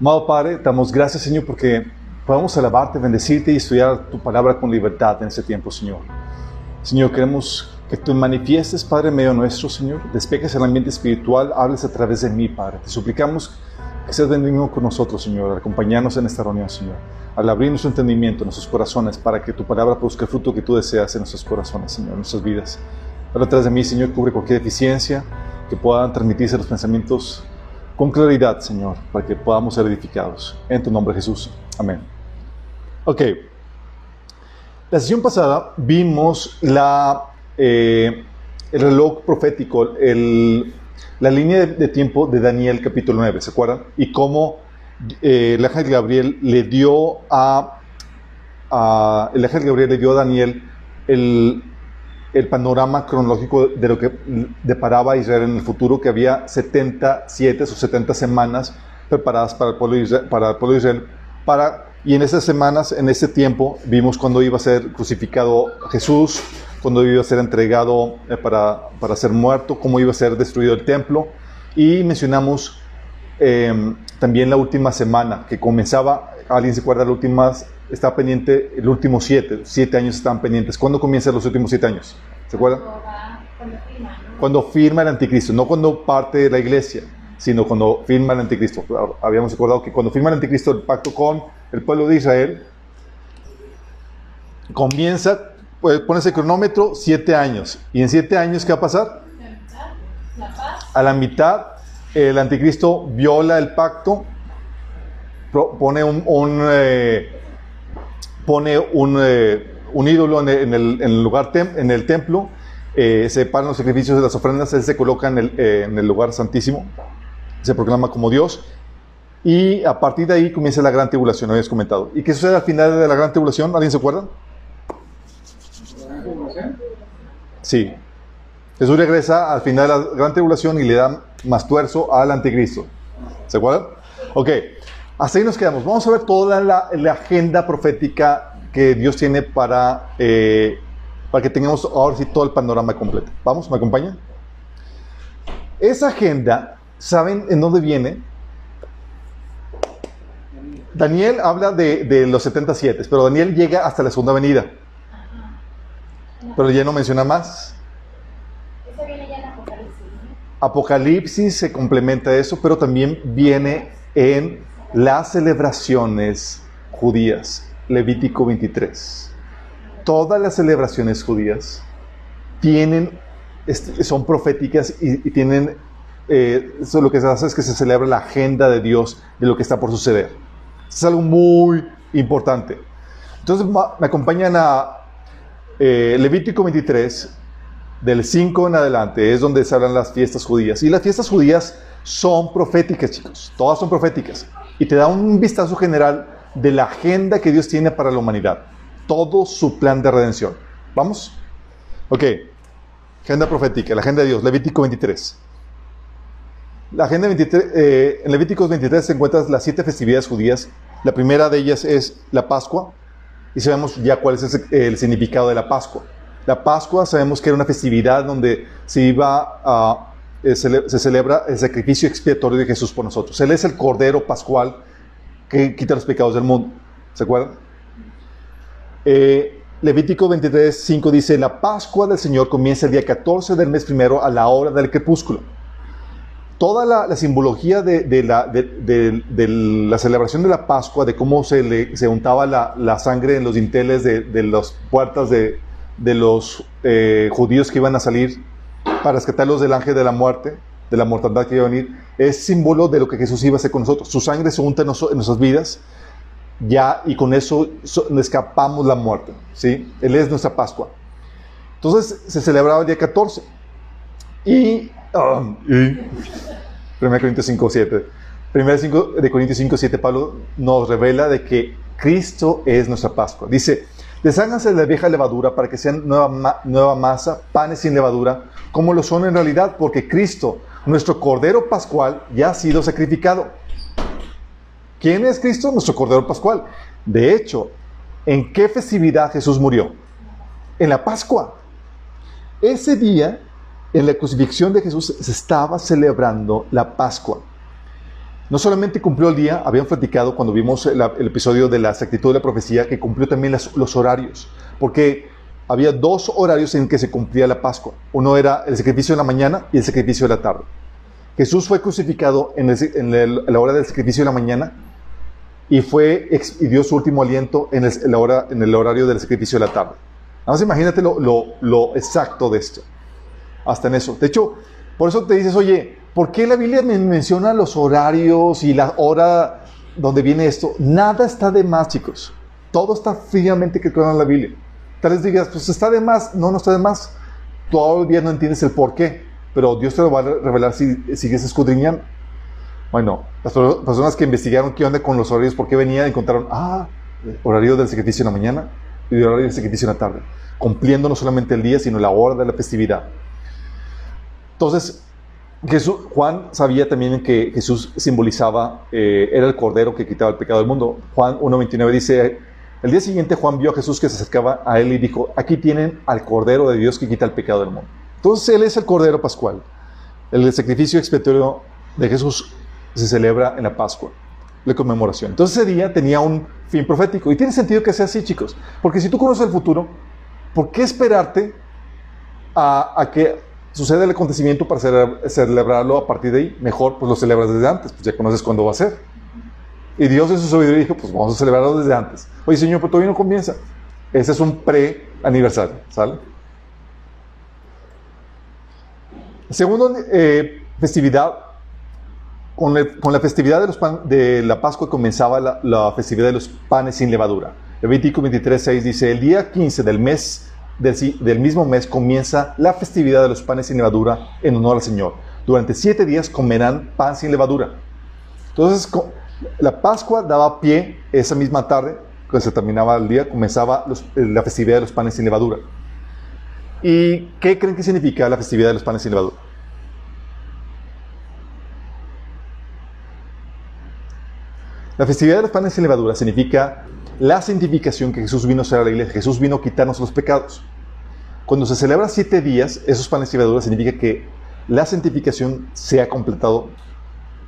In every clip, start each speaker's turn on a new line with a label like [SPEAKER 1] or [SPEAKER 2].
[SPEAKER 1] Amado Padre, damos gracias, Señor, porque podemos alabarte, bendecirte y estudiar tu palabra con libertad en este tiempo, Señor. Señor, queremos que tú manifiestes, Padre, en medio nuestro, Señor. Despejes el ambiente espiritual, hables a través de mí, Padre. Te suplicamos que seas bendigo con nosotros, Señor, al acompañarnos en esta reunión, Señor. Al abrir nuestro entendimiento, nuestros corazones, para que tu palabra produzca el fruto que tú deseas en nuestros corazones, Señor, en nuestras vidas. Habla atrás de mí, Señor, cubre cualquier deficiencia, que puedan transmitirse los pensamientos con claridad, Señor, para que podamos ser edificados. En tu nombre, Jesús. Amén. Ok. La sesión pasada vimos la, eh, el reloj profético, el, la línea de, tiempo de Daniel capítulo 9, ¿se acuerdan? Y cómo eh, el ángel Gabriel le dio a, el ángel Gabriel le dio a Daniel el, el panorama cronológico de lo que deparaba Israel en el futuro, que había 77 o 70 semanas preparadas para el pueblo de Israel, para de y en esas semanas, en ese tiempo, vimos cuando iba a ser crucificado Jesús, cuando iba a ser entregado eh, para, para, ser muerto, cómo iba a ser destruido el templo, y mencionamos eh, también la última semana, que comenzaba, alguien se acuerda, la última está pendiente el último siete, siete años están pendientes. ¿Cuándo comienzan los últimos siete años? ¿Se acuerdan? Cuando firma, el anticristo, no cuando parte de la iglesia, sino cuando firma el anticristo. Habíamos acordado que cuando firma el anticristo el pacto con el pueblo de Israel, comienza, pues, pones el cronómetro, siete años. ¿Y en siete años qué va a pasar? A la mitad, el anticristo viola el pacto, pone un, eh, pone un, eh, un ídolo en el, en el, lugar en el templo, eh, se paran los sacrificios de las ofrendas, él se coloca en el, eh, en el lugar santísimo, se proclama como Dios, y a partir de ahí comienza la gran tribulación, habías comentado. ¿Y qué sucede al final de la gran tribulación? ¿Alguien se acuerda? Sí. Jesús regresa al final de la gran tribulación y le da más tuerzo al anticristo. ¿Se acuerdan? Ok. Hasta ahí nos quedamos. Vamos a ver toda la, agenda profética que Dios tiene para, eh, para que tengamos ahora sí todo el panorama completo. Vamos, ¿me acompañan? Esa agenda, ¿saben en dónde viene? Daniel habla de, de los 77, pero Daniel llega hasta la segunda venida. Pero ya no menciona más. Apocalipsis se complementa eso, pero también viene en las celebraciones judías, Levítico 23. Todas las celebraciones judías tienen, son proféticas y, tienen, eh, eso lo que se hace es que se celebra la agenda de Dios de lo que está por suceder. Es algo muy importante. Entonces me acompañan a eh, Levítico 23, del 5 en adelante, es donde se hablan las fiestas judías. Y las fiestas judías son proféticas, chicos. Todas son proféticas y te da un vistazo general de la agenda que Dios tiene para la humanidad. Todo su plan de redención. ¿Vamos? Ok. Agenda profética, la agenda de Dios, Levítico 23. La agenda 23, eh, en Levíticos 23 se encuentran las siete festividades judías. La primera de ellas es la Pascua. Y sabemos ya cuál es el significado de la Pascua. La Pascua sabemos que era una festividad donde se iba a eh, se celebra el sacrificio expiatorio de Jesús por nosotros. Él es el Cordero Pascual que quita los pecados del mundo. ¿Se acuerdan? Eh, Levítico 23, 5 dice, la Pascua del Señor comienza el día 14 del mes primero a la hora del crepúsculo. Toda la, simbología de, la, celebración de la Pascua, de cómo se, le, untaba la, sangre en los dinteles de, las puertas de, los eh, judíos que iban a salir para rescatarlos del ángel de la muerte, de la mortandad que iba a venir, es símbolo de lo que Jesús iba a hacer con nosotros. Su sangre se unta en, nuestras vidas, ya, y con eso escapamos la muerte. ¿sí? Él es nuestra Pascua. Entonces se celebraba el día 14. Y, um, y 1 Corintios 5, 7. 1 de Corintios 5, 7, Pablo nos revela de que Cristo es nuestra Pascua. Dice, Desháganse de la vieja levadura para que sean nueva masa, panes sin levadura, como lo son en realidad, porque Cristo, nuestro Cordero Pascual, ya ha sido sacrificado. ¿Quién es Cristo? Nuestro Cordero Pascual. De hecho, ¿en qué festividad Jesús murió? En la Pascua. Ese día, en la crucifixión de Jesús, se estaba celebrando la Pascua. no solamente cumplió el día, habían platicado cuando vimos el, episodio de la exactitud de la profecía, que cumplió también los horarios, porque había dos horarios en que se cumplía la Pascua. Uno era el sacrificio de la mañana y el sacrificio de la tarde. Jesús fue crucificado en, la hora del sacrificio de la mañana y, fue, y dio su último aliento en el, hora, en el horario del sacrificio de la tarde. Nada más imagínate lo, exacto de esto. Hasta en eso. De hecho, por eso te dices, oye, ¿Por qué la Biblia menciona los horarios y la hora donde viene esto? Nada está de más, chicos. Todo está fríamente calculado en la Biblia. Tal vez digas, pues está de más. No, no está de más. Todavía no entiendes el por qué, pero Dios te lo va a revelar si sigues escudriñando. Bueno, las personas que investigaron qué onda con los horarios, por qué venían, encontraron, ah, horario del sacrificio en la mañana y horario del sacrificio en la tarde, cumpliendo no solamente el día, sino la hora de la festividad. Entonces, Juan sabía también que Jesús simbolizaba, eh, era el cordero que quitaba el pecado del mundo. Juan 1.29 dice, el día siguiente Juan vio a Jesús que se acercaba a él y dijo, aquí tienen al cordero de Dios que quita el pecado del mundo. Entonces él es el cordero pascual. El sacrificio expiatorio de Jesús se celebra en la Pascua, la conmemoración. Entonces ese día tenía un fin profético. Y tiene sentido que sea así, chicos. Porque si tú conoces el futuro, ¿por qué esperarte a, que sucede el acontecimiento para celebrarlo a partir de ahí, mejor pues lo celebras desde antes, pues ya conoces cuándo va a ser. Y Dios en su sabiduría dijo, pues vamos a celebrarlo desde antes. Oye, Señor, pero todavía no comienza. Ese es un pre-aniversario, ¿sale? Segundo, eh, festividad. Con, la festividad de, la Pascua comenzaba la, la, festividad de los panes sin levadura. Levítico 23, 6 dice, el día 15 del mes del, mismo mes comienza la festividad de los panes sin levadura en honor al Señor. Durante siete días comerán pan sin levadura. Entonces, la Pascua daba pie esa misma tarde, cuando se terminaba el día, comenzaba eh, la festividad de los panes sin levadura. ¿Y qué creen que significa la festividad de los panes sin levadura? La festividad de los panes sin levadura significa la santificación que Jesús vino a hacer a la iglesia. Jesús vino a quitarnos los pecados. Cuando se celebra siete días, esos panes y levaduras significa que la santificación se ha completado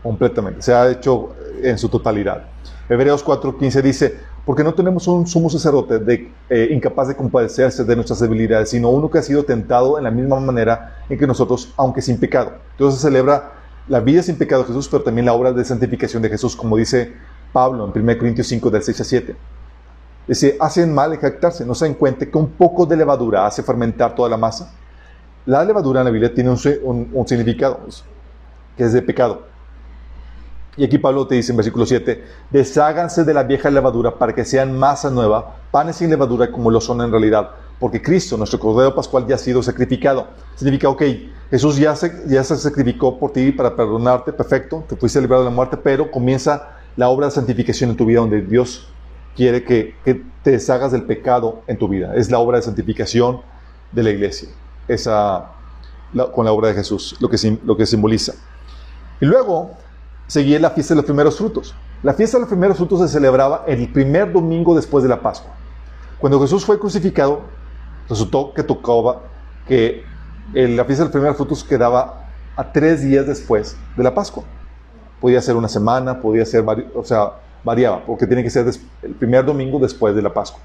[SPEAKER 1] completamente, se ha hecho en su totalidad. Hebreos 4:15 dice, porque no tenemos un sumo sacerdote eh, incapaz de compadecerse de nuestras debilidades, sino uno que ha sido tentado en la misma manera en que nosotros, aunque sin pecado. Entonces se celebra la vida sin pecado de Jesús, pero también la obra de santificación de Jesús, como dice Pablo en 1 Corintios 5, del 6 a 7. Dice, hacen mal en jactarse, no se dan cuenta que un poco de levadura hace fermentar toda la masa. La levadura en la Biblia tiene un, significado, que es de pecado. Y aquí Pablo te dice en versículo 7, desháganse de la vieja levadura para que sean masa nueva, panes sin levadura como lo son en realidad, porque Cristo, nuestro Cordero Pascual, ya ha sido sacrificado. Significa, ok, Jesús ya se, ya se sacrificó por ti para perdonarte, perfecto, te fuiste librado de la muerte, pero comienza la obra de santificación en tu vida donde Dios quiere que, te deshagas del pecado en tu vida. Es la obra de santificación de la iglesia, esa, con la obra de Jesús, lo que, lo que simboliza. Y luego seguía la fiesta de los primeros frutos. La fiesta de los primeros frutos se celebraba el primer domingo después de la Pascua. Cuando Jesús fue crucificado, resultó que tocaba que la fiesta de los primeros frutos quedaba a tres días después de la Pascua. Podía ser una semana, podía ser, o sea, variaba, porque tiene que ser el primer domingo después de la Pascua.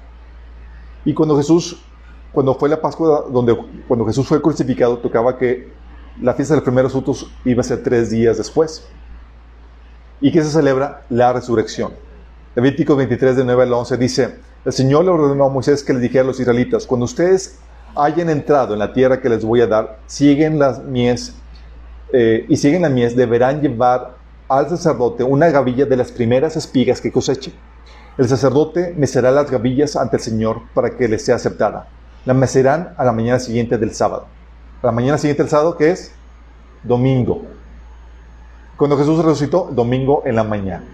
[SPEAKER 1] Y cuando Jesús, cuando fue la Pascua, donde, cuando Jesús fue crucificado, tocaba que la fiesta de los primeros frutos iba a ser tres días después. ¿Y que se celebra? La resurrección. Levítico 23, de 9 al 11 dice, el Señor le ordenó a Moisés que le dijera a los israelitas, cuando ustedes hayan entrado en la tierra que les voy a dar, siguen las mies, eh, y siguen la mies, deberán llevar al sacerdote una gavilla de las primeras espigas que coseche. El sacerdote mecerá las gavillas ante el Señor para que le sea aceptada. La mecerán a la mañana siguiente del sábado. A la mañana siguiente del sábado, que es domingo. Cuando Jesús resucitó, domingo en la mañana.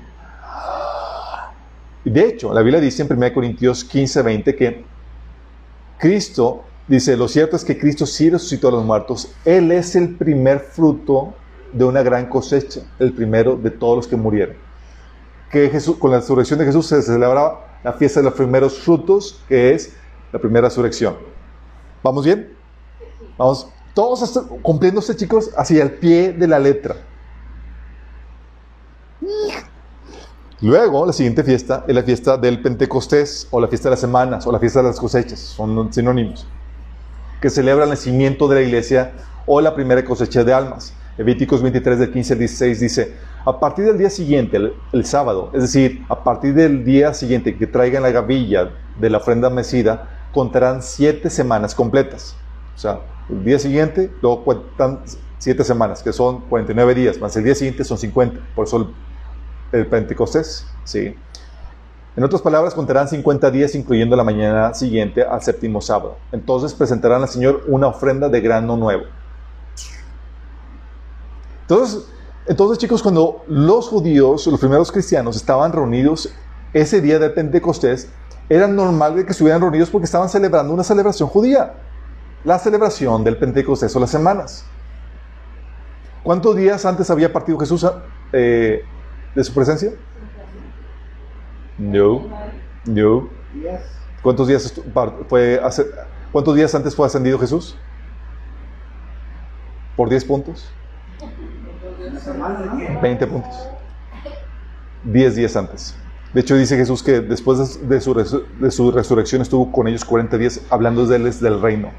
[SPEAKER 1] De hecho, la Biblia dice en 1 Corintios 15, 20 que Cristo, dice, lo cierto es que Cristo sí resucitó a los muertos. Él es el primer fruto de una gran cosecha, el primero de todos los que murieron. Que Jesús, con la resurrección de Jesús se celebraba la fiesta de los primeros frutos, que es la primera resurrección. ¿Vamos bien? Vamos, todos cumpliéndose, chicos, hacia el pie de la letra. Luego, la siguiente fiesta es la fiesta del Pentecostés, o la fiesta de las semanas, o la fiesta de las cosechas, son sinónimos, que celebra el nacimiento de la iglesia o la primera cosecha de almas. Levíticos 23, del 15 al 16 dice, a partir del día siguiente, el, sábado, es decir, a partir del día siguiente que traigan la gavilla de la ofrenda mecida, contarán siete semanas completas. O sea, el día siguiente, luego cuentan siete semanas, que son 49 días, más el día siguiente son 50. Por eso el el Pentecostés, ¿sí? En otras palabras, contarán 50 días, incluyendo la mañana siguiente al séptimo sábado. Entonces presentarán al Señor una ofrenda de grano nuevo. Entonces, entonces, chicos, cuando los judíos, los primeros cristianos, estaban reunidos ese día de Pentecostés, era normal que estuvieran reunidos porque estaban celebrando una celebración judía, la celebración del Pentecostés o las semanas. ¿Cuántos días antes había partido Jesús eh, de su presencia? No. No. ¿Cuántos días fue ¿Cuántos días antes fue ascendido Jesús? ¿Por 10 puntos? 20 puntos. 10 días antes. De hecho, dice Jesús que después de su, de su resurrección estuvo con ellos 40 días hablando de él del reino.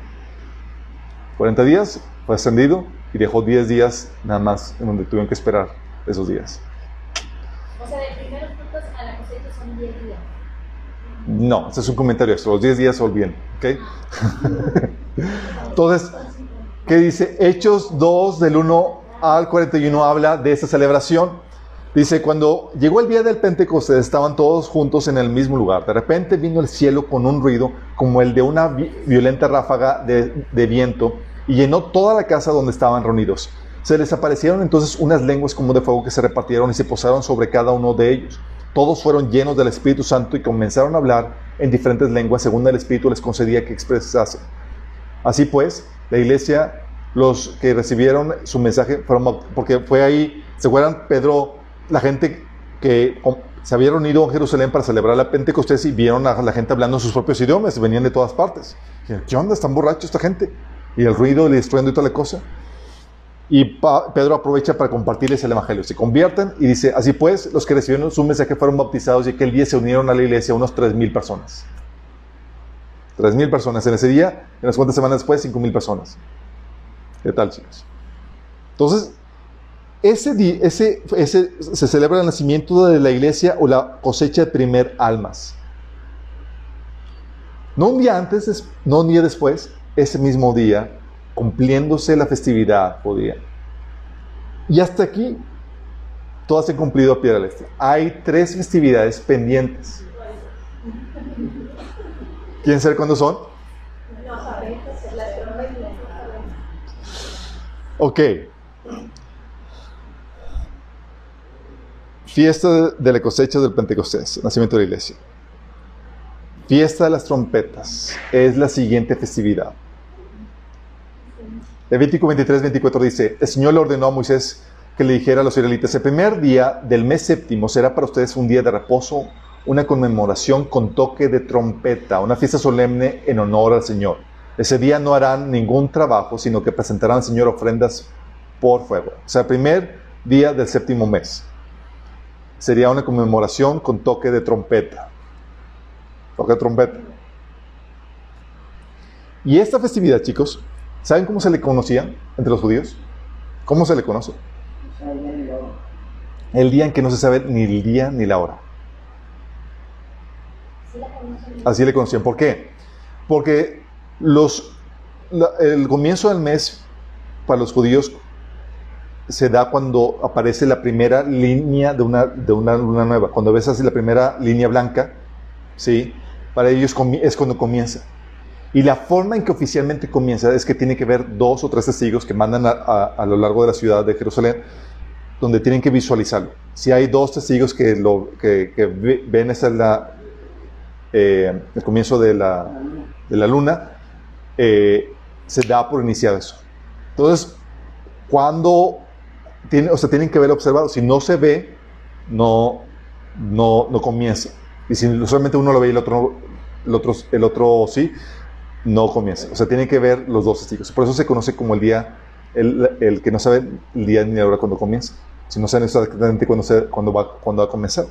[SPEAKER 1] 40 días, fue ascendido y dejó 10 días nada más en donde tuvieron que esperar esos días.
[SPEAKER 2] O sea, de primeros frutos a la cosecha son 10 días.
[SPEAKER 1] No, ese es un comentario extra. Los 10 días bien. ¿Ok? Entonces, ¿qué dice? Hechos 2 del 1 al 41 habla de esta celebración. Dice, cuando llegó el día del Pentecostés, estaban todos juntos en el mismo lugar. De repente vino el cielo con un ruido como el de una violenta ráfaga de, de viento y llenó toda la casa donde estaban reunidos. Se les aparecieron entonces unas lenguas como de fuego que se repartieron y se posaron sobre cada uno de ellos. Todos fueron llenos del Espíritu Santo y comenzaron a hablar en diferentes lenguas según el Espíritu les concedía que expresasen. Así pues, la iglesia, los que recibieron su mensaje, fueron, porque fue ahí, se acuerdan, Pedro, la gente que se había reunido en Jerusalén para celebrar la Pentecostés y vieron a la gente hablando sus propios idiomas, venían de todas partes. ¿Qué onda? ¿Están borrachos esta gente? Y el ruido, y destruyendo y toda la cosa. Y Pedro aprovecha para compartirles el Evangelio. Se convierten y dice, así pues, los que recibieron su mensaje fueron bautizados y aquel día se unieron a la iglesia unos 3.000 personas. 3.000 personas en ese día, en las cuantas semanas después, 5.000 personas. ¿Qué tal, chicos? Entonces, ese, día, ese, ese, se celebra el nacimiento de la iglesia o la cosecha de primer almas. No un día antes, no un día después, ese mismo día cumpliéndose la festividad podía. Y hasta aquí, todas han cumplido a pie de la Hay tres festividades pendientes. ¿Quieren saber cuándo son? Ok. Fiesta de la cosecha del Pentecostés, nacimiento de la iglesia. Fiesta de las trompetas es la siguiente festividad. Levítico 23, 24 dice, el Señor le ordenó a Moisés que le dijera a los israelitas, el primer día del mes séptimo será para ustedes un día de reposo, una conmemoración con toque de trompeta, una fiesta solemne en honor al Señor. Ese día no harán ningún trabajo, sino que presentarán al Señor ofrendas por fuego. O sea, el primer día del séptimo mes sería una conmemoración con toque de trompeta. Toque de trompeta. Y esta festividad, chicos, ¿Saben cómo se le conocía entre los judíos? ¿Cómo se le conoce? El día en que no se sabe ni el día ni la hora. Así le conocían. ¿Por qué? Porque los, el comienzo del mes para los judíos se da cuando aparece la primera línea de una, de una luna nueva. Cuando ves así la primera línea blanca, ¿sí? para ellos es cuando comienza. Y la forma en que oficialmente comienza es que tiene que ver dos o tres testigos que mandan a, lo largo de la ciudad de Jerusalén, donde tienen que visualizarlo. Si hay dos testigos que, lo, que, ven ese la, eh, el comienzo de la, de la luna, eh, se da por iniciado eso. Entonces, cuando tiene, o sea, tienen que ver observado, si no se ve, no, no, no comienza. Y si solamente uno lo ve y el otro, el otro, el otro sí, no comienza. O sea, tiene que ver los dos testigos. Por eso se conoce como el día, el, que no sabe el día ni la hora cuando comienza. Si no sabe exactamente cuándo, cuándo, va, cuándo va a comenzar.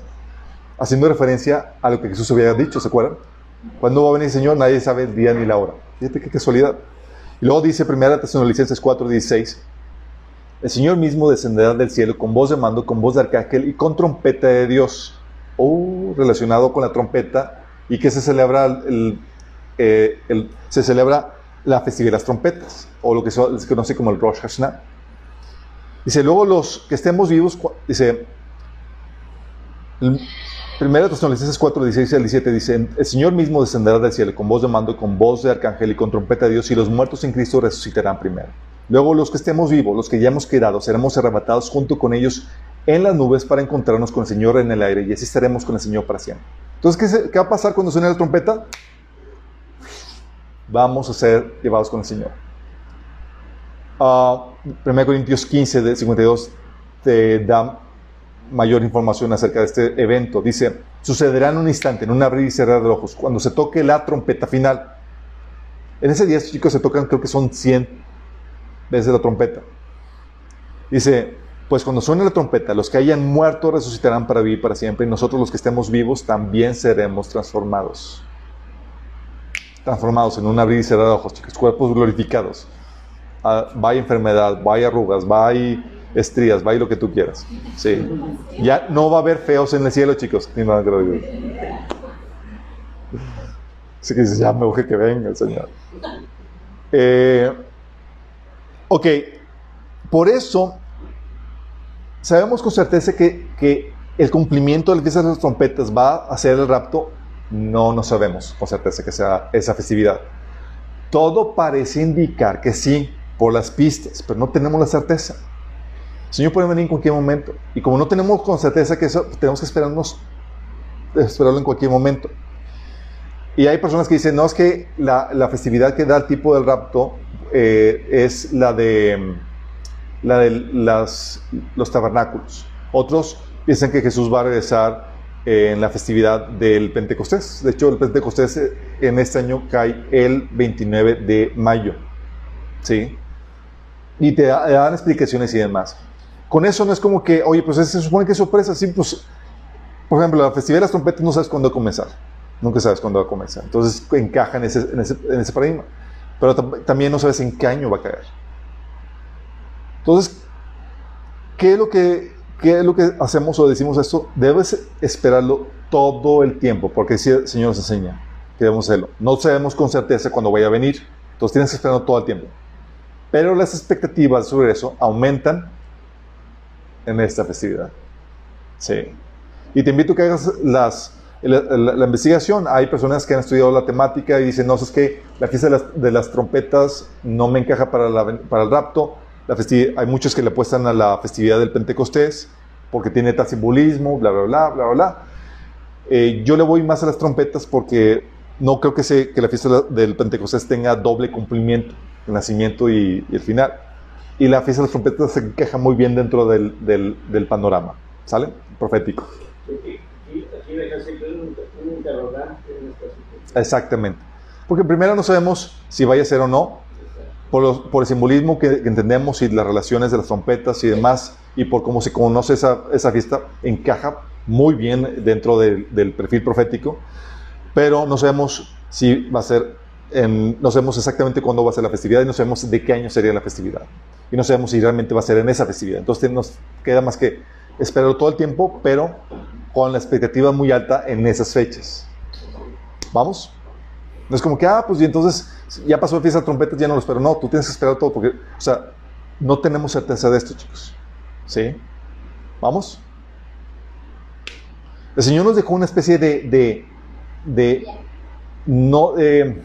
[SPEAKER 1] haciendo referencia a lo que Jesús había dicho, ¿se acuerdan? ¿Cuándo va a venir el Señor? Nadie sabe el día ni la hora. Fíjate qué casualidad. Y luego dice 1 Tesalonicenses 4:16, el Señor mismo descenderá del cielo con voz de mando, con voz de arcángel y con trompeta de Dios. Oh, relacionado con la trompeta y que se celebra el, eh, se celebra la festividad de las trompetas, o lo que se conoce como el Rosh Hashanah. Dice, luego los que estemos vivos, dice, 1 Tesalonicenses 4, 16 al 17 dice, el Señor mismo descenderá del cielo con voz de mando, con voz de arcángel y con trompeta de Dios, y los muertos en Cristo resucitarán primero. Luego los que estemos vivos, los que ya hemos quedado, seremos arrebatados junto con ellos en las nubes para encontrarnos con el Señor en el aire, y así estaremos con el Señor para siempre. Entonces, ¿qué, va a pasar cuando suene la trompeta? Vamos a ser llevados con el Señor. Uh, ah, 1 Corintios 15, de 52, te da mayor información acerca de este evento. Dice, sucederá en un instante, en un abrir y cerrar de ojos, cuando se toque la trompeta final. En ese día, chicos, se tocan, creo que son 100 veces la trompeta. Dice, pues cuando suene la trompeta, los que hayan muerto resucitarán para vivir para siempre, y nosotros los que estemos vivos también seremos transformados. Transformados en un abrir y cerrar de ojos, chicos, cuerpos glorificados. Ah, vaya enfermedad, vaya arrugas, vaya estrías, vaya lo que tú quieras. Sí. Ya no va a haber feos en el cielo, chicos. Ni nada Así que dices, ya me urge que venga el Señor. Eh, ok, por eso sabemos con certeza que, que el cumplimiento de las fiestas de las trompetas va a ser el rapto. No, no sabemos con certeza que sea esa festividad. Todo parece indicar que sí, por las pistas, pero no tenemos la certeza. El Señor puede venir en cualquier momento. Y como no tenemos con certeza que eso, tenemos que esperarnos, esperarlo en cualquier momento. Y hay personas que dicen, no, es que la, la festividad que da el tipo del rapto eh, es la de la de las, los tabernáculos. Otros piensan que Jesús va a regresar en la festividad del Pentecostés. De hecho, el Pentecostés eh, en este año cae el 29 de mayo. ¿Sí? Y te, dan explicaciones y demás. Con eso no es como que, oye, pues se supone que es sorpresa. Sí, pues, por ejemplo, la festividad de las trompetas no sabes cuándo va a comenzar. Nunca sabes cuándo va a comenzar. Entonces encaja en ese, en ese, en ese paradigma. Pero también no sabes en qué año va a caer. Entonces, ¿qué es lo que, qué es lo que hacemos o decimos esto? Debes esperarlo todo el tiempo, porque si el Señor nos enseña que debemos hacerlo. No sabemos con certeza cuándo vaya a venir, entonces tienes que esperarlo todo el tiempo. Pero las expectativas sobre eso aumentan en esta festividad. Sí. Y te invito a que hagas las, la, investigación. Hay personas que han estudiado la temática y dicen, no, es que la fiesta de las, de las trompetas no me encaja para, la, para el rapto hay muchos que le apuestan a la festividad del Pentecostés porque tiene tal simbolismo, bla, bla, bla, bla, bla. Eh, yo le voy más a las trompetas porque no creo que, se, que la fiesta del Pentecostés tenga doble cumplimiento, el nacimiento y, el final. Y la fiesta de las trompetas se encaja muy bien dentro del, del, del panorama, ¿sale? Profético. Exactamente. Porque primero no sabemos si vaya a ser o no, por, el simbolismo que, entendemos y las relaciones de las trompetas y demás, y por cómo se conoce esa, esa fiesta, encaja muy bien dentro del perfil profético, pero no sabemos si va a ser, en, no sabemos exactamente cuándo va a ser la festividad y no sabemos de qué año sería la festividad. Y no sabemos si realmente va a ser en esa festividad. Entonces nos queda más que esperar todo el tiempo, pero con la expectativa muy alta en esas fechas. ¿Vamos? Es como que, ah, pues y entonces ya pasó la fiesta de trompetas, ya no lo espero. No, tú tienes que esperar todo porque, o sea, no tenemos certeza de esto, chicos. ¿Sí? ¿Vamos? El Señor nos dejó una especie de, de, de no, eh,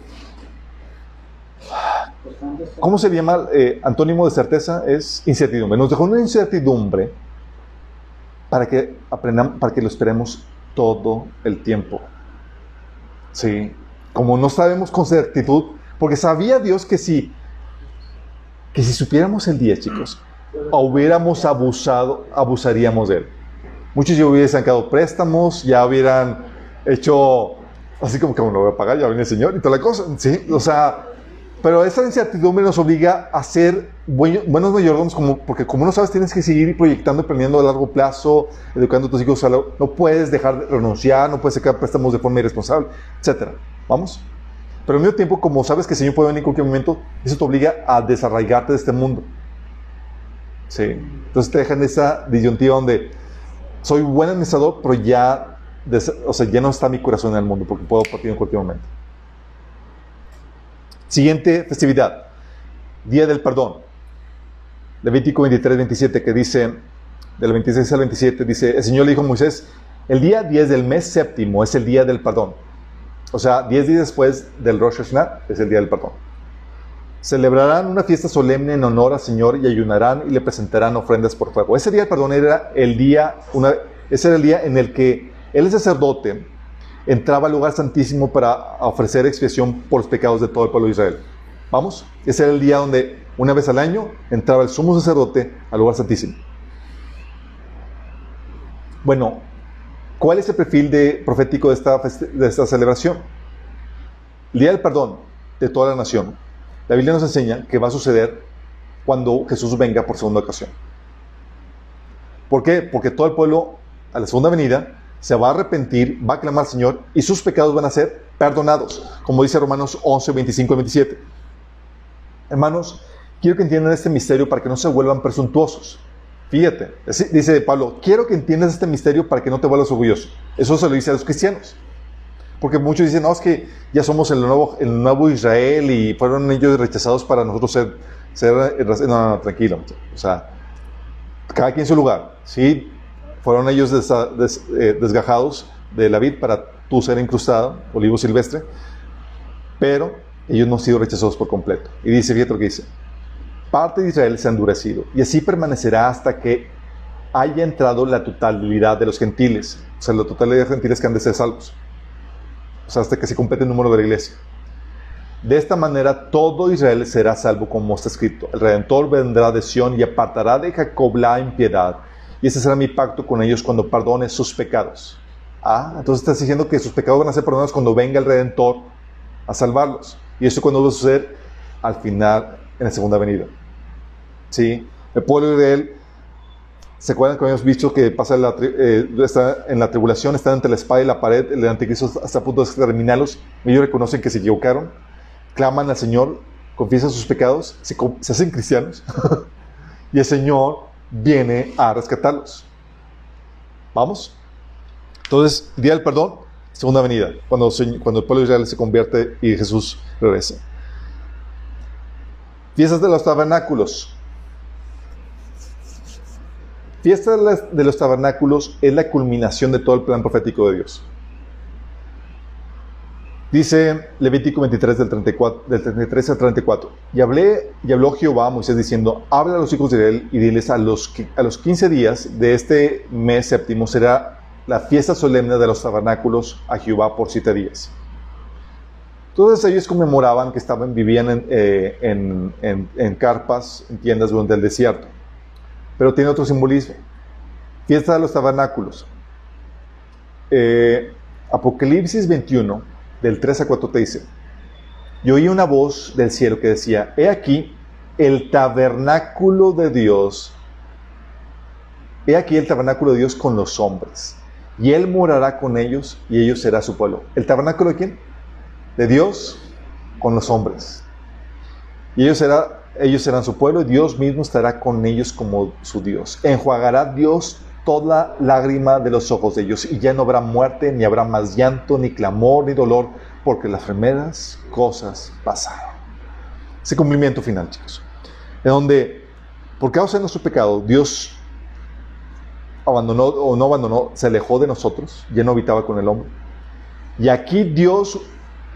[SPEAKER 1] ¿cómo se llama? Eh, antónimo de certeza es incertidumbre. Nos dejó una incertidumbre para que aprendamos, para que lo esperemos todo el tiempo. Sí. Como no sabemos con certitud, porque sabía Dios que si, que si supiéramos el día, chicos, hubiéramos abusado, abusaríamos de él. Muchos ya hubiesen sacado préstamos, ya hubieran hecho, así como que uno lo voy a pagar, ya viene el Señor y toda la cosa, ¿sí? O sea, Pero esa incertidumbre nos obliga a ser buenos mayordomos, como, porque como no sabes, tienes que seguir proyectando aprendiendo a largo plazo, educando a tus hijos. No puedes dejar de renunciar, no puedes sacar préstamos de forma irresponsable, etc. ¿Vamos? Pero al mismo tiempo, como sabes que el Señor puede venir en cualquier momento, eso te obliga a desarraigarte de este mundo. Sí. Entonces te dejan esa disyuntiva donde soy buen administrador, pero ya, o sea, ya no está mi corazón en el mundo, porque puedo partir en cualquier momento. Siguiente festividad, Día del Perdón. Levítico 23, 27, que dice, del 26 al 27, dice, el Señor le dijo a Moisés, el día 10 del mes séptimo es el día del perdón. O sea, 10 días después del Rosh Hashanah es el día del perdón. Celebrarán una fiesta solemne en honor al Señor y ayunarán y le presentarán ofrendas por fuego. Ese día del perdón era el día, una, ese era el día en el que el sacerdote entraba al lugar santísimo para ofrecer expiación por los pecados de todo el pueblo de Israel. ¿Vamos? Ese era el día donde una vez al año entraba el sumo sacerdote al lugar santísimo. Bueno, ¿cuál es el perfil profético de esta, de esta celebración? El día del perdón de toda la nación. La Biblia nos enseña que va a suceder cuando Jesús venga por segunda ocasión. ¿Por qué? Porque todo el pueblo a la segunda venida se va a arrepentir, va a clamar al Señor y sus pecados van a ser perdonados, como dice Romanos 11, 25 y 27. Hermanos, quiero que entiendan este misterio para que no se vuelvan presuntuosos. Fíjate, dice Pablo, quiero que entiendas este misterio para que no te vuelvas orgulloso. Eso se lo dice a los cristianos. Porque muchos dicen, no, es que ya somos el nuevo, el nuevo Israel y fueron ellos rechazados para nosotros ser, ser no, no, no, tranquilo. O sea, cada quien en su lugar. Sí, fueron ellos eh, desgajados de la vid para tú ser incrustado, olivo silvestre, pero ellos no han sido rechazados por completo. Y dice, fíjate lo que dice, parte de Israel se ha endurecido y así permanecerá hasta que haya entrado la totalidad de los gentiles, o sea, la totalidad de los gentiles que han de ser salvos, o sea, hasta que se complete el número de la iglesia. De esta manera todo Israel será salvo como está escrito. El Redentor vendrá de Sión y apartará de Jacob la impiedad y ese será mi pacto con ellos cuando perdone sus pecados. Ah, entonces estás diciendo que sus pecados van a ser perdonados cuando venga el Redentor a salvarlos. Y eso cuando va a suceder al final, en la segunda venida. ¿Sí? El pueblo de él, ¿se acuerdan que habíamos visto que pasa eh, en la tribulación, están entre la espada y la pared, el anticristo hasta a punto de exterminarlos? Ellos reconocen que se equivocaron, claman al Señor, confiesan sus pecados, se, se hacen cristianos. y el Señor viene a rescatarlos. ¿Vamos? Entonces, día del perdón, segunda venida, cuando, cuando el pueblo de Israel se convierte y Jesús regresa. Fiestas de los tabernáculos. Fiesta de los tabernáculos es la culminación de todo el plan profético de Dios. Dice Levítico 23 del, 34, del 33 al 34. Y, hablé, y habló Jehová a Moisés diciendo, habla a los hijos de Israel y diles a los, a los 15 días de este mes séptimo será la fiesta solemne de los tabernáculos a Jehová por siete días. Todos ellos conmemoraban que estaban, vivían en, eh, en, en, carpas, en tiendas durante el desierto. Pero tiene otro simbolismo. Fiesta de los tabernáculos. Eh, Apocalipsis 21 del 3 a 4 te dice, y oí una voz del cielo que decía, he aquí el tabernáculo de Dios, he aquí el tabernáculo de Dios con los hombres, y Él morará con ellos y ellos será su pueblo. ¿El tabernáculo de quién? De Dios con los hombres. Y ellos, será, ellos serán su pueblo y Dios mismo estará con ellos como su Dios. Enjuagará Dios toda lágrima de los ojos de ellos, y ya no habrá muerte, ni habrá más llanto, ni clamor, ni dolor, porque las primeras cosas pasaron. Ese cumplimiento final, chicos. En donde, por causa de nuestro pecado, Dios abandonó o no abandonó, se alejó de nosotros, ya no habitaba con el hombre. Y aquí Dios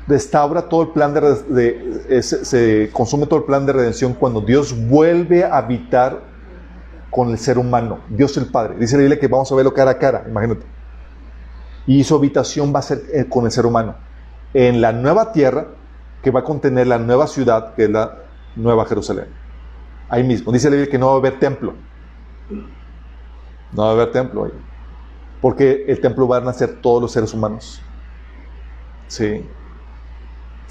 [SPEAKER 1] restaura todo el plan de, se consume todo el plan de redención cuando Dios vuelve a habitar con el ser humano, Dios el Padre. Dice la Biblia que vamos a verlo cara a cara, imagínate. Y su habitación va a ser eh, con el ser humano. En la nueva tierra, que va a contener la nueva ciudad, que es la nueva Jerusalén. Ahí mismo. Dice la Biblia que no va a haber templo. No va a haber templo ahí. Porque el templo va a nacer todos los seres humanos. Sí.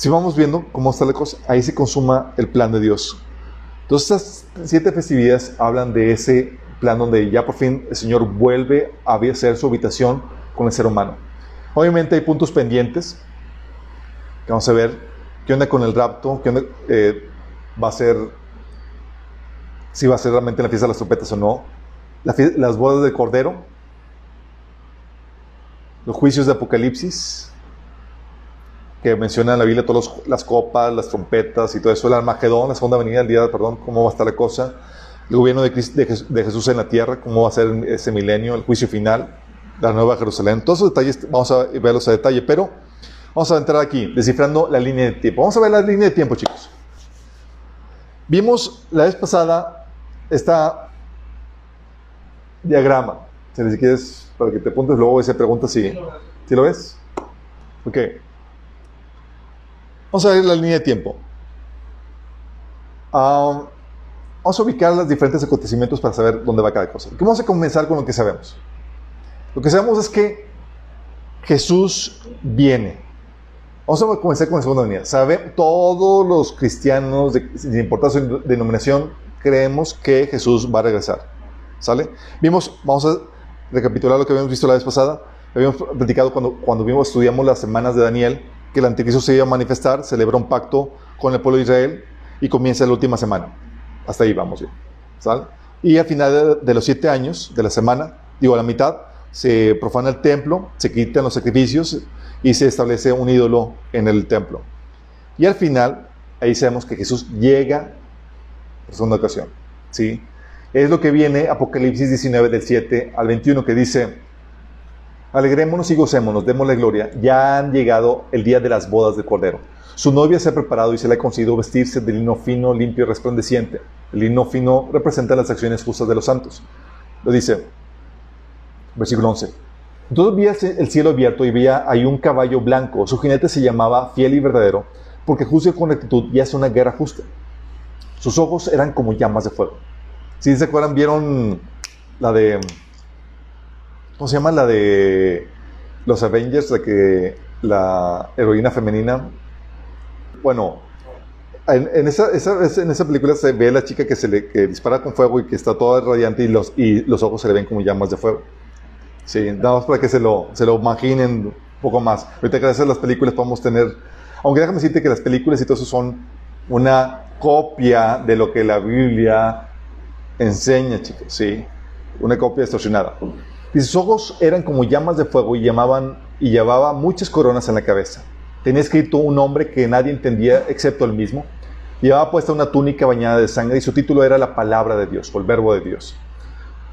[SPEAKER 1] Si vamos viendo cómo está la cosa, ahí se consuma el plan de Dios. Entonces, estas siete festividades hablan de ese plan donde ya por fin el Señor vuelve a hacer su habitación con el ser humano. Obviamente hay puntos pendientes que vamos a ver. ¿Qué onda con el rapto? ¿Qué onda, eh, va a ser? Si va a ser realmente la fiesta de las trompetas o no. las bodas del Cordero. Los juicios de Apocalipsis que menciona en la Biblia todas las copas, las trompetas y todo eso, el Armagedón, la segunda venida, el día, perdón, cómo va a estar la cosa, el gobierno de, de, Jesús en la tierra, cómo va a ser ese milenio, el juicio final, la nueva Jerusalén, todos esos detalles vamos a verlos a detalle, pero vamos a entrar aquí, descifrando la línea de tiempo. Vamos a ver la línea de tiempo, chicos. Vimos la vez pasada esta diagrama, si quieres, para que te apuntes luego se pregunta si, si lo ves. Ok. Vamos a ver la línea de tiempo. vamos a ubicar los diferentes acontecimientos para saber dónde va cada cosa. Vamos a comenzar con lo que sabemos. Lo que sabemos es que Jesús viene. Vamos a comenzar con la segunda venida. Sabe, todos los cristianos, sin importar su denominación, creemos que Jesús va a regresar. ¿Sale? Vimos, vamos a recapitular lo que habíamos visto la vez pasada. Habíamos platicado cuando, cuando vimos, estudiamos las semanas de Daniel que el anticristo se iba a manifestar, celebra un pacto con el pueblo de Israel y comienza la última semana. Hasta ahí vamos bien. Y al final de, los siete años de la semana, digo a la mitad, se profana el templo, se quitan los sacrificios y se establece un ídolo en el templo. Y al final, ahí sabemos que Jesús llega por segunda ocasión. ¿sí? Es lo que viene Apocalipsis 19 del 7 al 21 que dice, Alegrémonos y gocémonos, démosle gloria. Ya han llegado el día de las bodas del Cordero. Su novia se ha preparado y se le ha concedido vestirse de lino fino, limpio y resplandeciente. El lino fino representa las acciones justas de los santos. Lo dice, versículo 11. Entonces vi el cielo abierto y veía ahí un caballo blanco. Su jinete se llamaba Fiel y Verdadero, porque juzga con rectitud y hace una guerra justa. Sus ojos eran como llamas de fuego. Si se acuerdan, vieron la de ¿Cómo se llama la de los Avengers? La que la heroína femenina. Bueno, en, esa, en esa película se ve a la chica que se le dispara con fuego y que está toda radiante y los, y los ojos se le ven como llamas de fuego. Sí, nada más para que se lo, se lo imaginen un poco más. Ahorita gracias a las películas podemos tener, aunque déjame decirte que las películas y todo eso son una copia de lo que la Biblia enseña, chicos, sí, una copia distorsionada. Y sus ojos eran como llamas de fuego y, llamaban, y llevaba muchas coronas en la cabeza. Tenía escrito un nombre que nadie entendía excepto él mismo. Llevaba puesta una túnica bañada de sangre y su título era la palabra de Dios o el verbo de Dios.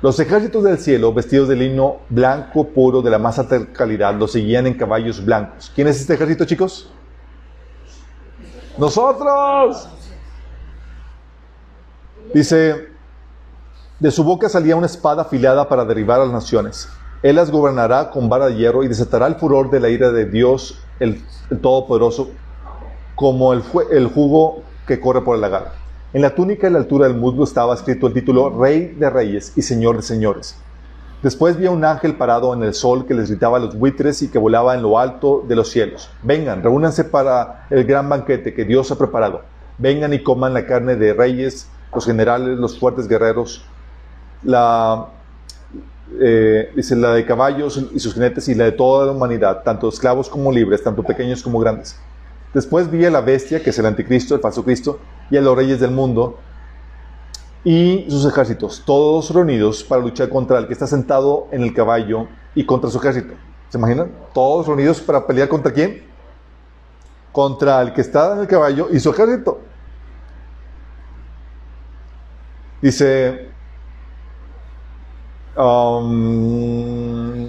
[SPEAKER 1] Los ejércitos del cielo, vestidos de lino blanco puro de la más alta calidad, lo seguían en caballos blancos. ¿Quién es este ejército, chicos? Nosotros. Dice, de su boca salía una espada afilada para derribar a las naciones. Él las gobernará con vara de hierro y desatará el furor de la ira de Dios, el, Todopoderoso, como el, el, jugo que corre por el lagar. En la túnica y la altura del muslo estaba escrito el título Rey de Reyes y Señor de Señores. Después vi a un ángel parado en el sol que les gritaba a los buitres y que volaba en lo alto de los cielos. Vengan, reúnanse para el gran banquete que Dios ha preparado. Vengan y coman la carne de reyes, los generales, los fuertes guerreros, la, eh, dice, la de caballos y sus jinetes y la de toda la humanidad, tanto esclavos como libres, tanto pequeños como grandes. Después vi a la bestia, que es el anticristo, el falso Cristo, y a los reyes del mundo y sus ejércitos, todos reunidos para luchar contra el que está sentado en el caballo y contra su ejército. ¿Se imaginan? Todos reunidos para pelear contra quién? Contra el que está en el caballo y su ejército. Dice, Um,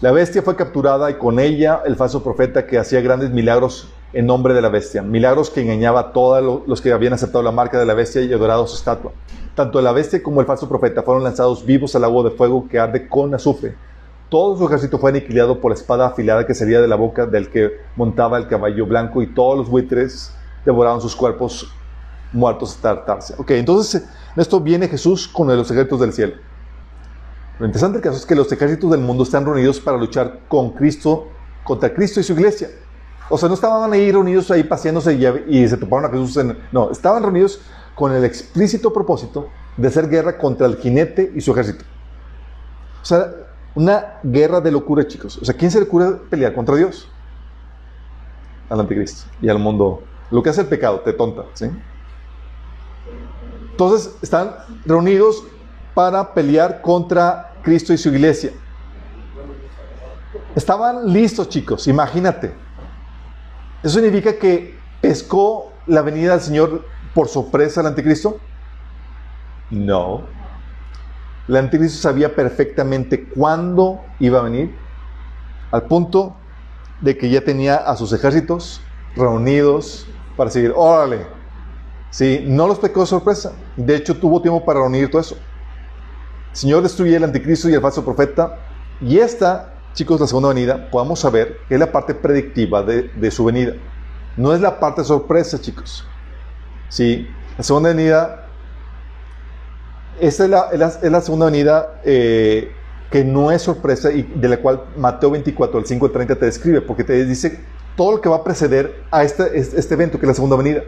[SPEAKER 1] la bestia fue capturada y con ella el falso profeta que hacía grandes milagros en nombre de la bestia, milagros que engañaba a todos los que habían aceptado la marca de la bestia y adorado su estatua. Tanto la bestia como el falso profeta fueron lanzados vivos al agua de fuego que arde con azufre. Todo su ejército fue aniquilado por la espada afilada que salía de la boca del que montaba el caballo blanco y todos los buitres devoraron sus cuerpos muertos hasta hartarse. Ok, entonces en esto viene Jesús con los ejércitos del cielo. Lo interesante del caso es que los ejércitos del mundo están reunidos para luchar con Cristo, contra Cristo y su iglesia. O sea, no estaban ahí reunidos ahí paseándose y, se toparon a Jesús. En, no, estaban reunidos con el explícito propósito de hacer guerra contra el jinete y su ejército. O sea, una guerra de locura, chicos. O sea, ¿quién se le ocurre pelear contra Dios? Al anticristo y al mundo. Lo que hace el pecado, te tonta, ¿sí? Entonces, están reunidos para pelear contra Cristo y su iglesia. Estaban listos, chicos, imagínate. ¿Eso significa que pescó la venida del Señor por sorpresa al anticristo? No. El anticristo sabía perfectamente cuándo iba a venir, al punto de que ya tenía a sus ejércitos reunidos para seguir. Órale. Sí, no los pecó de sorpresa. De hecho, tuvo tiempo para reunir todo eso. Señor destruye el anticristo y el falso profeta. Y esta, chicos, la segunda venida, podamos saber que es la parte predictiva de, su venida. No es la parte sorpresa, chicos. Sí, la segunda venida esta es la, segunda venida eh, que no es sorpresa y de la cual Mateo 24, el 5 al 30 te describe, porque te dice todo lo que va a preceder a este, este evento, que es la segunda venida.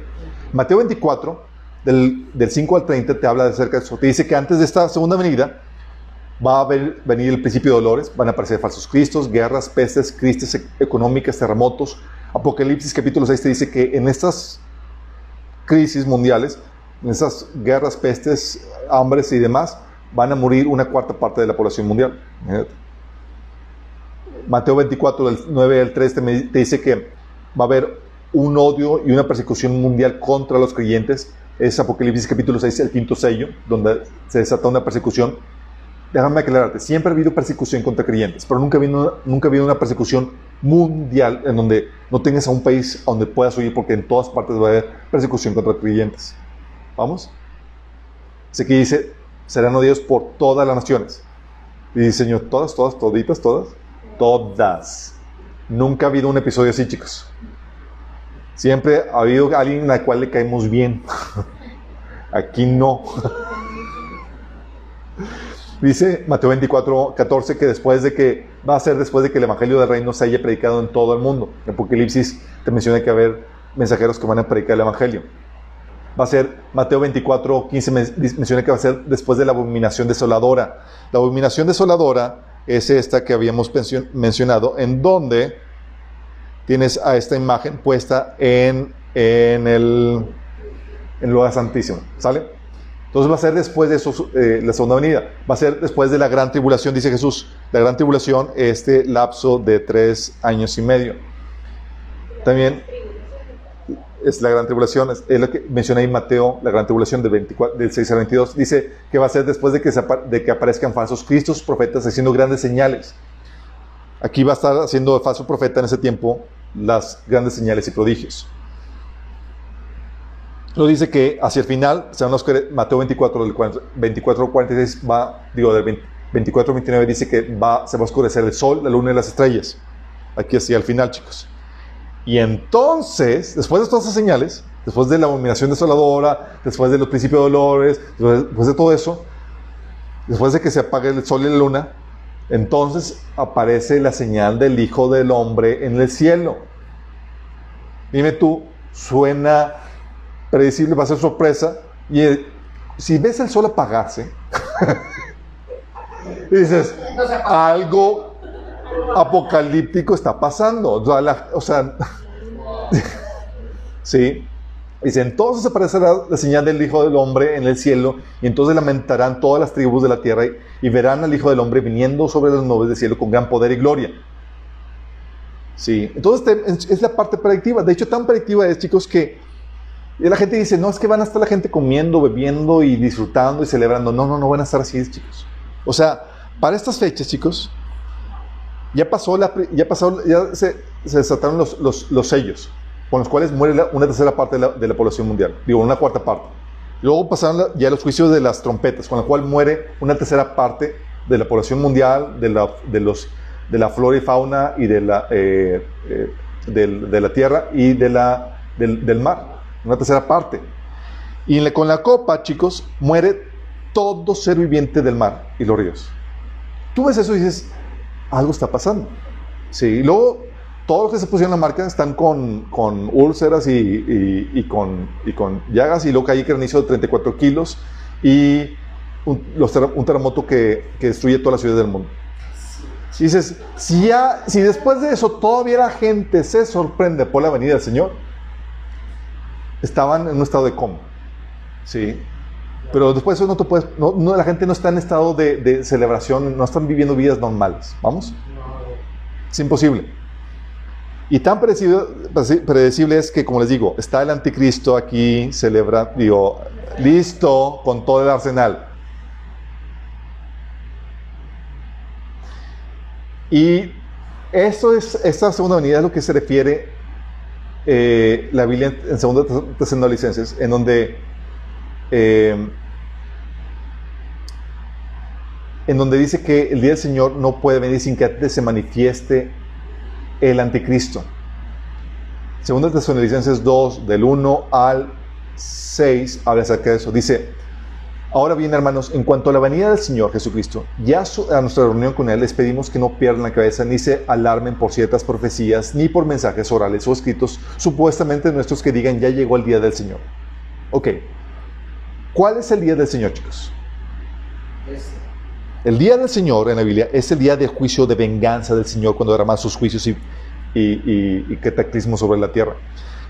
[SPEAKER 1] Mateo 24, del, del 5 al 30, te habla acerca de eso. Te dice que antes de esta segunda venida va a venir el principio de dolores, van a aparecer falsos cristos, guerras, pestes, crisis e-, económicas, terremotos. Apocalipsis capítulo 6 te dice que en estas crisis mundiales en esas guerras, pestes, hambres y demás, van a morir una cuarta parte de la población mundial. Mateo 24, del 9 al 3 te, dice que va a haber un odio y una persecución mundial contra los creyentes. Es Apocalipsis capítulo 6, el quinto sello, donde se desata una persecución. Déjame aclararte, siempre ha habido persecución contra creyentes, pero nunca ha habido, nunca ha habido una persecución mundial en donde no tengas a un país donde puedas huir, porque en todas partes va a haber persecución contra creyentes. Vamos. Así que dice, serán odiados por todas las naciones. Y dice, Señor, todas, todas, toditas, todas. Todas. Nunca ha habido un episodio así, chicos. Siempre ha habido alguien al cual le caemos bien. Aquí no. Dice Mateo 24, 14 que después de que va a ser después de que el evangelio del reino se haya predicado en todo el mundo. En Apocalipsis te menciona que va a haber mensajeros que van a predicar el evangelio va a ser Mateo 24, 15 menciona que va a ser después de la abominación desoladora. La abominación desoladora es esta que habíamos mencionado, en donde tienes a esta imagen puesta en, en el, en lugar santísimo. ¿Sale? Entonces va a ser después de eso, eh, la segunda venida. Va a ser después de la gran tribulación, dice Jesús. La gran tribulación, este lapso de tres años y medio. También es la gran tribulación, es, lo que menciona ahí Mateo, la gran tribulación del, 24, del 6 al 22, dice que va a ser después de que, de que aparezcan falsos cristos, profetas, haciendo grandes señales. Aquí va a estar haciendo falso profeta en ese tiempo las grandes señales y prodigios. Lo dice que hacia el final, Mateo 24, del 24 46, va, digo, del 24 29 dice que va, se va a oscurecer el sol, la luna y las estrellas. Aquí hacia el final, chicos. Y entonces, después de todas esas señales, después de la abominación desoladora, después de los principios de dolores, después de todo eso, después de que se apague el sol y la luna, entonces aparece la señal del Hijo del Hombre en el cielo. Dime tú, suena predecible, va a ser sorpresa. Y si ves el sol apagarse, dices, algo apocalíptico está pasando. O sea, sí. Dice, entonces aparecerá la señal del Hijo del Hombre en el cielo, y entonces lamentarán todas las tribus de la tierra y, verán al Hijo del Hombre viniendo sobre las nubes del cielo con gran poder y gloria. Sí, entonces es la parte predictiva. De hecho, tan predictiva es, chicos, que la gente dice, no, es que van a estar la gente comiendo, bebiendo y disfrutando y celebrando. No, no, no van a estar así, chicos. O sea, para estas fechas, chicos, ya pasó, la, ya pasó, ya se, desataron los, sellos, con los cuales muere una tercera parte de la, población mundial, digo, una cuarta parte. Luego pasaron ya los juicios de las trompetas, con la cual muere una tercera parte de la población mundial, de la, de los, de la flora y fauna y de la, eh, eh, de, la tierra y de la, del, del, mar, una tercera parte. Y con la copa, chicos, muere todo ser viviente del mar y los ríos. Tú ves eso y dices, algo está pasando. Sí, y luego todos los que se pusieron la marca están con, con úlceras y, y- y con, y con llagas y luego hay granizo de 34 kilos y un, los un terremoto que, que destruye todas las ciudades del mundo. Y dices, si, ya, si después de eso todavía la gente se sorprende por la venida del Señor, estaban en un estado de coma. ¿sí? Pero después de eso no te puedes, no, no, la gente no está en estado de, de celebración, no están viviendo vidas normales. ¿Vamos? Es imposible. Y tan predecible, es que, como les digo, está el anticristo aquí, celebra, digo, listo con todo el arsenal. Y esto es, esta segunda venida es lo que se refiere eh, la Biblia en, en segunda Tesalonicenses, en donde eh, en donde dice que el día del Señor no puede venir sin que se manifieste el anticristo. Segunda Tesalonicenses 2, del 1 al 6, habla acerca de eso. Dice, ahora bien, hermanos, en cuanto a la venida del Señor Jesucristo, ya a nuestra reunión con Él les pedimos que no pierdan la cabeza ni se alarmen por ciertas profecías, ni por mensajes orales o escritos, supuestamente nuestros que digan, ya llegó el día del Señor. Ok, ¿cuál es el día del Señor, chicos? El día del Señor en la Biblia es el día de juicio, de venganza del Señor cuando derrama sus juicios y, y, y- cataclismos sobre la tierra,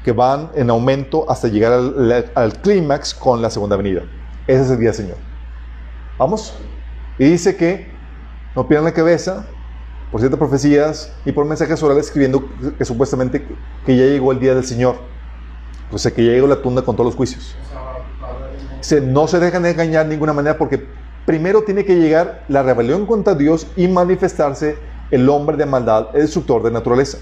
[SPEAKER 1] que van en aumento hasta llegar al, al clímax con la segunda venida. Ese es el día del Señor. ¿Vamos? Y dice que no pierdan la cabeza por ciertas profecías y por mensajes orales escribiendo que supuestamente que ya llegó el día del Señor. O sea, que ya llegó la tunda con todos los juicios. No se dejan de engañar de ninguna manera porque primero tiene que llegar la rebelión contra Dios y manifestarse el hombre de maldad, el destructor de naturaleza.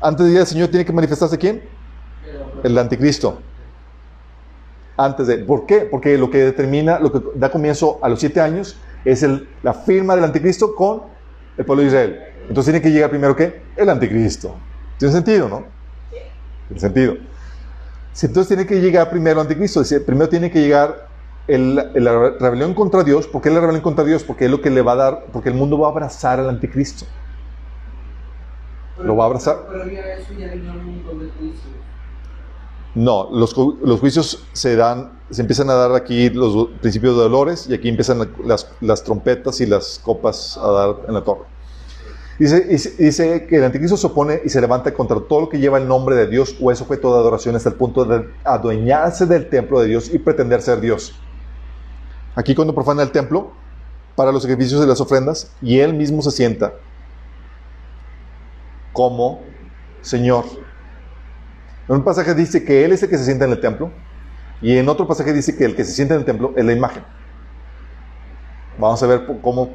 [SPEAKER 1] Antes del día del Señor tiene que manifestarse quién? El anticristo. Antes de, ¿por qué? Porque lo que determina, lo que da comienzo a los siete años es la firma del anticristo con el pueblo de Israel. Entonces tiene que llegar primero qué? El anticristo. Tiene sentido, ¿no? Tiene sentido. Entonces tiene que llegar primero el anticristo. Primero tiene que llegar el- el- la rebelión contra Dios. ¿Por qué la rebelión contra Dios? Porque es lo que le va a dar, porque el mundo va a abrazar al anticristo. Lo va a abrazar.
[SPEAKER 3] Previo a eso ya vino un montón de juicios.
[SPEAKER 1] No, los, los juicios se dan, se empiezan a dar aquí los principios de dolores y aquí empiezan la- las, las trompetas y las copas a dar en la torre. Dice, dice- dice que el anticristo se opone y se levanta contra todo lo que lleva el nombre de Dios o es objeto de adoración hasta el punto de adueñarse del templo de Dios y pretender ser Dios. Aquí cuando profana el templo para los sacrificios y las ofrendas y él mismo se sienta como Señor. En un pasaje dice que Él es el que se sienta en el templo y en otro pasaje dice que el que se sienta en el templo es la imagen. Vamos a ver cómo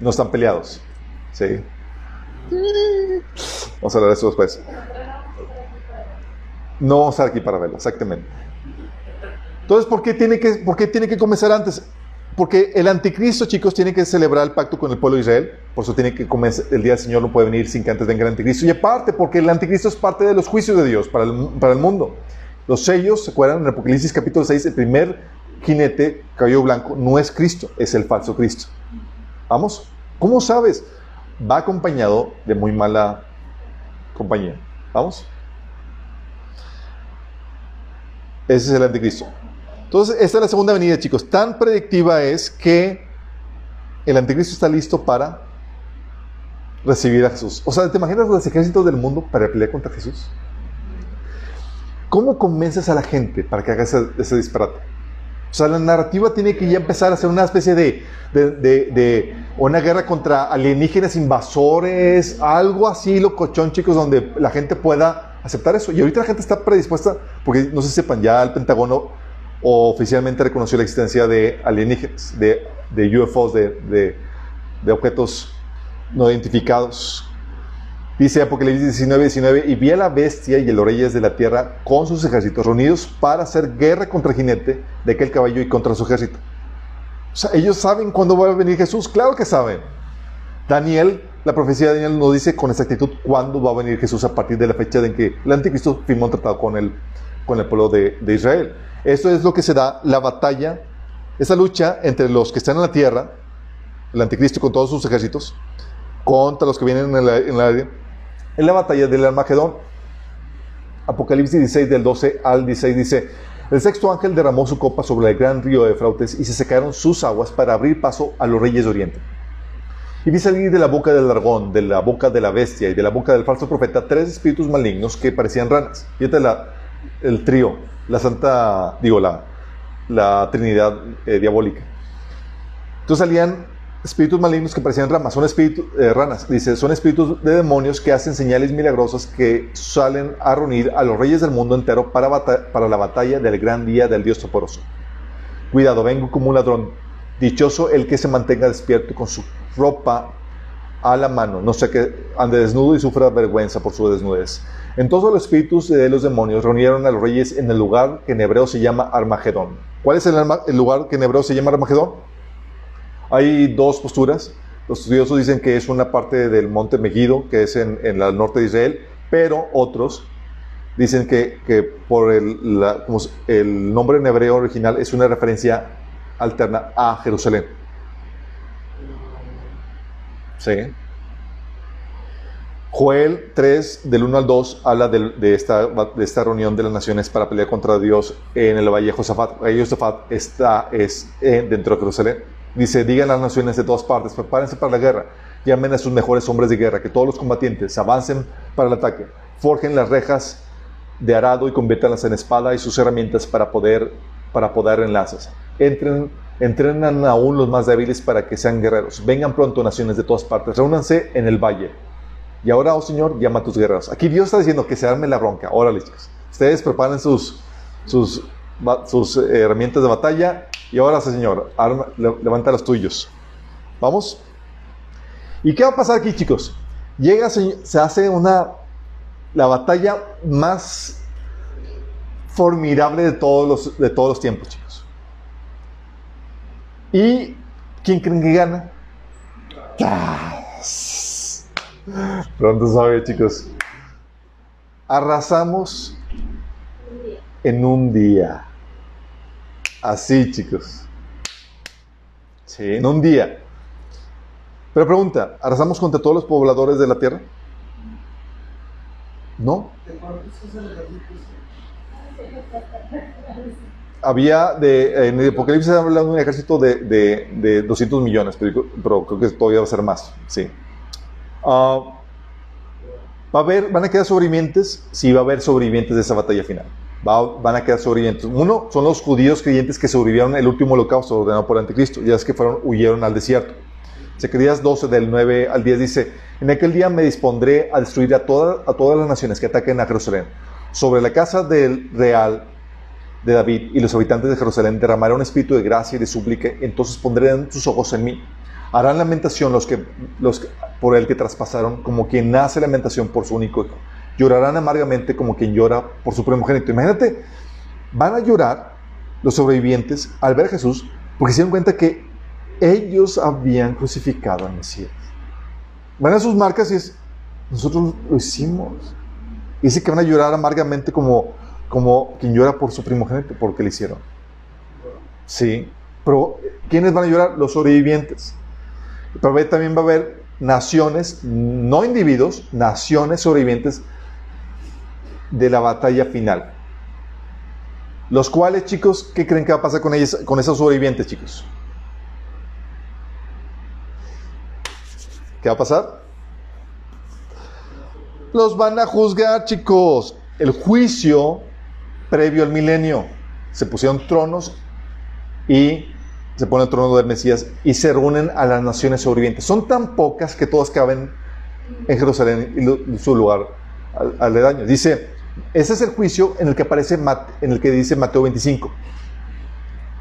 [SPEAKER 1] no están peleados. ¿Sí? Vamos a hablar de eso después. No vamos a estar aquí para verlo, exactamente. Entonces, ¿por qué tiene que, por qué tiene que comenzar antes? Porque el anticristo, chicos, tiene que celebrar el pacto con el pueblo de Israel. Por eso tiene que comenzar, el día del Señor no puede venir sin que antes venga el anticristo. Y aparte, porque el anticristo es parte de los juicios de Dios para el, para el mundo. Los sellos, ¿se acuerdan? En Apocalipsis capítulo 6, el primer jinete, cabello blanco, no es Cristo, es el falso Cristo. ¿Vamos? ¿Cómo sabes? Va acompañado de muy mala compañía. ¿Vamos? Ese es el anticristo. Entonces, esta es la segunda venida, chicos. Tan predictiva es que el anticristo está listo para recibir a Jesús. O sea, ¿te imaginas los ejércitos del mundo para pelear contra Jesús? ¿Cómo convences a la gente para que haga ese, disparate? O sea, la narrativa tiene que ya empezar a ser una especie de, de, de- una guerra contra alienígenas invasores, algo así locochón, chicos, donde la gente pueda aceptar eso. Y ahorita la gente está predispuesta, porque no si sepan, ya el Pentágono oficialmente reconoció la existencia de alienígenas, de, de UFOs, de, de- de objetos no identificados. Dice Apocalipsis 19, 19, y vi a la bestia y el oreyes de la tierra con sus ejércitos reunidos para hacer guerra contra el jinete de aquel caballo y contra su ejército. O sea, ellos saben cuándo va a venir Jesús, claro que saben. Daniel, la profecía de Daniel nos dice con exactitud cuándo va a venir Jesús a partir de la fecha en que el anticristo firmó un tratado con el, con el pueblo de, de Israel. Esto es lo que se da la batalla, esa lucha entre los que están en la tierra, el anticristo con todos sus ejércitos, contra los que vienen en la, en la en la batalla del Armagedón. Apocalipsis 16 del 12 al 16 dice, el sexto ángel derramó su copa sobre el gran río de Frautes y se secaron sus aguas para abrir paso a los reyes de Oriente. Y vi salir de la boca del dragón, de la boca de la bestia y de la boca del falso profeta tres espíritus malignos que parecían ranas. Fíjate la, el trío, la santa, digo, la, la trinidad eh, diabólica. Entonces salían espíritus malignos que parecían ramas, son espíritus, eh, ranas, dice, son espíritus de demonios que hacen señales milagrosas que salen a reunir a los reyes del mundo entero para, para la batalla del gran día del Dios Toporoso. Cuidado, vengo como un ladrón. Dichoso el que se mantenga despierto con su ropa a la mano, no sé que ande desnudo y sufra vergüenza por su desnudez. Entonces los espíritus de los demonios reunieron a los reyes en el lugar que en hebreo se llama Armagedón. ¿Cuál es el, lugar que en hebreo se llama Armagedón? Hay dos posturas. Los estudiosos dicen que es una parte del monte Megido, que es en, el norte de Israel, pero otros dicen que, por el, el nombre en hebreo original es una referencia alterna a Jerusalén. Sí. Joel 3, del 1 al 2, habla de, esta, reunión de las naciones para pelear contra Dios en el Valle de Josafat. De Josafat está es, eh, dentro de Jerusalén. Dice, digan las naciones de todas partes, prepárense para la guerra, llamen a sus mejores hombres de guerra, que todos los combatientes avancen para el ataque, forjen las rejas de arado y conviértanlas en espada y sus herramientas para poder, para poder en lanzas. Entren entrenan aún los más débiles para que sean guerreros. Vengan pronto naciones de todas partes, reúnanse en el valle. Y ahora, oh Señor, llama a tus guerreros. Aquí Dios está diciendo que se arme la bronca. Órale, chicos. Ustedes preparen sus, sus, eh, herramientas de batalla. Y ahora, Señor, levanta los tuyos. ¿Vamos? ¿Y qué va a pasar aquí, chicos? Llega, se hace una, la batalla más formidable de todos los, de todos los tiempos, chicos. ¿Y quién creen que gana? Pronto sabe, chicos. Arrasamos en un día. Así, chicos. Sí, en un día. Pero pregunta, ¿arrasamos contra todos los pobladores de la tierra? ¿No? había de, en el Apocalipsis habla de un ejército de, de, 200 millones, pero, creo que todavía va a ser más. Sí. Ah, va a haber, ¿Van a quedar sobrevivientes? Sí, va a haber sobrevivientes de esa batalla final. van a quedar sobrevivientes. Uno son los judíos creyentes que sobrevivieron el último holocausto ordenado por el anticristo, ya es que fueron, huyeron al desierto. Zacarías 12, del 9 al 10 dice, en aquel día me dispondré a destruir a, toda, a todas las naciones que ataquen a Jerusalén. Sobre la casa del real de David y los habitantes de Jerusalén derramarán un espíritu de gracia y de súplica, entonces pondrán sus ojos en mí. Harán lamentación los que, los por el que traspasaron, como quien hace lamentación por su único hijo. Llorarán amargamente como quien llora por su primogénito. Imagínate, van a llorar los sobrevivientes al ver a Jesús porque se dieron cuenta que ellos habían crucificado al Mesías. Van a sus marcas y es, nosotros lo hicimos. Dice que van a llorar amargamente como como quien llora por su primogénito, porque le hicieron. Sí, pero ¿quiénes van a llorar? Los sobrevivientes. Pero también va a haber naciones, no individuos, naciones sobrevivientes de la batalla final. Los cuales, chicos, ¿qué creen que va a pasar con, ellos, con esos sobrevivientes, chicos? ¿Qué va a pasar? Los van a juzgar, chicos. El juicio previo al milenio. Se pusieron tronos y se pone el trono del Mesías y se reúnen a las naciones sobrevivientes. Son tan pocas que todas caben en Jerusalén y su lugar aledaño. Dice, ese es el juicio en el que aparece, en el que dice Mateo 25.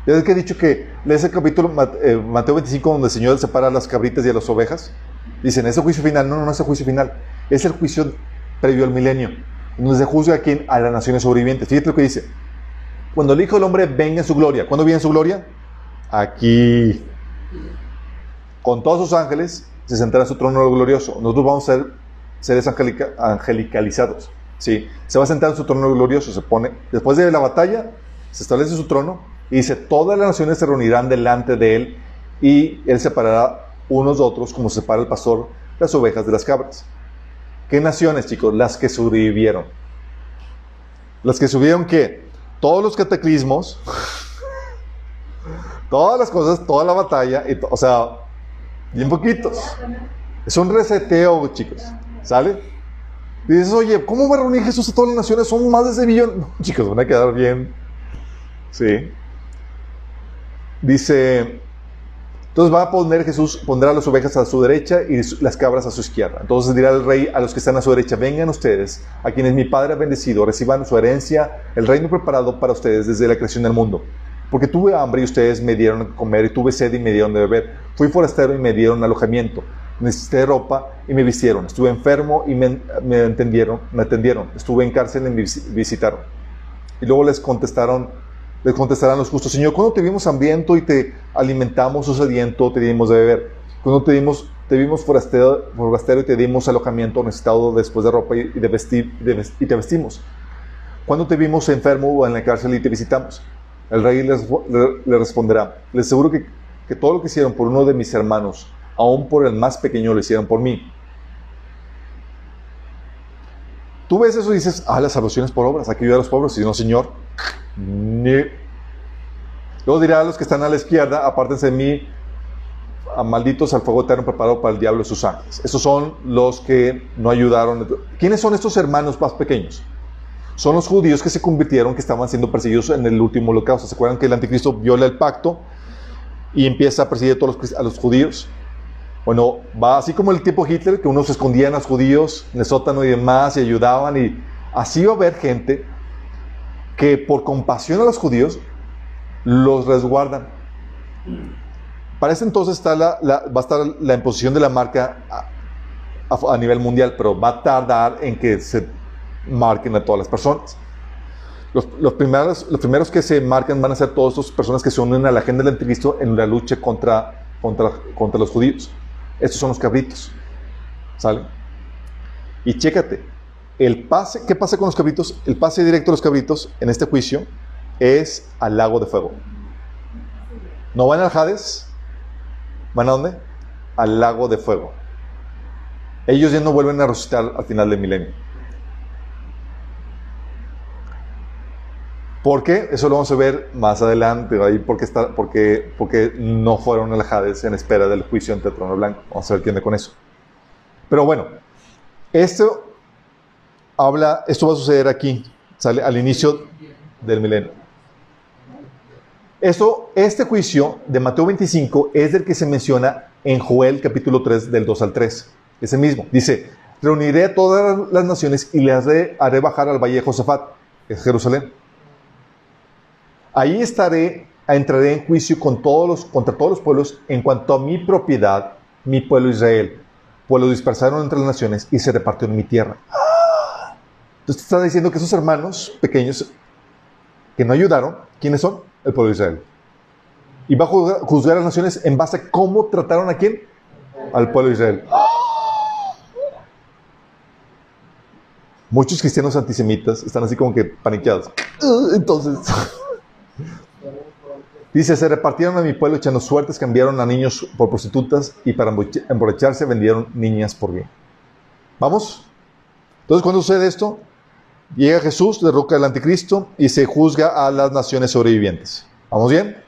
[SPEAKER 1] Ya que he dicho que lees el capítulo eh, Mateo 25 donde el Señor separa a las cabritas y a las ovejas. Dicen, ese juicio final. No, no, no es el juicio final. Es el juicio previo al milenio donde se juzga a quién? A las naciones sobrevivientes. Fíjate lo que dice. Cuando el Hijo del Hombre venga en su gloria. ¿Cuándo viene en su gloria? Aquí. Con todos sus ángeles se sentará en su trono glorioso. Nosotros vamos a ser seres angelicalizados. ¿sí? Se va a sentar en su trono glorioso. Se pone, después de la batalla, se establece su trono y dice, todas las naciones se reunirán delante de él y él separará unos de otros como separa el pastor las ovejas de las cabras. ¿Qué naciones, chicos? Las que sobrevivieron. Las que subieron que todos los cataclismos, todas las cosas, toda la batalla, y o sea, bien poquitos. Es un reseteo, chicos. ¿Sale? Y dices, oye, ¿cómo va a reunir Jesús a todas las naciones? Son más de ese billón. No, chicos, van a quedar bien. Sí. Dice, entonces va a poner Jesús, pondrá las ovejas a su derecha y las cabras a su izquierda. Entonces dirá el rey a los que están a su derecha, vengan ustedes, a quienes mi Padre ha bendecido, reciban su herencia, el reino preparado para ustedes desde la creación del mundo. Porque tuve hambre y ustedes me dieron de comer, y tuve sed y me dieron de beber. Fui forastero y me dieron alojamiento. Necesité ropa y me vistieron. Estuve enfermo y me, entendieron, me atendieron. Estuve en cárcel y me vis- visitaron. Y luego les contestaron, les contestarán los justos, Señor, ¿cuándo te vimos hambriento y te alimentamos o sediento, te dimos de beber? Cuando te dimos, te vimos forastero, forastero y te dimos alojamiento necesitado después de ropa y de vestir, y te vestimos. Cuando te vimos enfermo o en la cárcel y te visitamos? El rey les, le, le responderá, les aseguro que, que todo lo que hicieron por uno de mis hermanos, aún por el más pequeño, lo hicieron por mí. Tú ves eso y dices, ah, la salvación es por obras, hay que ayudar a los pobres. Y no, Señor, ni. Luego dirá a los que están a la izquierda, apártense de mí, a malditos al fuego eterno preparado para el diablo y sus ángeles. Estos son los que no ayudaron. ¿Quiénes son estos hermanos más pequeños? Son los judíos que se convirtieron, que estaban siendo perseguidos en el último holocausto. ¿Se acuerdan que el anticristo viola el pacto y empieza a perseguir a todos los, a los judíos? Bueno, va así como el tipo Hitler, que unos escondían a los judíos en el sótano y demás y ayudaban. Y así va a haber gente que por compasión a los judíos los resguardan. Para ese entonces está la, va a estar la imposición de la marca a- a nivel mundial, pero va a tardar en que se marquen a todas las personas. Los, los primeros, los primeros que se marcan van a ser todas estas personas que se unen a la agenda del anticristo en la lucha contra, contra, contra los judíos. Estos son los cabritos. ¿Sale? Y chécate, el pase, ¿qué pasa con los cabritos? El pase directo de los cabritos en este juicio es al lago de fuego. No van al Hades, van a dónde? Al lago de fuego. Ellos ya no vuelven a resucitar al final del milenio. ¿Por qué? Eso lo vamos a ver más adelante, ahí porque, está, porque, porque no fueron al Hades en espera del juicio ante el trono blanco. Vamos a ver quién anda con eso. Pero bueno, esto habla, esto va a suceder aquí, sale al inicio del milenio. Esto, este juicio de Mateo 25 es del que se menciona en Joel capítulo 3 del 2 al 3. Ese mismo. Dice, reuniré a todas las naciones y les haré, bajar al valle de Josafat, es Jerusalén. Ahí estaré, entraré en juicio con todos los, contra todos los pueblos en cuanto a mi propiedad, mi pueblo Israel. Pues lo dispersaron entre las naciones y se repartió en mi tierra. Entonces está diciendo que esos hermanos pequeños que no ayudaron, ¿quiénes son? El pueblo Israel. Y va a juzgar, a las naciones en base a cómo trataron a quién? Al pueblo Israel. Muchos cristianos antisemitas están así como que paniqueados. "Ah, Entonces, dice, se repartieron a mi pueblo echando suertes, cambiaron a niños por prostitutas y para emborracha- emborracharse vendieron niñas por bien. ¿Vamos? Entonces, cuando sucede esto, llega Jesús, derroca al anticristo y se juzga a las naciones sobrevivientes. ¿Vamos bien?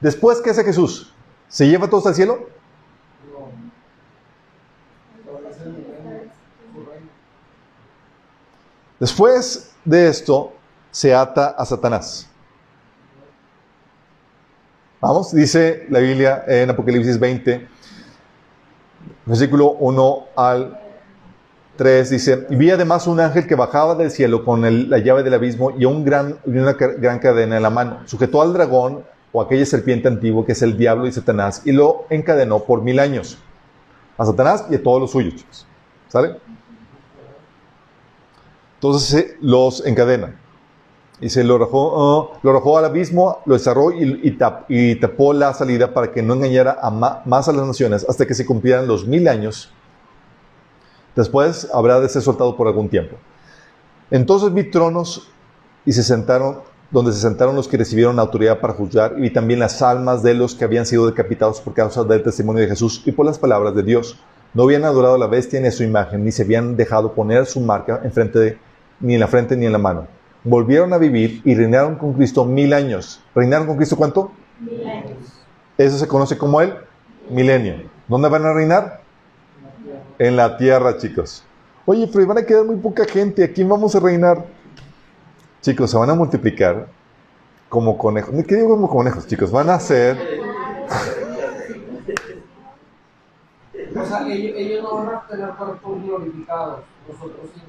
[SPEAKER 1] Después, ¿qué hace Jesús? ¿Se lleva todos al cielo? Después de esto, se ata a Satanás. Vamos, dice la Biblia en Apocalipsis 20, versículo 1 al 3, dice, vi además un ángel que bajaba del cielo con la llave del abismo y, un gran, una gran cadena en la mano. Sujetó al dragón o aquella serpiente antigua que es el diablo y Satanás y lo encadenó por mil años. A Satanás y a todos los suyos. ¿Sale? Entonces se los encadena. Y se lo arrojó, ah, lo arrojó al abismo, lo encerró y, y tap- y tapó la salida para que no engañara a más a las naciones hasta que se cumplieran los mil años. Después habrá de ser soltado por algún tiempo. Entonces vi tronos y se sentaron, donde se sentaron los que recibieron autoridad para juzgar, y vi también las almas de los que habían sido decapitados por causa del testimonio de Jesús y por las palabras de Dios. No habían adorado la bestia ni su imagen, ni se habían dejado poner su marca en frente ni en la frente ni en la mano. Volvieron a vivir y reinaron con Cristo mil años. ¿Reinaron con Cristo cuánto?
[SPEAKER 2] Mil años.
[SPEAKER 1] Eso se conoce como el milenio. ¿Dónde van a reinar? En la tierra, chicos. Oye, pero van a quedar muy poca gente. ¿A quién vamos a reinar? Chicos, se van a multiplicar como conejos. ¿Qué digo como conejos, chicos? Van a ser...
[SPEAKER 3] O sea, ellos, ellos no van a tener cuerpos glorificados, nosotros sí.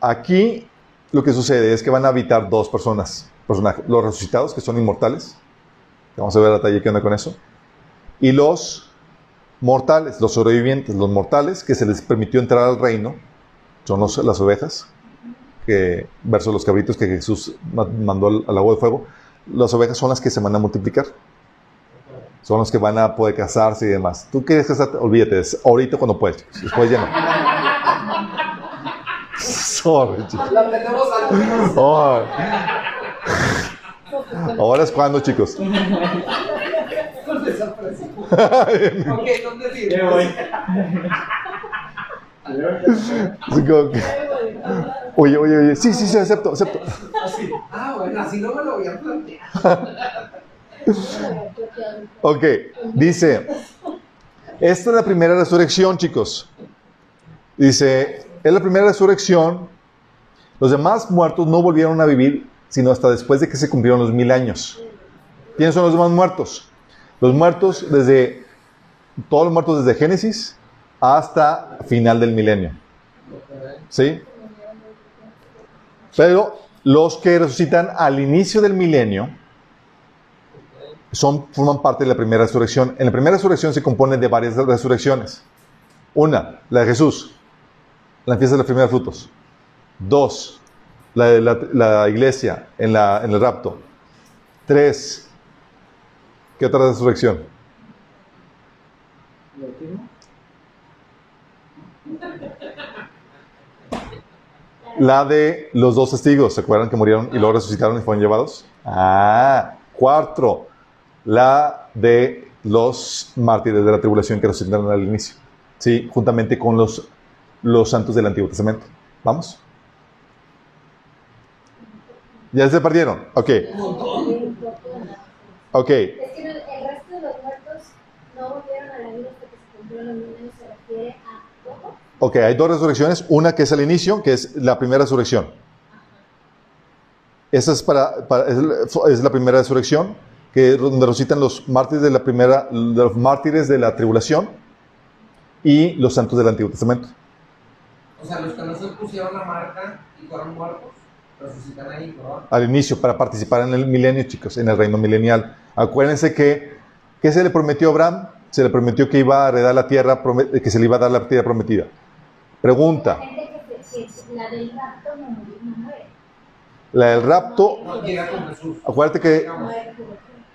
[SPEAKER 1] Aquí lo que sucede es que van a habitar dos personas, personajes, los resucitados, que son inmortales, que vamos a ver a detalle qué onda con eso, y los mortales, los sobrevivientes, los mortales, que se les permitió entrar al reino, son los- las ovejas, que, versus los cabritos que Jesús ma- mandó al, al agua de fuego, las ovejas son las que se van a multiplicar. Son los que van a poder casarse y demás. ¿Tú quieres casarte? Olvídate, ahorita cuando puedes. Después ya no. Sorry.
[SPEAKER 3] La tenemos al
[SPEAKER 1] Oh. Ahora es cuando, chicos.
[SPEAKER 3] Ok, ¿dónde
[SPEAKER 1] que- Oye, oye, oye. Sí, sí, sí, acepto, acepto.
[SPEAKER 3] Ah, bueno, así no me lo habían planteado.
[SPEAKER 1] Ok, dice, esta es la primera resurrección, chicos. Dice, es la primera resurrección. Los demás muertos no volvieron a vivir, sino hasta después de que se cumplieron los mil años. ¿Quiénes son los demás muertos? Los muertos desde, todos los muertos desde Génesis hasta final del milenio. ¿Sí? Pero los que resucitan al inicio del milenio, son, forman parte de la primera resurrección. En la primera resurrección se compone de varias resurrecciones. Una, la de Jesús, la fiesta de los primeros frutos. Dos, la la iglesia en, la, en el rapto. Tres, ¿qué otra resurrección? La de los dos testigos, ¿se acuerdan que murieron y luego resucitaron y fueron llevados? Ah, cuatro, la de los mártires de la tribulación que resucitaron al inicio. Sí, juntamente con los, los santos del Antiguo Testamento. ¿Vamos? ¿Ya se perdieron? Ok, ok.
[SPEAKER 2] Es que el resto de los muertos no volvieron a la vida hasta que se. Se refiere a todo.
[SPEAKER 1] Ok, hay dos resurrecciones. Una que es al inicio, que es la primera resurrección. Esa es, para, para- es, la- es la primera resurrección, que es donde resucitan los mártires de la primera, los mártires de la tribulación y los santos del Antiguo Testamento.
[SPEAKER 3] O sea, los que no se pusieron la marca y fueron muertos, resucitan ahí, ¿verdad?
[SPEAKER 1] Al inicio, para participar en el milenio, chicos, en el reino milenial. Acuérdense que, ¿qué se le prometió a Abraham? Se le prometió que iba a heredar la tierra, que se le iba a dar la tierra prometida.
[SPEAKER 2] La
[SPEAKER 1] Pregunta,
[SPEAKER 2] gente que, se- que la del rapto no murió, no muere.
[SPEAKER 1] la del rapto,
[SPEAKER 3] No llega con Jesús.
[SPEAKER 1] acuérdate que.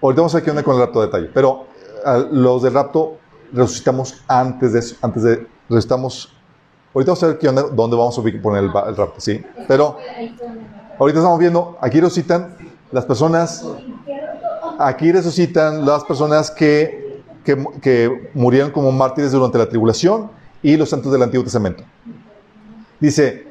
[SPEAKER 1] Ahorita vamos a ver qué onda con el rapto de detalle. Pero eh, los del rapto resucitamos antes de eso. Antes de resucitamos. Ahorita vamos a ver qué onda, dónde vamos a poner el, el rapto, ¿sí? Pero ahorita estamos viendo, aquí resucitan las personas, aquí resucitan las personas que, que, mu- que murieron como mártires durante la tribulación y los santos del Antiguo Testamento. Dice,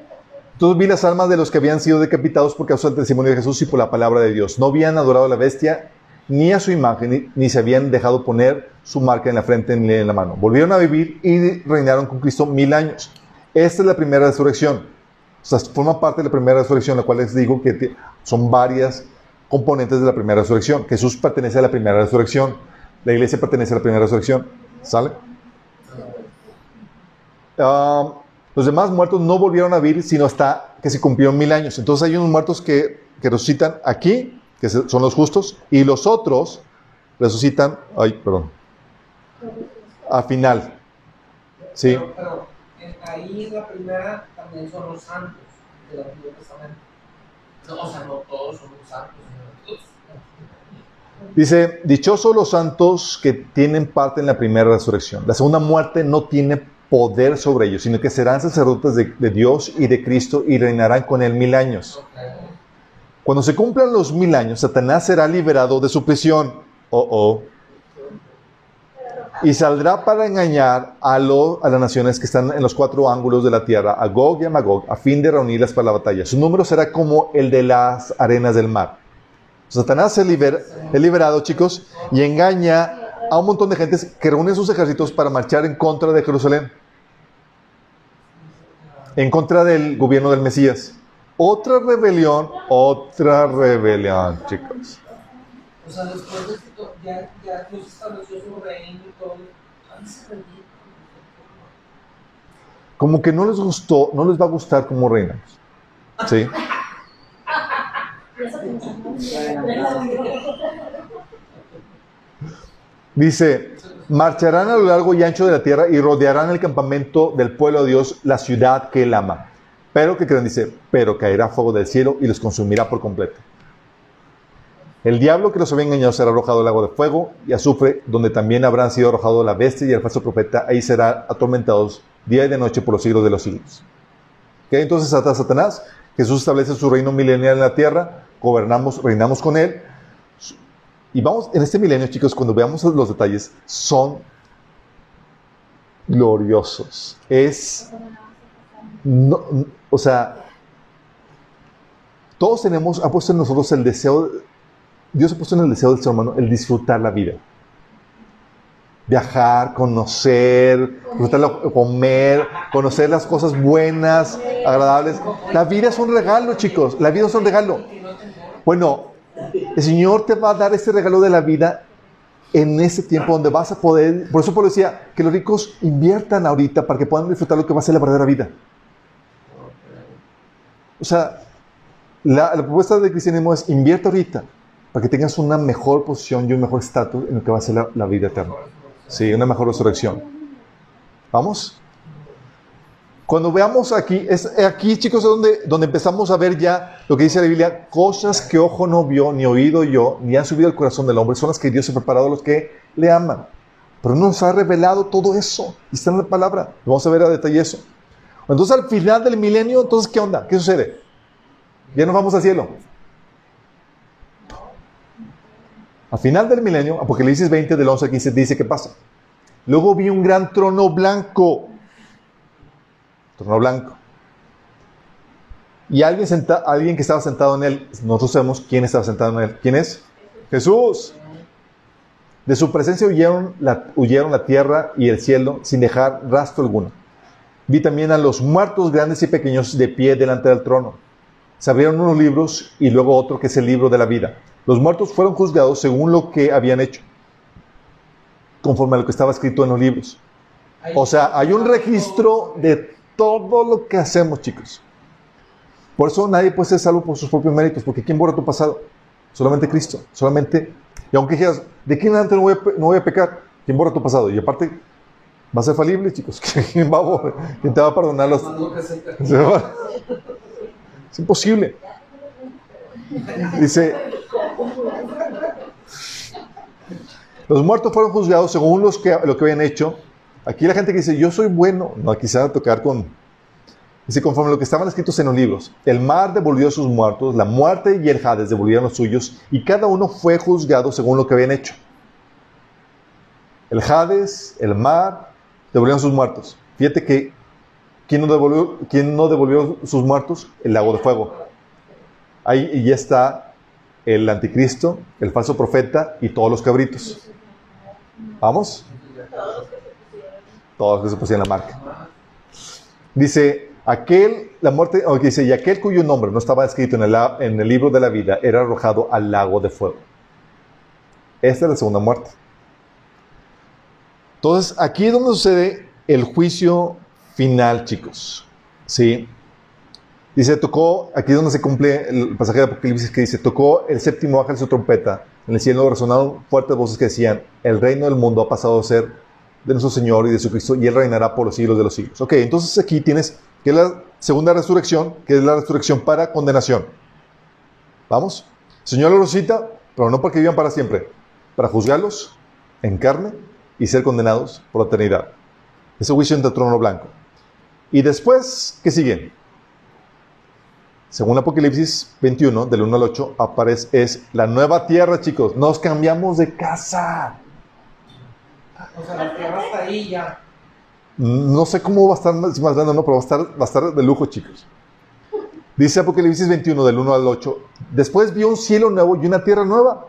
[SPEAKER 1] entonces vi las almas de los que habían sido decapitados por causa del testimonio de Jesús y por la palabra de Dios. No habían adorado a la bestia ni a su imagen, ni se habían dejado poner su marca en la frente ni en la mano. Volvieron a vivir y reinaron con Cristo mil años. Esta es la primera resurrección. O sea, forma parte de la primera resurrección, la cual les digo que son varias componentes de la primera resurrección. Jesús pertenece a la primera resurrección. La iglesia pertenece a la primera resurrección. ¿Sale? Ah, los demás muertos no volvieron a vivir sino hasta que se cumplieron mil años. Entonces hay unos muertos que, resucitan aquí, que son los justos, y los otros resucitan, ay, perdón, a final. Sí,
[SPEAKER 3] ahí en la primera también son los santos del Antiguo Testamento. No, o sea, no todos son los santos. sino todos.
[SPEAKER 1] dice, dichosos los santos que tienen parte en la primera resurrección. La segunda muerte no tiene poder sobre ellos, sino que serán sacerdotes de, de Dios y de Cristo y reinarán con él mil años. Cuando se cumplan los mil años, Satanás será liberado de su prisión. Oh, oh. Y saldrá para engañar a, lo- a las naciones que están en los cuatro ángulos de la tierra, a Gog y a Magog, a fin de reunirlas para la batalla. Su número será como el de las arenas del mar. Satanás es, liber- es liberado, chicos, y engaña a un montón de gentes que reúnen sus ejércitos para marchar en contra de Jerusalén. En contra del gobierno del Mesías. Otra rebelión, otra rebelión, chicos.
[SPEAKER 3] O sea, después de que ya, ya Dios estableció su reino y todo, se.
[SPEAKER 1] Como que no les gustó, no les va a gustar como reinamos. ¿Sí?
[SPEAKER 2] Que
[SPEAKER 1] Dice, marcharán a lo largo y ancho de la tierra y rodearán el campamento del pueblo de Dios, la ciudad que él ama. Pero, ¿qué creen? Dice, pero caerá fuego del cielo y los consumirá por completo. El diablo que los había engañado será arrojado al lago de fuego y azufre, donde también habrán sido arrojados la bestia y el falso profeta. Ahí serán atormentados día y de noche por los siglos de los siglos. ¿Ok? Entonces, Satanás, Jesús establece su reino milenial en la tierra, gobernamos, reinamos con él. Y vamos, en este milenio, chicos, cuando veamos los detalles, son gloriosos. Es, no- o sea, todos tenemos, ha puesto en nosotros el deseo, Dios ha puesto en el deseo del ser humano el disfrutar la vida. Viajar, conocer, disfrutar, comer, conocer las cosas buenas, agradables. La vida es un regalo, chicos. La vida es un regalo. Bueno, el Señor te va a dar este regalo de la vida en ese tiempo donde vas a poder. Por eso Pablo decía que los ricos inviertan ahorita para que puedan disfrutar lo que va a ser la verdadera vida. O sea, la, la propuesta del cristianismo es invierte ahorita para que tengas una mejor posición y un mejor estatus en lo que va a ser la, vida eterna. Sí, una mejor resurrección. ¿Vamos? Cuando veamos aquí, es aquí, chicos, es donde, donde empezamos a ver ya lo que dice la Biblia, cosas que ojo no vio, ni oído yo, ni han subido al corazón del hombre, son las que Dios ha preparado a los que le aman. Pero no nos ha revelado todo eso, está en la palabra. Vamos a ver a detalle eso. Entonces, al final del milenio, entonces, ¿qué onda? ¿Qué sucede? Ya nos vamos al cielo. Al final del milenio, Apocalipsis 20, del 11 al 15, dice qué pasa. Luego vi un gran trono blanco. Trono blanco. Y alguien, senta- alguien que estaba sentado en él, nosotros sabemos quién estaba sentado en él. ¿Quién es? Jesús. De su presencia huyeron la, huyeron la tierra y el cielo sin dejar rastro alguno. Vi también a los muertos grandes y pequeños de pie delante del trono. Se abrieron unos libros y luego otro que es el libro de la vida. Los muertos fueron juzgados según lo que habían hecho, conforme a lo que estaba escrito en los libros. O sea, hay un registro de todo lo que hacemos, chicos. Por eso nadie puede ser salvo por sus propios méritos, porque ¿quién borra tu pasado? Solamente Cristo. Solamente, y aunque dijeras, ¿de quién adelante no voy, a, no voy a pecar? ¿Quién borra tu pasado? Y aparte, va a ser falible, chicos. ¿Quién, va a borrar? ¿Quién te va a perdonar los... Es imposible. Dice, los muertos fueron juzgados según lo que habían hecho. Aquí la gente que dice, yo soy bueno, no, aquí se va a tocar con... Dice, conforme lo que estaban escritos en los libros, el mar devolvió a sus muertos, la muerte y el Hades devolvieron los suyos, y cada uno fue juzgado según lo que habían hecho. El Hades, el mar, devolvieron sus muertos. Fíjate que ¿Quién no, devolvió, quién no devolvió sus muertos? El lago de fuego. Ahí ya está el anticristo, el falso profeta y todos los cabritos. ¿Vamos? Todos que se pusieron la marca. Dice, aquel, la muerte, o que dice, y aquel cuyo nombre no estaba escrito en el, en el libro de la vida era arrojado al lago de fuego. Esta es la segunda muerte. Entonces, aquí es donde sucede el juicio final, chicos. ¿Sí? Dice, tocó, aquí es donde se cumple el pasaje de Apocalipsis que dice, tocó el séptimo ángel su trompeta. En el cielo resonaron fuertes voces que decían, el reino del mundo ha pasado a ser de nuestro Señor y de su Cristo, y Él reinará por los siglos de los siglos. Ok, entonces aquí tienes que es la segunda resurrección, que es la resurrección para condenación. ¿Vamos? El Señor lo resucita, pero no para que vivan para siempre, para juzgarlos en carne y ser condenados por la eternidad. Ese juicio en trono blanco. Y después, ¿qué sigue? Según Apocalipsis 21, del 1 al 8, aparece, es la nueva tierra, chicos. Nos cambiamos de casa.
[SPEAKER 3] O sea, la tierra está ahí ya.
[SPEAKER 1] No sé cómo va a estar más, más grande, no, pero va a, estar, va a estar de lujo, chicos. Dice Apocalipsis 21, del 1 al 8. Después vio un cielo nuevo y una tierra nueva.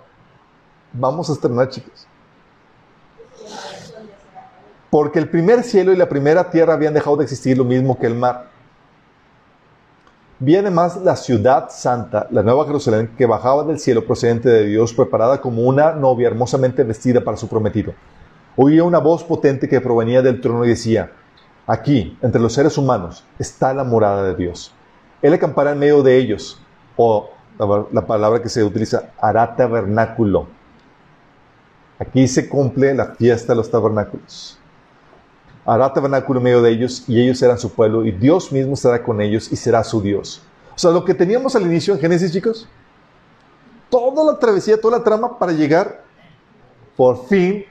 [SPEAKER 1] Vamos a estrenar, chicos. Porque el primer cielo y la primera tierra habían dejado de existir, lo mismo que el mar. Vi además la ciudad santa, la nueva Jerusalén, que bajaba del cielo procedente de Dios, preparada como una novia hermosamente vestida para su prometido. Oía una voz potente que provenía del trono y decía, aquí, entre los seres humanos, está la morada de Dios. Él acampará en medio de ellos, o la, la palabra que se utiliza, hará tabernáculo. Aquí se cumple la fiesta de los tabernáculos. Hará tabernáculo en medio de ellos y ellos serán su pueblo y Dios mismo estará con ellos y será su Dios. O sea, lo que teníamos al inicio en Génesis, chicos, toda la travesía, toda la trama para llegar por fin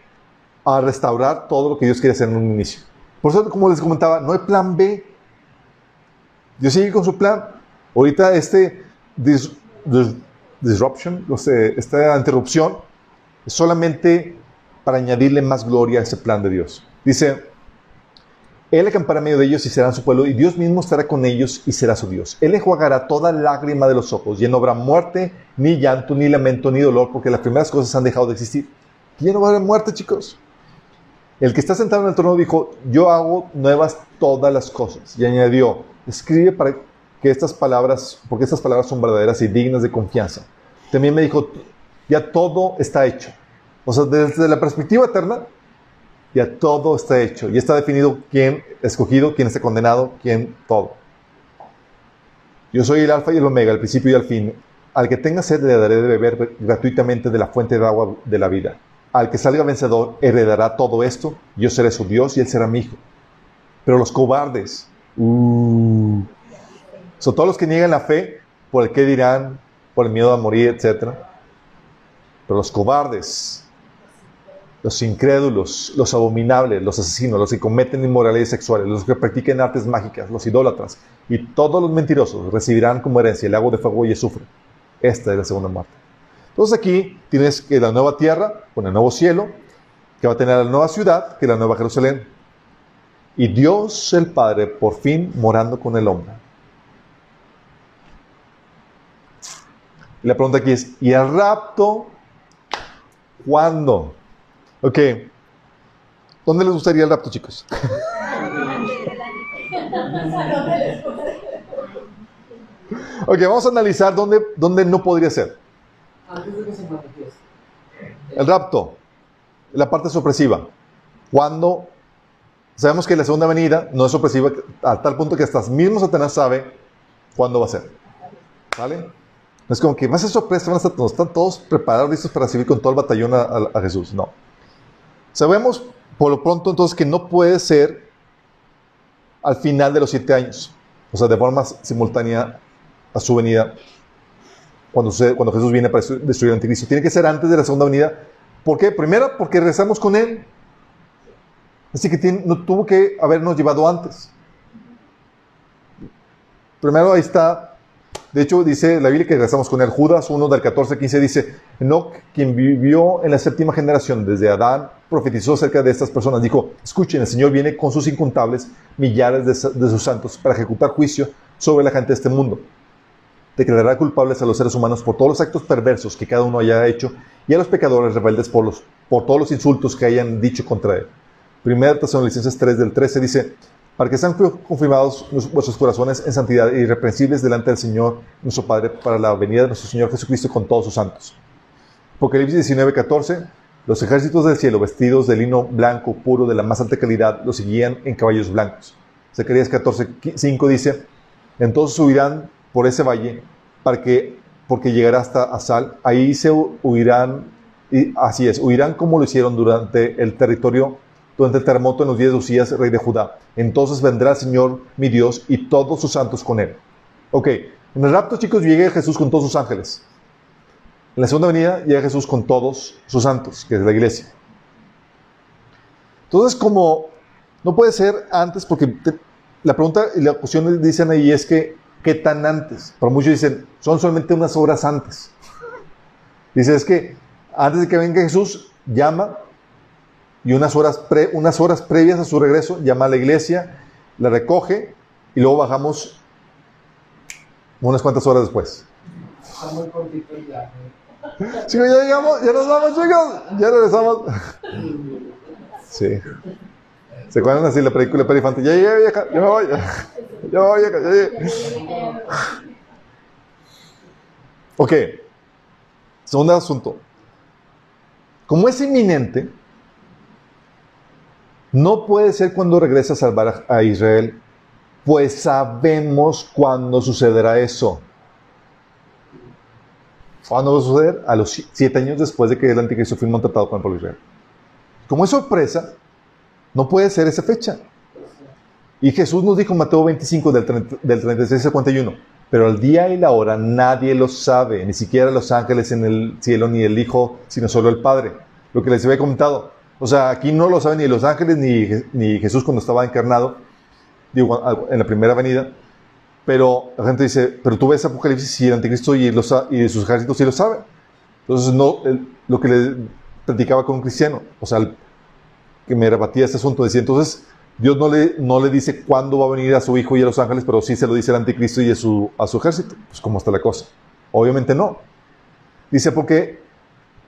[SPEAKER 1] a restaurar todo lo que Dios quiere hacer en un inicio. Por eso, como les comentaba, no hay plan B. Dios sigue con su plan. Ahorita este dis- dis- disruption, o sea, esta interrupción, es solamente para añadirle más gloria a ese plan de Dios. Dice, Él acampará en medio de ellos y serán su pueblo, y Dios mismo estará con ellos y será su Dios. Él enjuagará toda lágrima de los ojos, y no habrá muerte, ni llanto, ni lamento, ni dolor, porque las primeras cosas han dejado de existir. Ya no va a haber muerte, chicos. El que está sentado en el trono dijo, yo hago nuevas todas las cosas. Y añadió, escribe para que estas palabras, porque estas palabras son verdaderas y dignas de confianza. También me dijo, ya todo está hecho. O sea, desde la perspectiva eterna, ya todo está hecho. Ya está definido quién escogido, quién está condenado, quién todo. Yo soy el alfa y el omega, el principio y el fin. Al que tenga sed le daré de beber gratuitamente de la fuente de agua de la vida. Al que salga vencedor heredará todo esto. Yo seré su Dios y él será mi hijo. Pero los cobardes, uh, son todos los que niegan la fe por el que dirán, por el miedo a morir, etc. Pero los cobardes, los incrédulos, los abominables, los asesinos, los que cometen inmoralidades sexuales, los que practiquen artes mágicas, los idólatras y todos los mentirosos recibirán como herencia el lago de fuego y azufre. Esta es la segunda muerte. Entonces aquí tienes que la nueva tierra con el nuevo cielo, que va a tener la nueva ciudad, que es la nueva Jerusalén. Y Dios el Padre por fin morando con el hombre. La pregunta aquí es, ¿y el rapto cuándo? Ok. ¿Dónde les gustaría el rapto, chicos? ok, vamos a analizar dónde, dónde no podría ser.
[SPEAKER 3] Antes de que se manifieste.
[SPEAKER 1] El rapto, la parte sorpresiva. Cuando sabemos que la segunda venida no es sorpresiva a tal punto que hasta mismo Satanás sabe cuándo va a ser. ¿Vale? No es como que va a ser sorpresa, van a estar, están todos preparados, listos para recibir con todo el batallón a, a- a Jesús. No. Sabemos por lo pronto entonces que no puede ser al final de los siete años, o sea, de forma simultánea a su venida, cuando, cuando Jesús viene para destruir el anticristo. Tiene que ser antes de la segunda venida. ¿Por qué? Primero, porque rezamos con Él. Así que no tuvo que habernos llevado antes. Primero ahí está. De hecho, dice la Biblia que rezamos con él. Judas 1 del 14 al 15 dice, Enoch, quien vivió en la séptima generación desde Adán, profetizó acerca de estas personas. Dijo, escuchen, el Señor viene con sus incontables millares de sus santos para ejecutar juicio sobre la gente de este mundo. Declarará culpables a los seres humanos por todos los actos perversos que cada uno haya hecho y a los pecadores rebeldes por, los, por todos los insultos que hayan dicho contra él. Primera Tesalonicenses 3 del 13 dice, para que sean confirmados vuestros corazones en santidad e irreprensibles delante del Señor, nuestro Padre, para la venida de nuestro Señor Jesucristo con todos sus santos. Apocalipsis 19, 14, los ejércitos del cielo, vestidos de lino blanco puro de la más alta calidad, los seguían en caballos blancos. Zacarías 14, 5 dice, entonces subirán por ese valle, para que, porque llegará hasta Asal, ahí se hu- huirán, y así es, huirán como lo hicieron durante el territorio, durante el terremoto en los días de Usías, rey de Judá. Entonces vendrá el Señor, mi Dios, y todos sus santos con él. Ok, en el rapto, chicos, llega Jesús con todos sus ángeles. En la segunda venida llega Jesús con todos sus santos, que es la iglesia. Entonces, como no puede ser antes, porque la pregunta y la cuestión dicen ahí es que, ¿qué tan antes? Para muchos dicen, son solamente unas horas antes. Dice, es que antes de que venga Jesús, llama y unas horas, unas horas previas a su regreso llama a la iglesia, la recoge y luego bajamos unas cuantas horas después.
[SPEAKER 3] Muy cortito el viaje.
[SPEAKER 1] Chicos, ya llegamos, ya nos vamos, chicos, ya regresamos. Sí. ¿Se acuerdan así la película Infante? Ya llegué, ya, ya me voy, ya, ya me voy, ya, ya. Ok. Segundo asunto. Como es inminente, no puede ser cuando regresa a salvar a Israel, pues sabemos cuándo sucederá eso. ¿Cuándo va a suceder? A los si- siete años después de que el anticristo firmó un tratado con el pueblo Israel. Como es sorpresa, no puede ser esa fecha. Y Jesús nos dijo en Mateo 25 del, 30 del 36 al 51, pero el día y la hora nadie lo sabe, ni siquiera los ángeles en el cielo, ni el Hijo, sino solo el Padre. Lo que les había comentado. O sea, aquí no lo saben ni los ángeles ni, ni Jesús cuando estaba encarnado, digo, en la primera venida. Pero la gente dice, pero tú ves Apocalipsis y el anticristo y, los, y sus ejércitos sí lo saben. Entonces, no, lo que le platicaba con un cristiano, o sea, que me rebatía este asunto, decía, entonces, Dios no le, no le dice cuándo va a venir a su hijo y a los ángeles, pero sí se lo dice al anticristo y a su, a su ejército. Pues, ¿cómo está la cosa? Obviamente no. Dice, porque,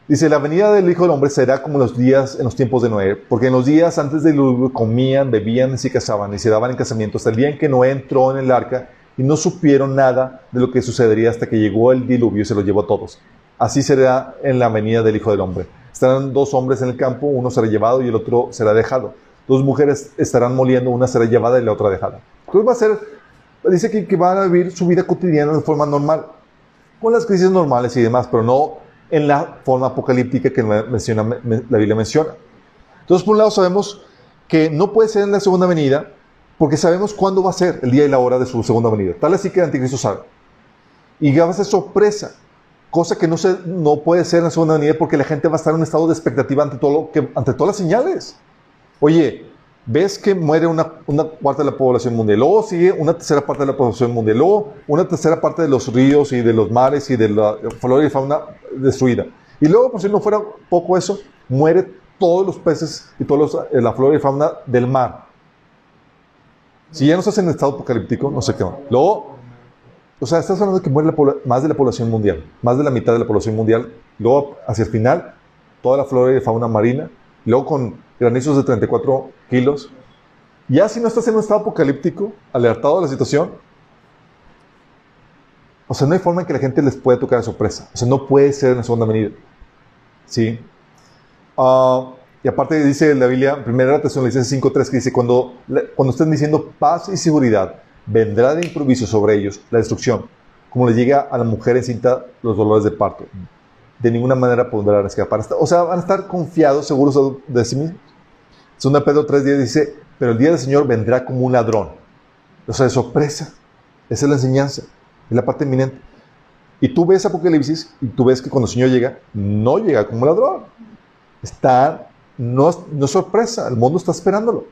[SPEAKER 1] dice, la venida del Hijo del Hombre será como los días, en los tiempos de Noé, porque en los días antes del diluvio comían, bebían y se casaban y se daban en casamiento hasta el día en que Noé entró en el arca y no supieron nada de lo que sucedería hasta que llegó el diluvio y se los llevó a todos. Así será en la venida del Hijo del Hombre. Estarán dos hombres en el campo, uno será llevado y el otro será dejado. Dos mujeres estarán moliendo, una será llevada y la otra dejada. Entonces va a ser, dice que, que van a vivir su vida cotidiana de forma normal, con las crisis normales y demás, pero no en la forma apocalíptica que la Biblia menciona. Entonces, por un lado, sabemos que no puede ser en la segunda venida, porque sabemos cuándo va a ser el día y la hora de su segunda venida. Tal así que el anticristo sabe. Y va a ser sorpresa, cosa que no, se, no puede ser en la segunda venida porque la gente va a estar en un estado de expectativa ante, todo lo que, ante todas las señales. Oye, ves que muere una, una cuarta de la población mundial, luego sigue una tercera parte de la población mundial, luego una tercera parte de los ríos y de los mares y de la flora y fauna destruida. Y luego, por si no fuera poco eso, muere todos los peces y toda la flora y fauna del mar. Si ya no estás en estado apocalíptico, no sé qué. Luego, o sea, estás hablando de que muere la más de la población mundial, más de la mitad de la población mundial. Luego, hacia el final, toda la flora y fauna marina. Luego, con granizos de 34 kilos. Ya si no estás en un estado apocalíptico, alertado de la situación, o sea, no hay forma en que la gente les pueda tocar de sorpresa. O sea, no puede ser en la segunda venida. ¿Sí? Ah, y aparte dice la Biblia, primera Tesalonicenses 5.3, que dice, cuando, cuando estén diciendo paz y seguridad, vendrá de improviso sobre ellos la destrucción, como le llega a la mujer encinta los dolores de parto. De ninguna manera podrán escapar. O sea, van a estar confiados, seguros de sí mismos. Segunda Pedro 3.10 dice, pero el día del Señor vendrá como un ladrón. O sea, de sorpresa. Esa es la enseñanza. Es la parte inminente. Y tú ves Apocalipsis y tú ves que cuando el Señor llega, no llega como un ladrón. Está, no, no es sorpresa, el mundo está esperándolo.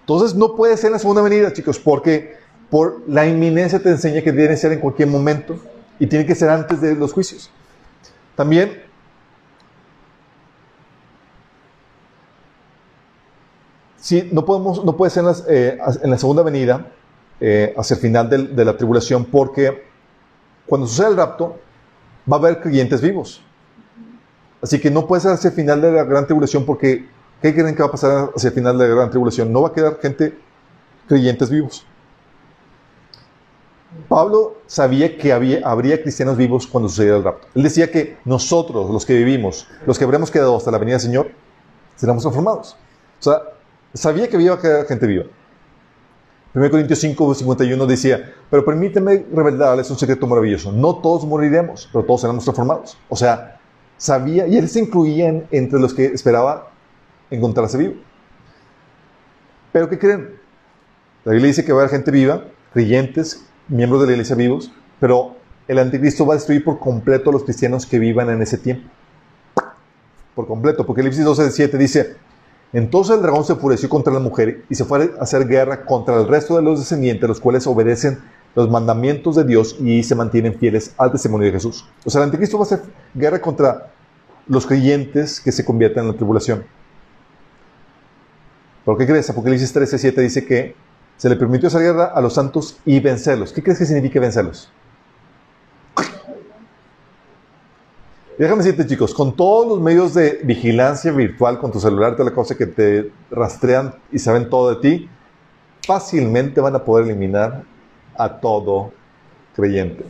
[SPEAKER 1] Entonces no puede ser la segunda venida, chicos, porque por la inminencia te enseña que tiene que ser en cualquier momento y tiene que ser antes de los juicios. También Sí, no, podemos, no puede ser en, eh, la segunda venida, eh, hacia el final de la tribulación, porque cuando suceda el rapto, va a haber creyentes vivos. Así que no puede ser hacia el final de la gran tribulación, porque ¿qué creen que va a pasar hacia el final de la gran tribulación? No va a quedar gente, creyentes vivos. Pablo sabía que habría cristianos vivos cuando sucediera el rapto. Él decía que nosotros, los que vivimos, los que habremos quedado hasta la venida del Señor, seremos transformados. O sea, sabía que había gente viva. 1 Corintios 5, 51 decía, pero permíteme revelarles un secreto maravilloso. No todos moriremos, pero todos seremos transformados. O sea, sabía, y él se incluía en- entre los que esperaba encontrarse vivo. Pero ¿qué creen? La Biblia dice que va a haber gente viva, creyentes, miembros de la iglesia vivos, pero el anticristo va a destruir por completo a los cristianos que vivan en ese tiempo. Por completo. Porque Apocalipsis 12, 7 dice, entonces el dragón se enfureció contra la mujer y se fue a hacer guerra contra el resto de los descendientes, los cuales obedecen los mandamientos de Dios y se mantienen fieles al testimonio de Jesús. O sea, el anticristo va a hacer guerra contra los creyentes que se conviertan en la tribulación. ¿Por qué crees? Apocalipsis 13, 7 dice que se le permitió hacer guerra a los santos y vencerlos. ¿Qué crees que significa vencerlos? déjame decirte, chicos, con todos los medios de vigilancia virtual, con tu celular, toda la cosa que te rastrean y saben todo de ti, fácilmente van a poder eliminar a todo creyente.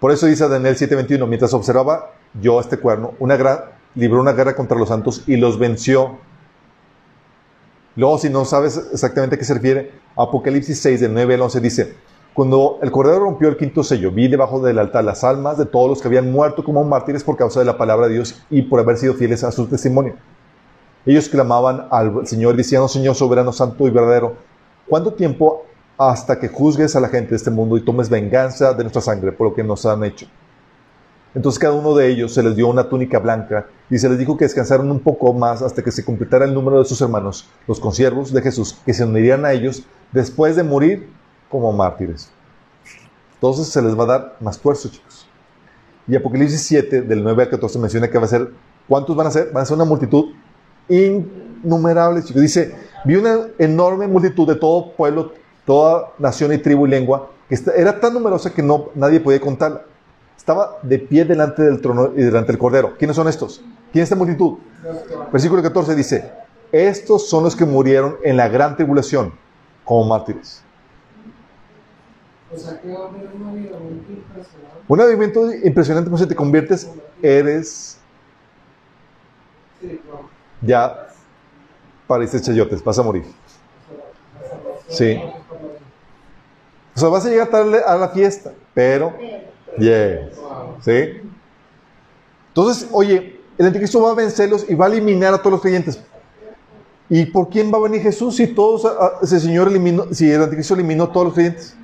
[SPEAKER 1] Por eso dice Daniel 7:21, mientras observaba yo este cuerno, una gran, libró una guerra contra los santos y los venció. Luego, si no sabes exactamente a qué se refiere, Apocalipsis 6, del 9 al 11 dice, cuando el Cordero rompió el quinto sello, vi debajo del altar las almas de todos los que habían muerto como mártires por causa de la palabra de Dios y por haber sido fieles a su testimonio. Ellos clamaban al Señor diciendo, Señor soberano, santo y verdadero, ¿cuánto tiempo hasta que juzgues a la gente de este mundo y tomes venganza de nuestra sangre por lo que nos han hecho? Entonces cada uno de ellos se les dio una túnica blanca y se les dijo que descansaron un poco más hasta que se completara el número de sus hermanos, los consiervos de Jesús, que se unirían a ellos después de morir como mártires. Entonces se les va a dar más esfuerzo, chicos. Y Apocalipsis 7, del 9 al 14, menciona que va a ser, ¿cuántos van a ser? Van a ser una multitud innumerable, chicos. Dice, vi una enorme multitud de todo pueblo, toda nación y tribu y lengua, que era tan numerosa que no, nadie podía contarla. Estaba de pie delante del trono y delante del cordero. ¿Quiénes son estos? ¿Quién es esta multitud? Versículo 14 dice, estos son los que murieron en la gran tribulación como mártires. Un avivamiento impresionante, cuando te conviertes, eres ya pareces chayotes, vas a morir. Sí. O sea, vas a llegar tarde a la fiesta, pero, yes. ¿Sí? Entonces, oye, el anticristo va a vencerlos y va a eliminar a todos los creyentes. ¿Y por quién va a venir Jesús si todos, ese Señor eliminó, si el anticristo eliminó a todos los creyentes?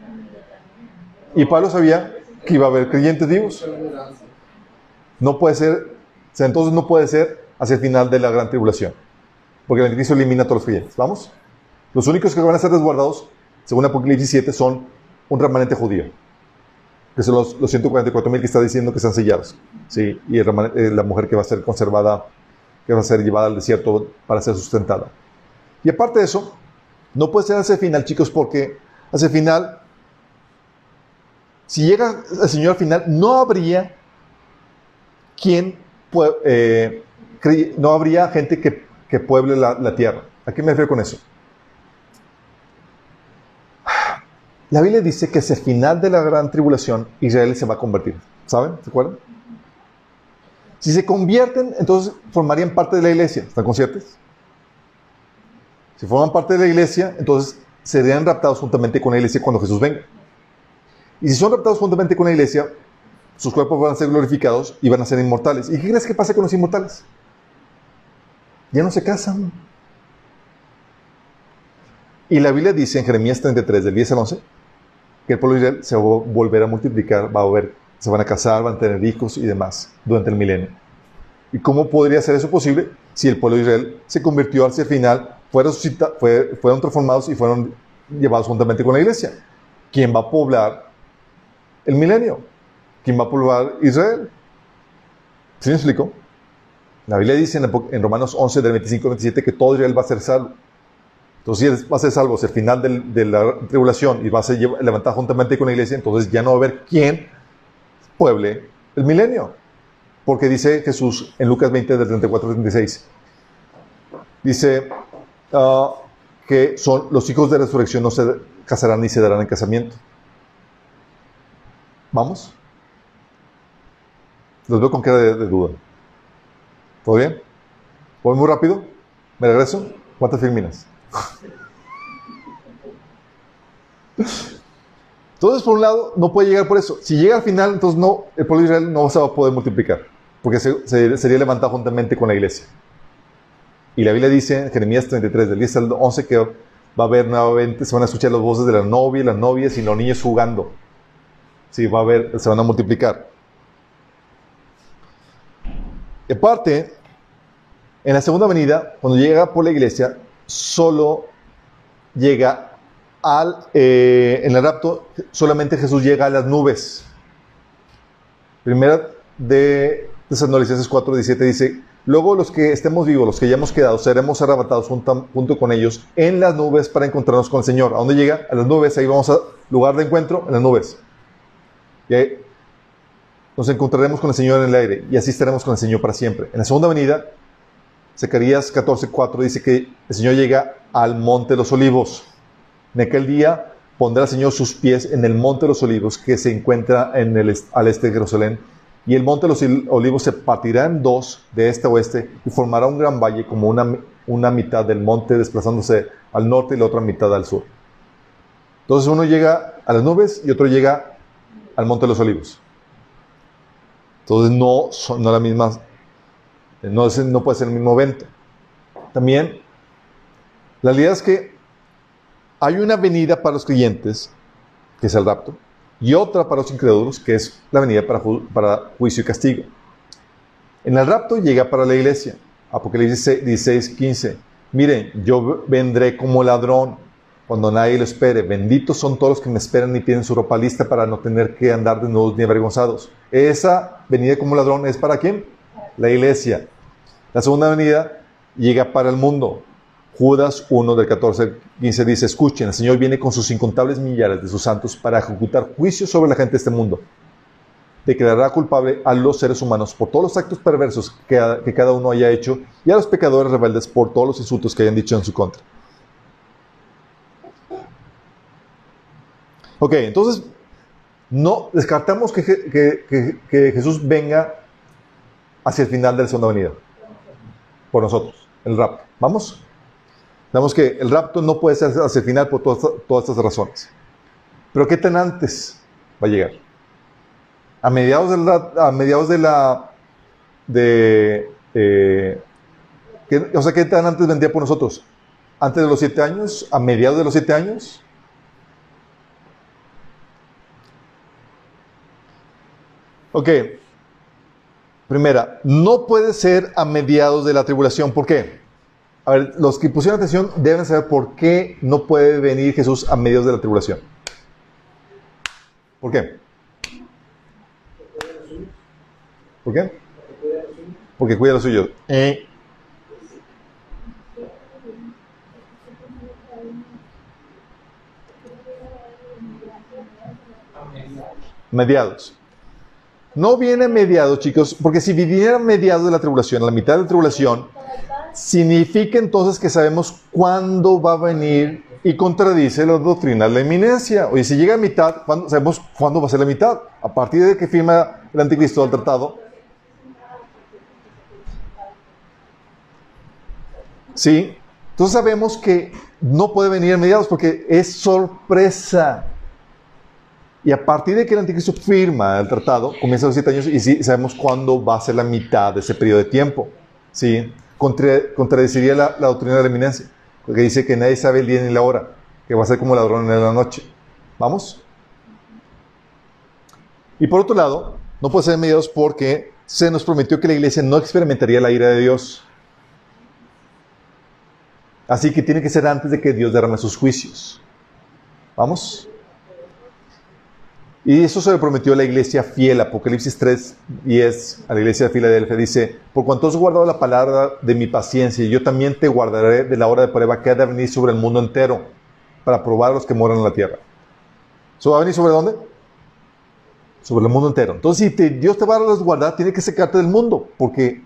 [SPEAKER 1] Y Pablo sabía que iba a haber creyentes vivos. No puede ser, entonces no puede ser hacia el final de la gran tribulación. Porque el anticristo elimina a todos los creyentes. ¿Vamos? Los únicos que van a ser resguardados, según Apocalipsis 7, son un remanente judío. Que son los, los 144 mil que está diciendo que están sellados. ¿sí? Y eh, la mujer que va a ser conservada, que va a ser llevada al desierto para ser sustentada. Y aparte de eso, no puede ser hacia el final, chicos, porque hacia el final si llega el Señor al final, no habría quien, eh, no habría gente que, pueble la, tierra. ¿A qué me refiero con eso? La Biblia dice que hacia el final de la gran tribulación Israel se va a convertir. ¿Saben? ¿Se acuerdan? Si se convierten, entonces formarían parte de la iglesia. ¿Están conscientes? Si forman parte de la iglesia, entonces serían raptados juntamente con la iglesia cuando Jesús venga. Y si son raptados juntamente con la iglesia, sus cuerpos van a ser glorificados y van a ser inmortales. ¿Y qué crees que pasa con los inmortales? Ya no se casan. Y la Biblia dice en Jeremías 33, del 10 al 11, que el pueblo de Israel se va a volver a multiplicar, va a ver, se van a casar, van a tener hijos y demás durante el milenio. ¿Y cómo podría ser eso posible si el pueblo de Israel se convirtió hacia el final, fueron, fueron transformados y fueron llevados juntamente con la iglesia? ¿Quién va a poblar el milenio. ¿Quién va a poblar Israel? ¿Sí me explico? La Biblia dice en, Romanos 11, del 25 al 27, que todo Israel va a ser salvo. Entonces, si va a ser salvo hacia el final de la tribulación y va a ser levantado juntamente con la iglesia, entonces ya no va a haber quién pueble el milenio. Porque dice Jesús en Lucas 20, del 34 al 36, dice ah, que son los hijos de resurrección no se casarán ni se darán en casamiento. ¿Vamos? Los veo con cara de, duda. ¿Todo bien? ¿Voy muy rápido? ¿Me regreso? ¿Cuántas filminas? Entonces, por un lado, no puede llegar por eso. Si llega al final, entonces no, el pueblo de Israel no se va a poder multiplicar, porque sería levantado juntamente con la iglesia. Y la Biblia dice en Jeremías 33, del 10 al 11, que va a haber nuevamente, se van a escuchar las voces de la novia las novias y los niños jugando. Sí, va a haber, se van a multiplicar. Y aparte, en la segunda venida, cuando llega por la iglesia, solo llega al, eh, en el rapto, solamente Jesús llega a las nubes. Primera de Tesalonicenses 4, 17 dice, luego los que estemos vivos, los que hayamos quedado, seremos arrebatados junto, con ellos en las nubes para encontrarnos con el Señor. ¿A dónde llega? A las nubes, ahí vamos a lugar de encuentro, en las nubes. Y nos encontraremos con el Señor en el aire y así estaremos con el Señor para siempre. En la segunda venida, Zacarías 14, 4 dice que el Señor llega al monte de los olivos. En aquel día pondrá el Señor sus pies en el monte de los olivos que se encuentra en el, al este de Jerusalén y el monte de los olivos se partirá en dos de este a oeste y formará un gran valle como una, una mitad del monte desplazándose al norte y la otra mitad al sur. Entonces uno llega a las nubes y otro llega al monte de los olivos. Entonces no son no la misma, no, no puede ser el mismo evento. También, la realidad es que hay una venida para los creyentes, que es el rapto, y otra para los incrédulos, que es la venida para, juicio y castigo. En el rapto llega para la iglesia. Apocalipsis 16, 15. Miren, yo vendré como ladrón cuando nadie lo espere. Benditos son todos los que me esperan y tienen su ropa lista para no tener que andar desnudos ni avergonzados. Esa venida como ladrón es para quién? La iglesia. La segunda venida llega para el mundo. Judas 1 del 14 al 15 dice, escuchen, el Señor viene con sus incontables millares de sus santos para ejecutar juicio sobre la gente de este mundo. Declarará culpable a los seres humanos por todos los actos perversos que, cada uno haya hecho y a los pecadores rebeldes por todos los insultos que hayan dicho en su contra. Ok, entonces, no descartamos que, Jesús venga hacia el final de la segunda venida. Por nosotros, el rapto. ¿Vamos? Sabemos que el rapto no puede ser hacia el final por todas, todas estas razones. Pero ¿qué tan antes va a llegar? A mediados de la... A mediados de la de, eh, o sea, ¿qué tan antes vendría por nosotros? ¿Antes de los siete años? ¿A mediados de los siete años? Ok. Primera, no puede ser a mediados de la tribulación. ¿Por qué? A ver, los que pusieron atención deben saber por qué no puede venir Jesús a medios de la tribulación. ¿Por qué? ¿Por qué? Porque cuida los suyos. Eh. Mediados. No viene mediados, chicos, porque si viniera mediados de la tribulación, a la mitad de la tribulación, significa entonces que sabemos cuándo va a venir y contradice la doctrina de la eminencia. Oye, si llega a mitad, sabemos cuándo va a ser la mitad. A partir de que firma el anticristo el tratado. Sí, entonces sabemos que no puede venir a mediados porque es sorpresa. Y a partir de que el anticristo firma el tratado, comienza los siete años y sí, sabemos cuándo va a ser la mitad de ese periodo de tiempo. Sí contradeciría la, doctrina de la eminencia, porque dice que nadie sabe el día ni la hora, que va a ser como ladrón en la noche. ¿Vamos? Y por otro lado, no puede ser mediados porque se nos prometió que la iglesia no experimentaría la ira de Dios. Así que tiene que ser antes de que Dios derrame sus juicios. ¿Vamos? Y eso se le prometió a la iglesia fiel. Apocalipsis 3, 10, a la iglesia de Filadelfia dice, por cuanto has guardado la palabra de mi paciencia, yo también te guardaré de la hora de prueba que ha de venir sobre el mundo entero para probar a los que moran en la tierra. ¿Eso va a venir sobre dónde? Sobre el mundo entero. Entonces, si Dios te va a resguardar, tiene que secarte del mundo, porque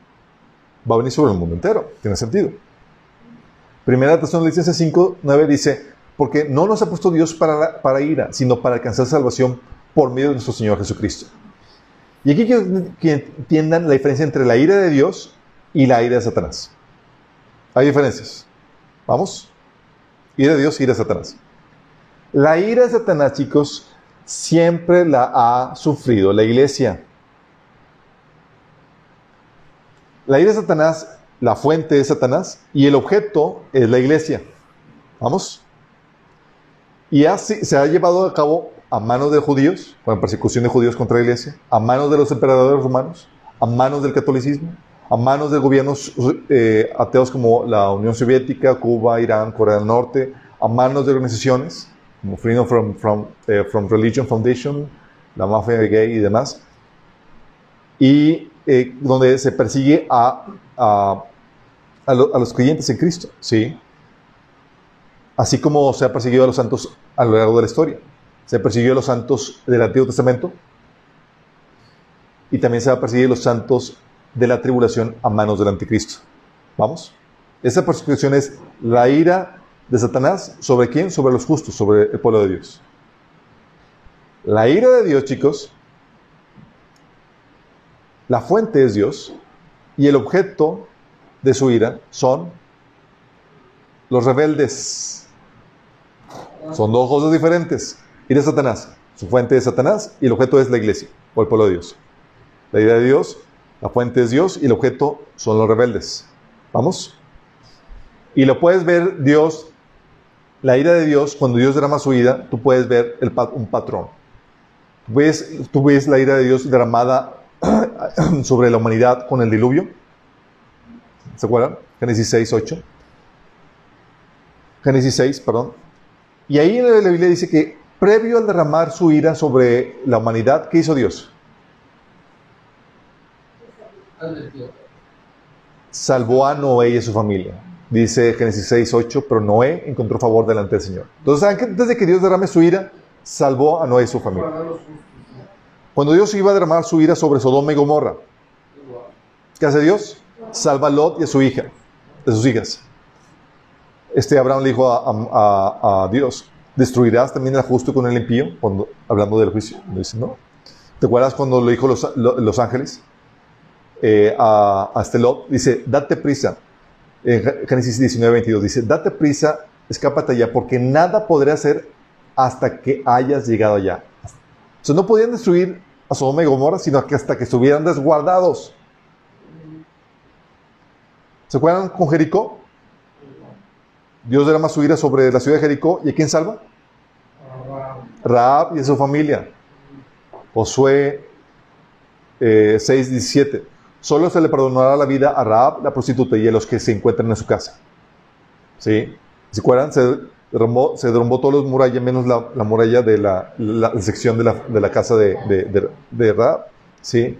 [SPEAKER 1] va a venir sobre el mundo entero. Tiene sentido. Primera Tesalonicenses 5, 9 dice, porque no nos ha puesto Dios para ira, sino para alcanzar salvación por medio de nuestro Señor Jesucristo. Y aquí quiero que entiendan la diferencia entre la ira de Dios y la ira de Satanás. Hay diferencias. ¿Vamos? Ira de Dios, ira de Satanás. La ira de Satanás, chicos, siempre la ha sufrido la iglesia. La ira de Satanás, la fuente de Satanás y el objeto es la iglesia. ¿Vamos? Y así se ha llevado a cabo a manos de judíos, con persecución de judíos contra la iglesia, a manos de los emperadores romanos, a manos del catolicismo, a manos de gobiernos eh, ateos como la Unión Soviética, Cuba, Irán, Corea del Norte, a manos de organizaciones como Freedom from, from, eh, from Religion Foundation, la mafia gay y demás. Y eh, donde se persigue a, a, a los creyentes en Cristo, ¿sí? Así como se ha perseguido a los santos a lo largo de la historia. Se persiguió a los santos del Antiguo Testamento y también se va a perseguir a los santos de la tribulación a manos del anticristo. ¿Vamos? Esa persecución es la ira de Satanás sobre quién? Sobre los justos, sobre el pueblo de Dios. La ira de Dios, chicos, la fuente es Dios y el objeto de su ira son los rebeldes. Son dos cosas diferentes. Ira de Satanás, su fuente es Satanás y el objeto es la iglesia o el pueblo de Dios. La ira de Dios, la fuente es Dios y el objeto son los rebeldes. ¿Vamos? Y lo puedes ver Dios, la ira de Dios, cuando Dios derrama su ira, tú puedes ver el un patrón. Tú ves, tú ves la ira de Dios derramada sobre la humanidad con el diluvio. ¿Se acuerdan? Génesis 6, 8. Génesis 6, perdón. Y ahí en la Biblia dice que previo al derramar su ira sobre la humanidad, ¿qué hizo Dios? Salvó a Noé y a su familia. Dice Génesis 6, 8, pero Noé encontró favor delante del Señor. Entonces, ¿saben que antes de que Dios derrame su ira, salvó a Noé y su familia? Cuando Dios iba a derramar su ira sobre Sodoma y Gomorra. ¿qué hace Dios? Salva a Lot y a su hija, de sus hijas. Este Abraham le dijo a Dios, ¿destruirás también al justo con el impío? Cuando, hablando del juicio. Dice, no. ¿Te acuerdas cuando lo dijo los, lo- los ángeles eh, a, a? Dice, date prisa. En Gé- Génesis 19, 22 dice, date prisa, escápate allá, porque nada podré hacer hasta que hayas llegado allá. O sea, no podían destruir a Sodoma y Gomorra, sino que hasta que estuvieran desguardados. ¿Se acuerdan con Jericó? Dios derrama su ira sobre la ciudad de Jericó. ¿Y a quién salva? Raab y a su familia. Josué eh, 6, 17. Solo se le perdonará la vida a Raab, la prostituta, y a los que se encuentran en su casa. ¿Sí? ¿Se acuerdan? Se derrumbó, todos los murallas, menos la, la muralla de la, sección de la, casa de, de, Raab. ¿Sí?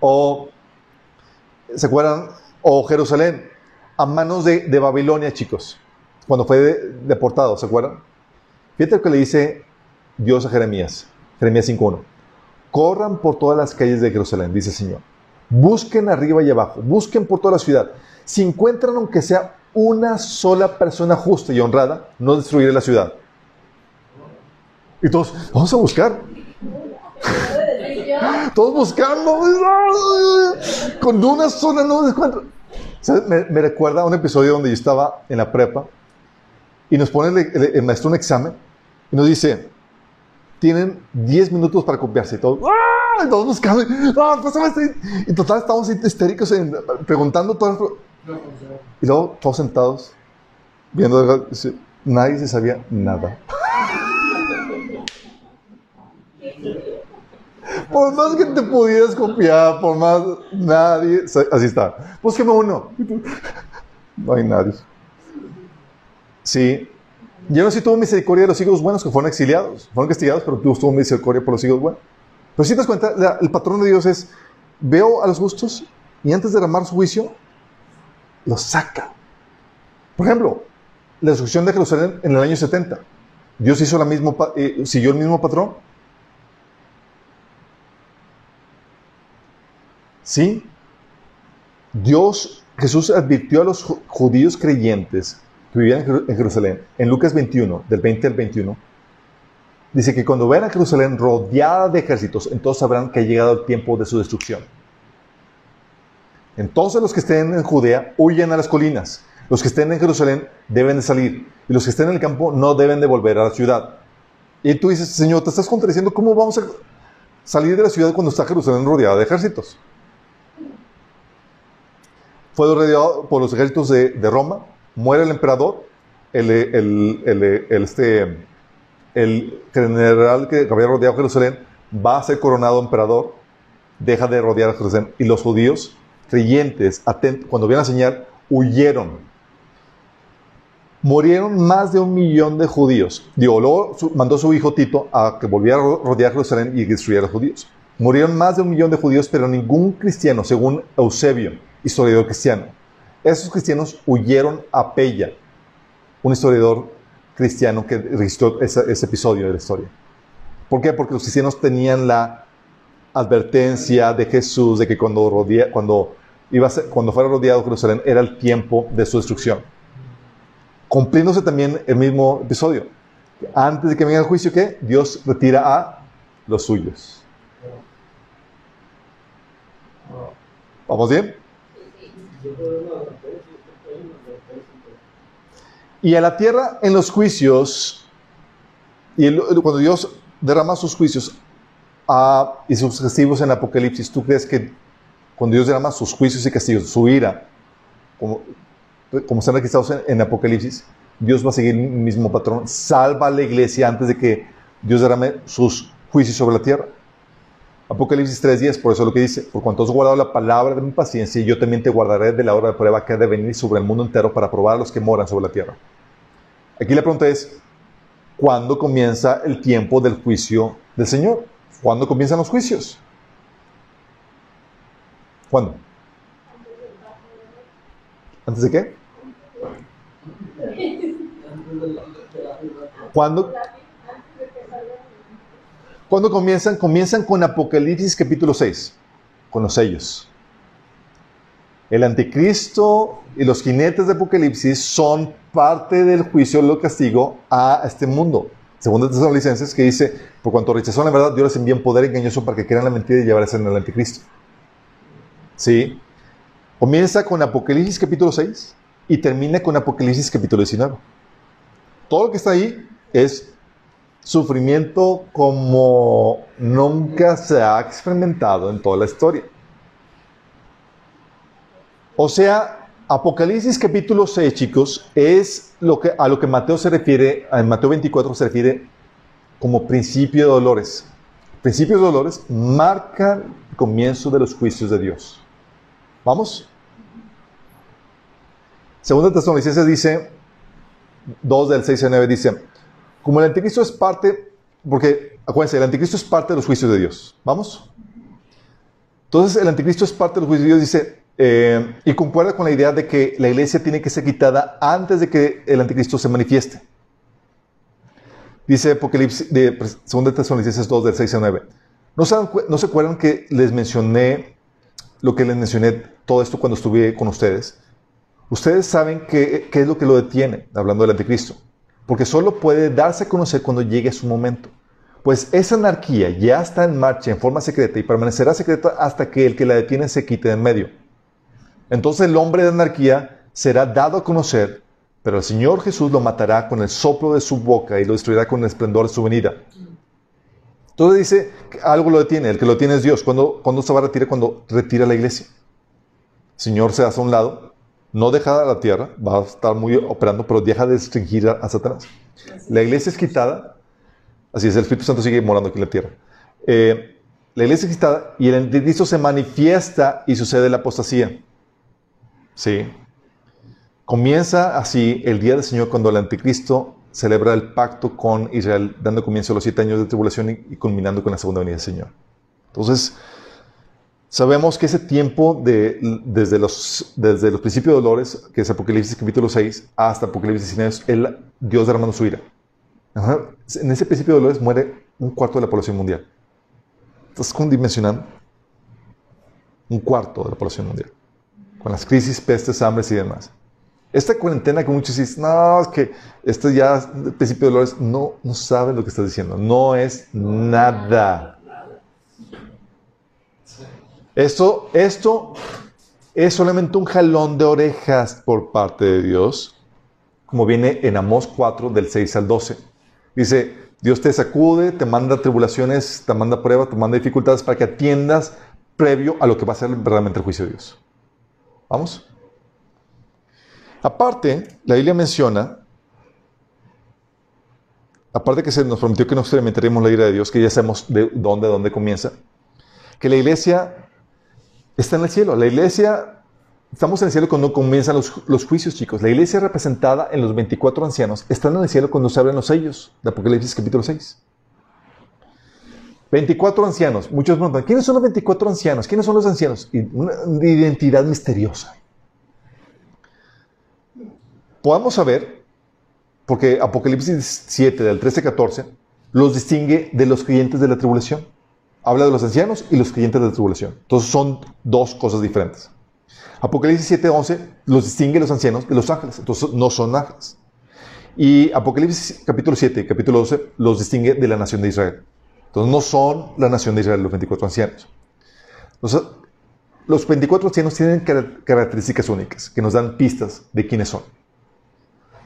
[SPEAKER 1] O, ¿se acuerdan? O Jerusalén, a manos de Babilonia, chicos, cuando fue de- deportado, ¿se acuerdan? Fíjate lo que le dice Dios a Jeremías, Jeremías 5.1. Corran por todas las calles de Jerusalén, dice el Señor. Busquen arriba y abajo, busquen por toda la ciudad. Si encuentran aunque sea una sola persona justa y honrada, no destruiré la ciudad. Y todos, vamos a buscar. Todos buscando. Con una sola no encuentro. Me, me recuerda un episodio donde yo estaba en la prepa y nos pone el, el- el maestro un examen y nos dice, tienen 10 minutos para copiarse y todo. ¡Ah! Todos buscando. ¡Ah, este! Y total estábamos histéricos en- preguntando todas las... Y luego todos sentados viendo, nadie se sabía nada. Por más que te pudieras copiar, por más nadie, así está. Búsqueme uno. No hay nadie. Sí. Sé si tuvo misericordia de los hijos buenos que fueron exiliados, fueron castigados, pero Dios tuvo misericordia por los hijos buenos. Pero si te das cuenta, el patrón de Dios es, veo a los justos y antes de derramar su juicio, los saca. Por ejemplo, la destrucción de Jerusalén en el año 70. Dios hizo eh, siguió el mismo patrón. Sí. Dios, Jesús advirtió a los ju- judíos creyentes que vivían en Jeru- en Jerusalén, en Lucas 21, del 20 al 21, dice que cuando vean a Jerusalén rodeada de ejércitos, entonces sabrán que ha llegado el tiempo de su destrucción. Entonces los que estén en Judea huyen a las colinas. Los que estén en Jerusalén deben de salir. Y los que estén en el campo no deben de volver a la ciudad. Y tú dices, Señor, te estás contradiciendo. ¿Cómo vamos a salir de la ciudad cuando está Jerusalén rodeada de ejércitos? Fue rodeado por los ejércitos de Roma. Muere el emperador. El, el- este, general que había rodeado Jerusalén va a ser coronado emperador. Deja de rodear a Jerusalén. Y los judíos creyentes, atent- cuando vieron la señal, huyeron. Murieron más de un millón de judíos. Digo, luego mandó su hijo Tito a que volviera a ro- rodear Jerusalén y destruyera a los judíos. Murieron más de un millón de judíos, pero ningún cristiano, según Eusebio, historiador cristiano. Esos cristianos huyeron a Pella, un historiador cristiano que registró ese, episodio de la historia. ¿Por qué? Porque los cristianos tenían la advertencia de Jesús de que cuando, rodea, cuando fuera rodeado Jerusalén era el tiempo de su destrucción. Cumpliéndose también el mismo episodio. Antes de que venga el juicio, ¿qué? Dios retira a los suyos. ¿Vamos bien? Y a la tierra en los juicios, y cuando Dios derrama sus juicios y sus castigos en Apocalipsis, ¿tú crees que cuando Dios derrama sus juicios y castigos, su ira, como, están registrados en Apocalipsis, Dios va a seguir el mismo patrón? Salva a la iglesia antes de que Dios derrame sus juicios sobre la tierra. Apocalipsis 3.10, por eso lo que dice, por cuanto has guardado la palabra de mi paciencia, yo también te guardaré de la hora de prueba que ha de venir sobre el mundo entero para probar a los que moran sobre la tierra. Aquí la pregunta es, ¿cuándo comienza el tiempo del juicio del Señor? ¿Cuándo comienzan los juicios? ¿Cuándo? ¿Antes de qué? ¿Cuándo? ¿Cuándo comienzan? Comienzan con Apocalipsis capítulo 6, con los sellos. El anticristo y los jinetes de Apocalipsis son parte del juicio, lo castigo a este mundo. Segundo Tesalonicenses que dice, por cuanto rechazó la verdad, Dios les envía poder engañoso para que crean la mentira y llevarse en el anticristo. ¿Sí? Comienza con Apocalipsis capítulo 6 y termina con Apocalipsis capítulo 19. Todo lo que está ahí es sufrimiento como nunca se ha experimentado en toda la historia. O sea, Apocalipsis capítulo 6, chicos, es lo que, a lo que Mateo se refiere, en Mateo 24 se refiere como principio de dolores. Principios de dolores marcan el comienzo de los juicios de Dios. ¿Vamos? Segunda Tesalonicenses dice, 2 del 6 al 9 dice, como el anticristo es parte, porque acuérdense, el anticristo es parte de los juicios de Dios. ¿Vamos? Entonces el anticristo es parte de los juicios de Dios, dice, eh, y concuerda con la idea de que la iglesia tiene que ser quitada antes de que el anticristo se manifieste. Dice Apocalipsis de 2 Tesalonicenses 2 del 6 al 9. ¿No se, dan cu- ¿No se acuerdan que les mencioné lo que les mencioné todo esto cuando estuve con ustedes? Ustedes saben qué es lo que lo detiene, hablando del anticristo. Porque solo puede darse a conocer cuando llegue su momento. Pues esa anarquía ya está en marcha en forma secreta y permanecerá secreta hasta que el que la detiene se quite de en medio. Entonces el hombre de anarquía será dado a conocer, pero el Señor Jesús lo matará con el soplo de su boca y lo destruirá con el esplendor de su venida. Entonces dice que algo lo detiene, el que lo tiene es Dios. ¿Cuándo, se va a retirar? Cuando retira la iglesia. Señor se hace a un lado, no deja la tierra, va a estar muy operando, pero deja de restringir a, a Satanás. La iglesia es quitada, así es, el Espíritu Santo sigue morando aquí en la tierra. Eh, la iglesia es quitada y el anticristo se manifiesta y sucede la apostasía. Sí. Comienza así el día del Señor cuando el anticristo celebra el pacto con Israel, dando comienzo a los siete años de tribulación y, y culminando con la segunda venida del Señor. Entonces, sabemos que ese tiempo de, desde, los, desde los principios de dolores, que es Apocalipsis capítulo 6, hasta Apocalipsis 19, es el Dios derramando su ira. Ajá. En ese principio de dolores muere un cuarto de la población mundial. ¿Estás condimensionando? Un cuarto de la población mundial. Con las crisis, pestes, hambres y demás. Esta cuarentena que muchos dicen, no, es que esto ya el principio de dolores, no, no saben lo que estás diciendo. No es nada. Esto, esto es solamente un jalón de orejas por parte de Dios, como viene en Amós 4, del 6 al 12. Dice, Dios te sacude, te manda tribulaciones, te manda pruebas, te manda dificultades para que atiendas previo a lo que va a ser verdaderamente el juicio de Dios. ¿Vamos? Aparte, la Biblia menciona, aparte que se nos prometió que no experimentaremos la ira de Dios, que ya sabemos de dónde, dónde comienza, que la iglesia está en el cielo. La iglesia, estamos en el cielo cuando comienzan los, los juicios, chicos. La iglesia representada en los 24 ancianos está en el cielo cuando se abren los sellos de Apocalipsis capítulo 6. 24 ancianos. Muchos preguntan, ¿quiénes son los 24 ancianos? ¿Quiénes son los ancianos? Una identidad misteriosa. Podemos saber, porque Apocalipsis 7, del 13 al 14, los distingue de los creyentes de la tribulación. Habla de los ancianos y los creyentes de la tribulación. Entonces son dos cosas diferentes. Apocalipsis 7, 11 los distingue los ancianos de los ángeles. Entonces no son ángeles. Y Apocalipsis capítulo 7 y capítulo 12 los distingue de la nación de Israel. Entonces no son la nación de Israel los 24 ancianos. Entonces, los 24 ancianos tienen características únicas que nos dan pistas de quiénes son.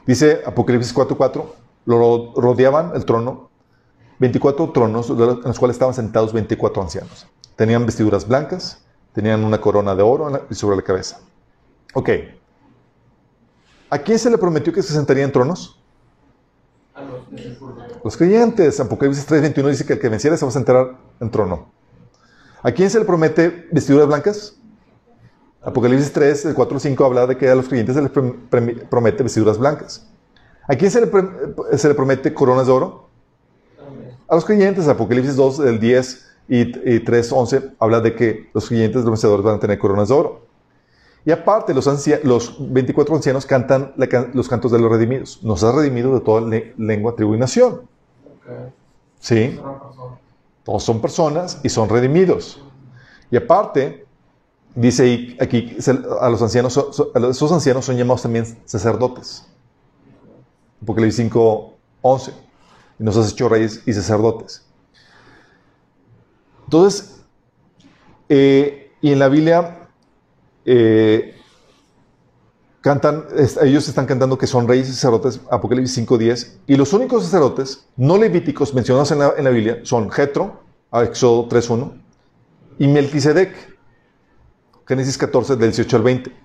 [SPEAKER 1] Dice Apocalipsis 4:4, lo rodeaban el trono 24 tronos en los cuales estaban sentados 24 ancianos. Tenían vestiduras blancas, tenían una corona de oro sobre la cabeza. Ok. ¿A quién se le prometió que se sentaría en tronos? A los, creyentes. Apocalipsis 3:21 dice que el que venciera se va a sentar en trono. ¿A quién se le promete vestiduras blancas? Apocalipsis 3, el 4 5 habla de que a los creyentes se les promete vestiduras blancas. ¿A quién se le, se le promete coronas de oro? A los creyentes. Apocalipsis 2, el 10 y, 3, 11 habla de que los creyentes los vencedores van a tener coronas de oro. Y aparte, los, los 24 ancianos cantan los cantos de los redimidos. Nos ha redimido de toda lengua, tribu y nación. ¿Sí? Todos son personas y son redimidos. Y aparte, dice aquí, a los ancianos, esos ancianos son llamados también sacerdotes. Apocalipsis 5, 11. Y nos has hecho reyes y sacerdotes. Entonces, eh, y en la Biblia eh, cantan, ellos están cantando que son reyes y sacerdotes, Apocalipsis 5.10, y los únicos sacerdotes no levíticos mencionados en la, Biblia son Jetro, Éxodo 3.1, y Melquisedec, Génesis 14, del 18 al 20.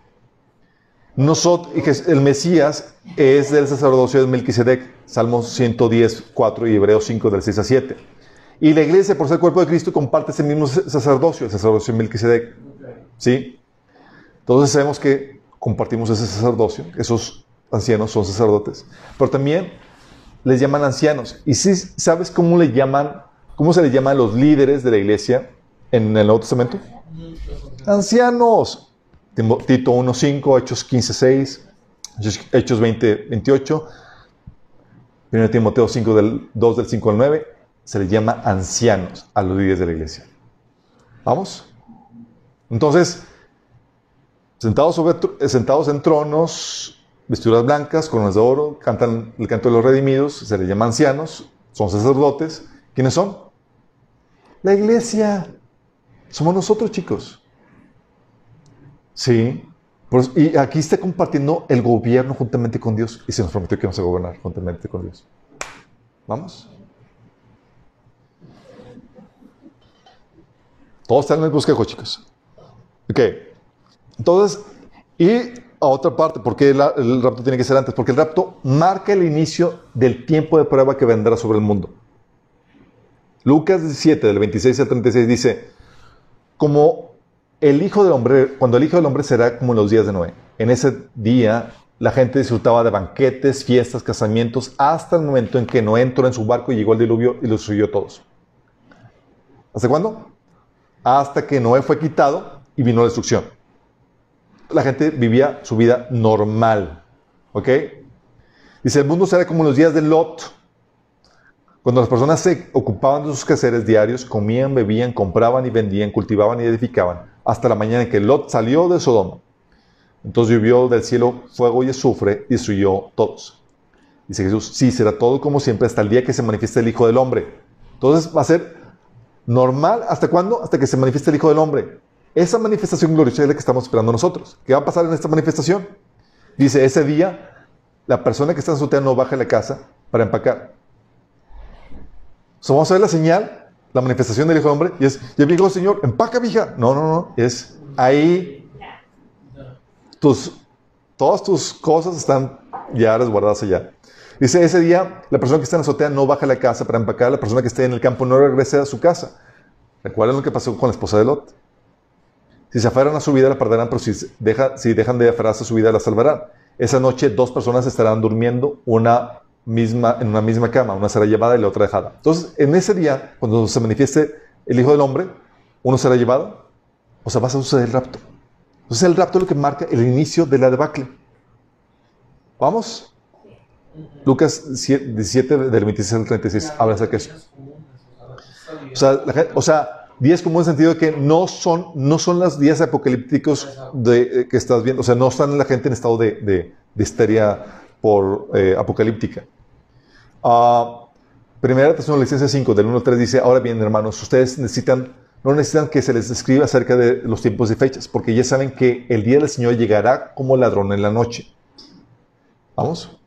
[SPEAKER 1] Nosotros, el Mesías es del sacerdocio de Melquisedec, Salmos 110, 4 y Hebreos 5, del 6 a 7. Y la iglesia, por ser cuerpo de Cristo, comparte ese mismo sacerdocio, el sacerdocio de Melquisedec. ¿Sí? Entonces sabemos que compartimos ese sacerdocio, esos ancianos son sacerdotes, pero también les llaman ancianos. ¿Y si sabes cómo le llaman, cómo se le llaman los líderes de la iglesia en el Nuevo Testamento? Ancianos. Tito 1.5, Hechos 15.6, Hechos 20.28, 1 Timoteo 5 del 2 del 5 al 9, se les llama ancianos a los líderes de la iglesia. ¿Vamos? Entonces, Sentados, sobre, eh, sentados en tronos, vestiduras blancas, coronas de oro, cantan el canto de los redimidos, se les llama ancianos, son sacerdotes. ¿Quiénes son? La iglesia. Somos nosotros, chicos. Sí. Y aquí está compartiendo el gobierno juntamente con Dios y se nos prometió que vamos a gobernar juntamente con Dios. ¿Vamos? Todos están en el bosquejo, chicos. Ok. Entonces, y a otra parte, ¿por qué el rapto tiene que ser antes? Porque el rapto marca el inicio del tiempo de prueba que vendrá sobre el mundo. Lucas 17, del 26 al 36 dice, como el Hijo del Hombre, cuando el Hijo del Hombre será como los días de Noé. En ese día la gente disfrutaba de banquetes, fiestas, casamientos, hasta el momento en que Noé entró en su barco y llegó el diluvio y los subió todos. ¿Hasta cuándo? Hasta que Noé fue quitado y vino la destrucción la gente vivía su vida normal. ¿Ok? Dice, el mundo será como los días de Lot, cuando las personas se ocupaban de sus quehaceres diarios, comían, bebían, compraban y vendían, cultivaban y edificaban, hasta la mañana en que Lot salió de Sodoma. Entonces llovió del cielo fuego y azufre y destruyó todos. Dice Jesús, sí, será todo como siempre hasta el día que se manifieste el Hijo del Hombre. Entonces va a ser normal, ¿hasta cuándo? Hasta que se manifieste el Hijo del Hombre. Esa manifestación gloriosa es la que estamos esperando nosotros. ¿Qué va a pasar en esta manifestación? Dice, ese día la persona que está en su no baja la casa para empacar. Vamos a ver la señal, la manifestación del Hijo del Hombre, y es, ya dijo el Señor, empaca, vieja. No, no, no, es ahí tus, todas tus cosas están ya resguardadas allá. Dice, ese día la persona que está en la azotea no baja la casa para empacar, la persona que esté en el campo no regrese a su casa. ¿Recuerdan lo que pasó con la esposa de Lot? Si se aferran a su vida, la perderán, pero si, si dejan de aferrarse a su vida, la salvarán. Esa noche dos personas estarán durmiendo, una misma, en una misma cama. Una será llevada y la otra dejada. Entonces, en ese día, cuando se manifieste el Hijo del Hombre, uno será llevado, o sea, va a suceder el rapto. Entonces, el rapto es lo que marca el inicio de la debacle. ¿Vamos? Lucas 17, del 26 al 36, habla acerca de eso. O sea, la o sea, días como en el sentido de que no son, no son los días apocalípticos de, eh, que estás viendo. O sea, no están la gente en estado de, de, de histeria por eh, apocalíptica. Ah, primera Tesalonicenses 5, del 1 al 3 dice, ahora bien, hermanos, ustedes necesitan, no necesitan que se les escriba acerca de los tiempos y fechas, porque ya saben que el día del Señor llegará como ladrón en la noche. ¿Vamos?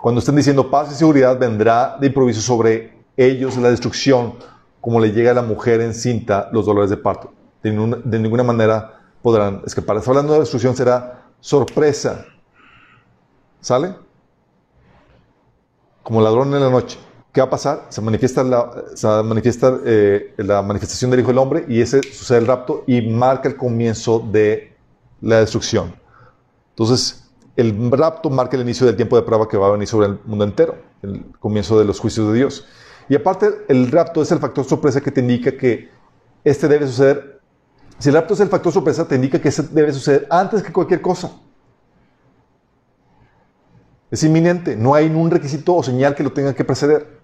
[SPEAKER 1] Cuando estén diciendo paz y seguridad, vendrá de improviso sobre ellos la destrucción, como le llega a la mujer encinta los dolores de parto. De, ninguna- manera podrán escapar. Hablando de destrucción, será sorpresa. ¿Sale? Como ladrón en la noche. ¿Qué va a pasar? Se manifiesta la, se manifiesta, eh, la manifestación del Hijo del Hombre y ese sucede el rapto y marca el comienzo de la destrucción. Entonces, el rapto marca el inicio del tiempo de prueba que va a venir sobre el mundo entero, el comienzo de los juicios de Dios. Y aparte, el rapto es el factor sorpresa que te indica que este debe suceder. Si el rapto es el factor sorpresa, te indica que este debe suceder antes que cualquier cosa. Es inminente, no hay un requisito o señal que lo tenga que preceder.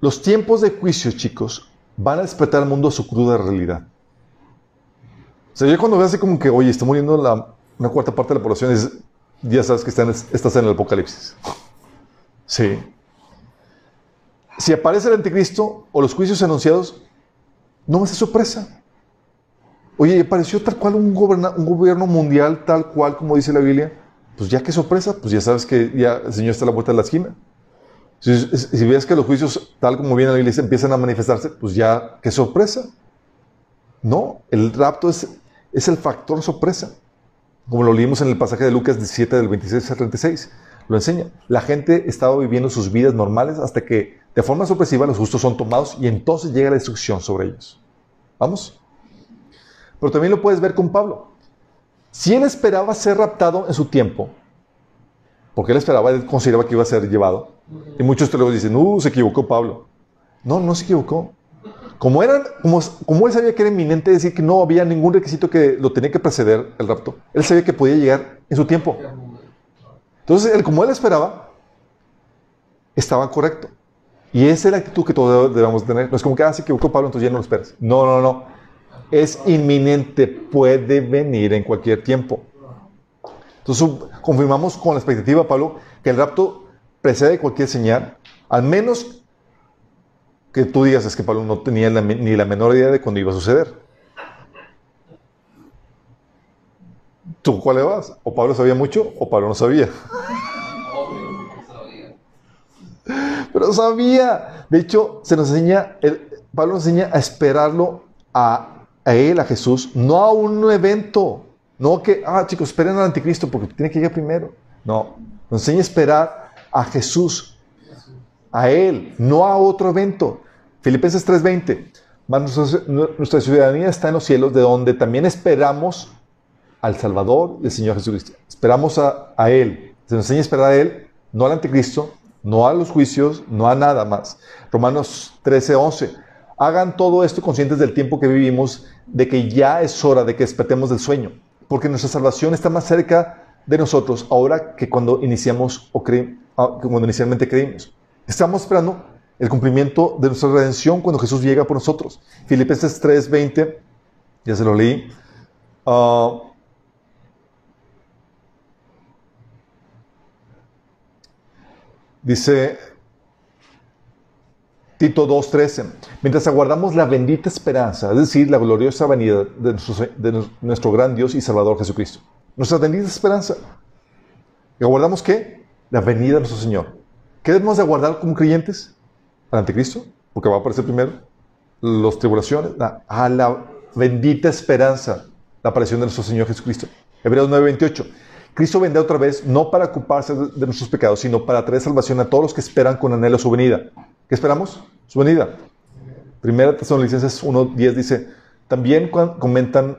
[SPEAKER 1] Los tiempos de juicio, chicos, van a despertar al mundo a su cruda realidad. O sea, yo cuando veo así como que, oye, está muriendo la, una cuarta parte de la población, es- ya sabes que están- estás en el apocalipsis. Sí. Si aparece el anticristo o los juicios anunciados, no a ser sorpresa. Oye, apareció tal cual un, goberna- un gobierno mundial, tal cual como dice la Biblia. Pues ya qué sorpresa, pues ya sabes que ya el Señor está a la vuelta de la esquina. Si, si ves que los juicios, tal como viene la Biblia, empiezan a manifestarse, pues ya qué sorpresa. No, el rapto es, es el factor sorpresa. Como lo leímos en el pasaje de Lucas 17, del 26 al 36. Lo enseña. La gente estaba viviendo sus vidas normales hasta que, de forma sorpresiva, los justos son tomados y entonces llega la destrucción sobre ellos. ¿Vamos? Pero también lo puedes ver con Pablo. Si él esperaba ser raptado en su tiempo, porque él esperaba, él consideraba que iba a ser llevado, y muchos teólogos dicen, uh, se equivocó Pablo. No, no se equivocó. Como, él sabía que era inminente decir que no había ningún requisito que lo tenía que preceder el rapto, él sabía que podía llegar en su tiempo. Entonces, él, como él esperaba, estaba correcto. Y esa es la actitud que todos debemos tener. No es como que, ah, se equivocó Pablo, entonces ya no lo esperas. No, no, no. Es inminente, puede venir en cualquier tiempo. Entonces, confirmamos con la expectativa, Pablo, que el rapto precede cualquier señal, al menos que tú digas es que Pablo no tenía ni la menor idea de cuándo iba a suceder. ¿Tú cuál le vas? ¿O Pablo sabía mucho o Pablo no sabía? Pero sabía. De hecho, se nos enseña, Pablo nos enseña a esperarlo a, a él, a Jesús, no a un evento. No que, ah, chicos, esperen al anticristo porque tiene que llegar primero. No, nos enseña a esperar a Jesús, a Él, no a otro evento. Filipenses 3:20. Mas Nuestra, ciudadanía está en los cielos, de donde también esperamos al Salvador, el Señor Jesucristo. Esperamos a, a Él. Se nos enseña a esperar a Él, no al anticristo, no a los juicios, no a nada más. Romanos 13:11. Hagan todo esto conscientes del tiempo que vivimos, de que ya es hora de que despertemos del sueño, porque nuestra salvación está más cerca de nosotros ahora que cuando iniciamos o ah, cuando inicialmente creímos. Estamos esperando el cumplimiento de nuestra redención cuando Jesús llega por nosotros. Filipenses 3:20, ya se lo leí. Ah, dice Tito 2.13, mientras aguardamos la bendita esperanza, es decir, la gloriosa venida de nuestro, gran Dios y Salvador Jesucristo. Nuestra bendita esperanza. ¿Y aguardamos qué? La venida de nuestro Señor. ¿Qué debemos de aguardar como creyentes? Al anticristo, porque va a aparecer primero. Las tribulaciones, la- a la bendita esperanza, la aparición de nuestro Señor Jesucristo. Hebreos 9:28. Cristo vendrá otra vez no para ocuparse de nuestros pecados, sino para traer salvación a todos los que esperan con anhelo su venida. ¿Qué esperamos? Su venida. Primera Tesalonicenses 1.10 dice, también comentan,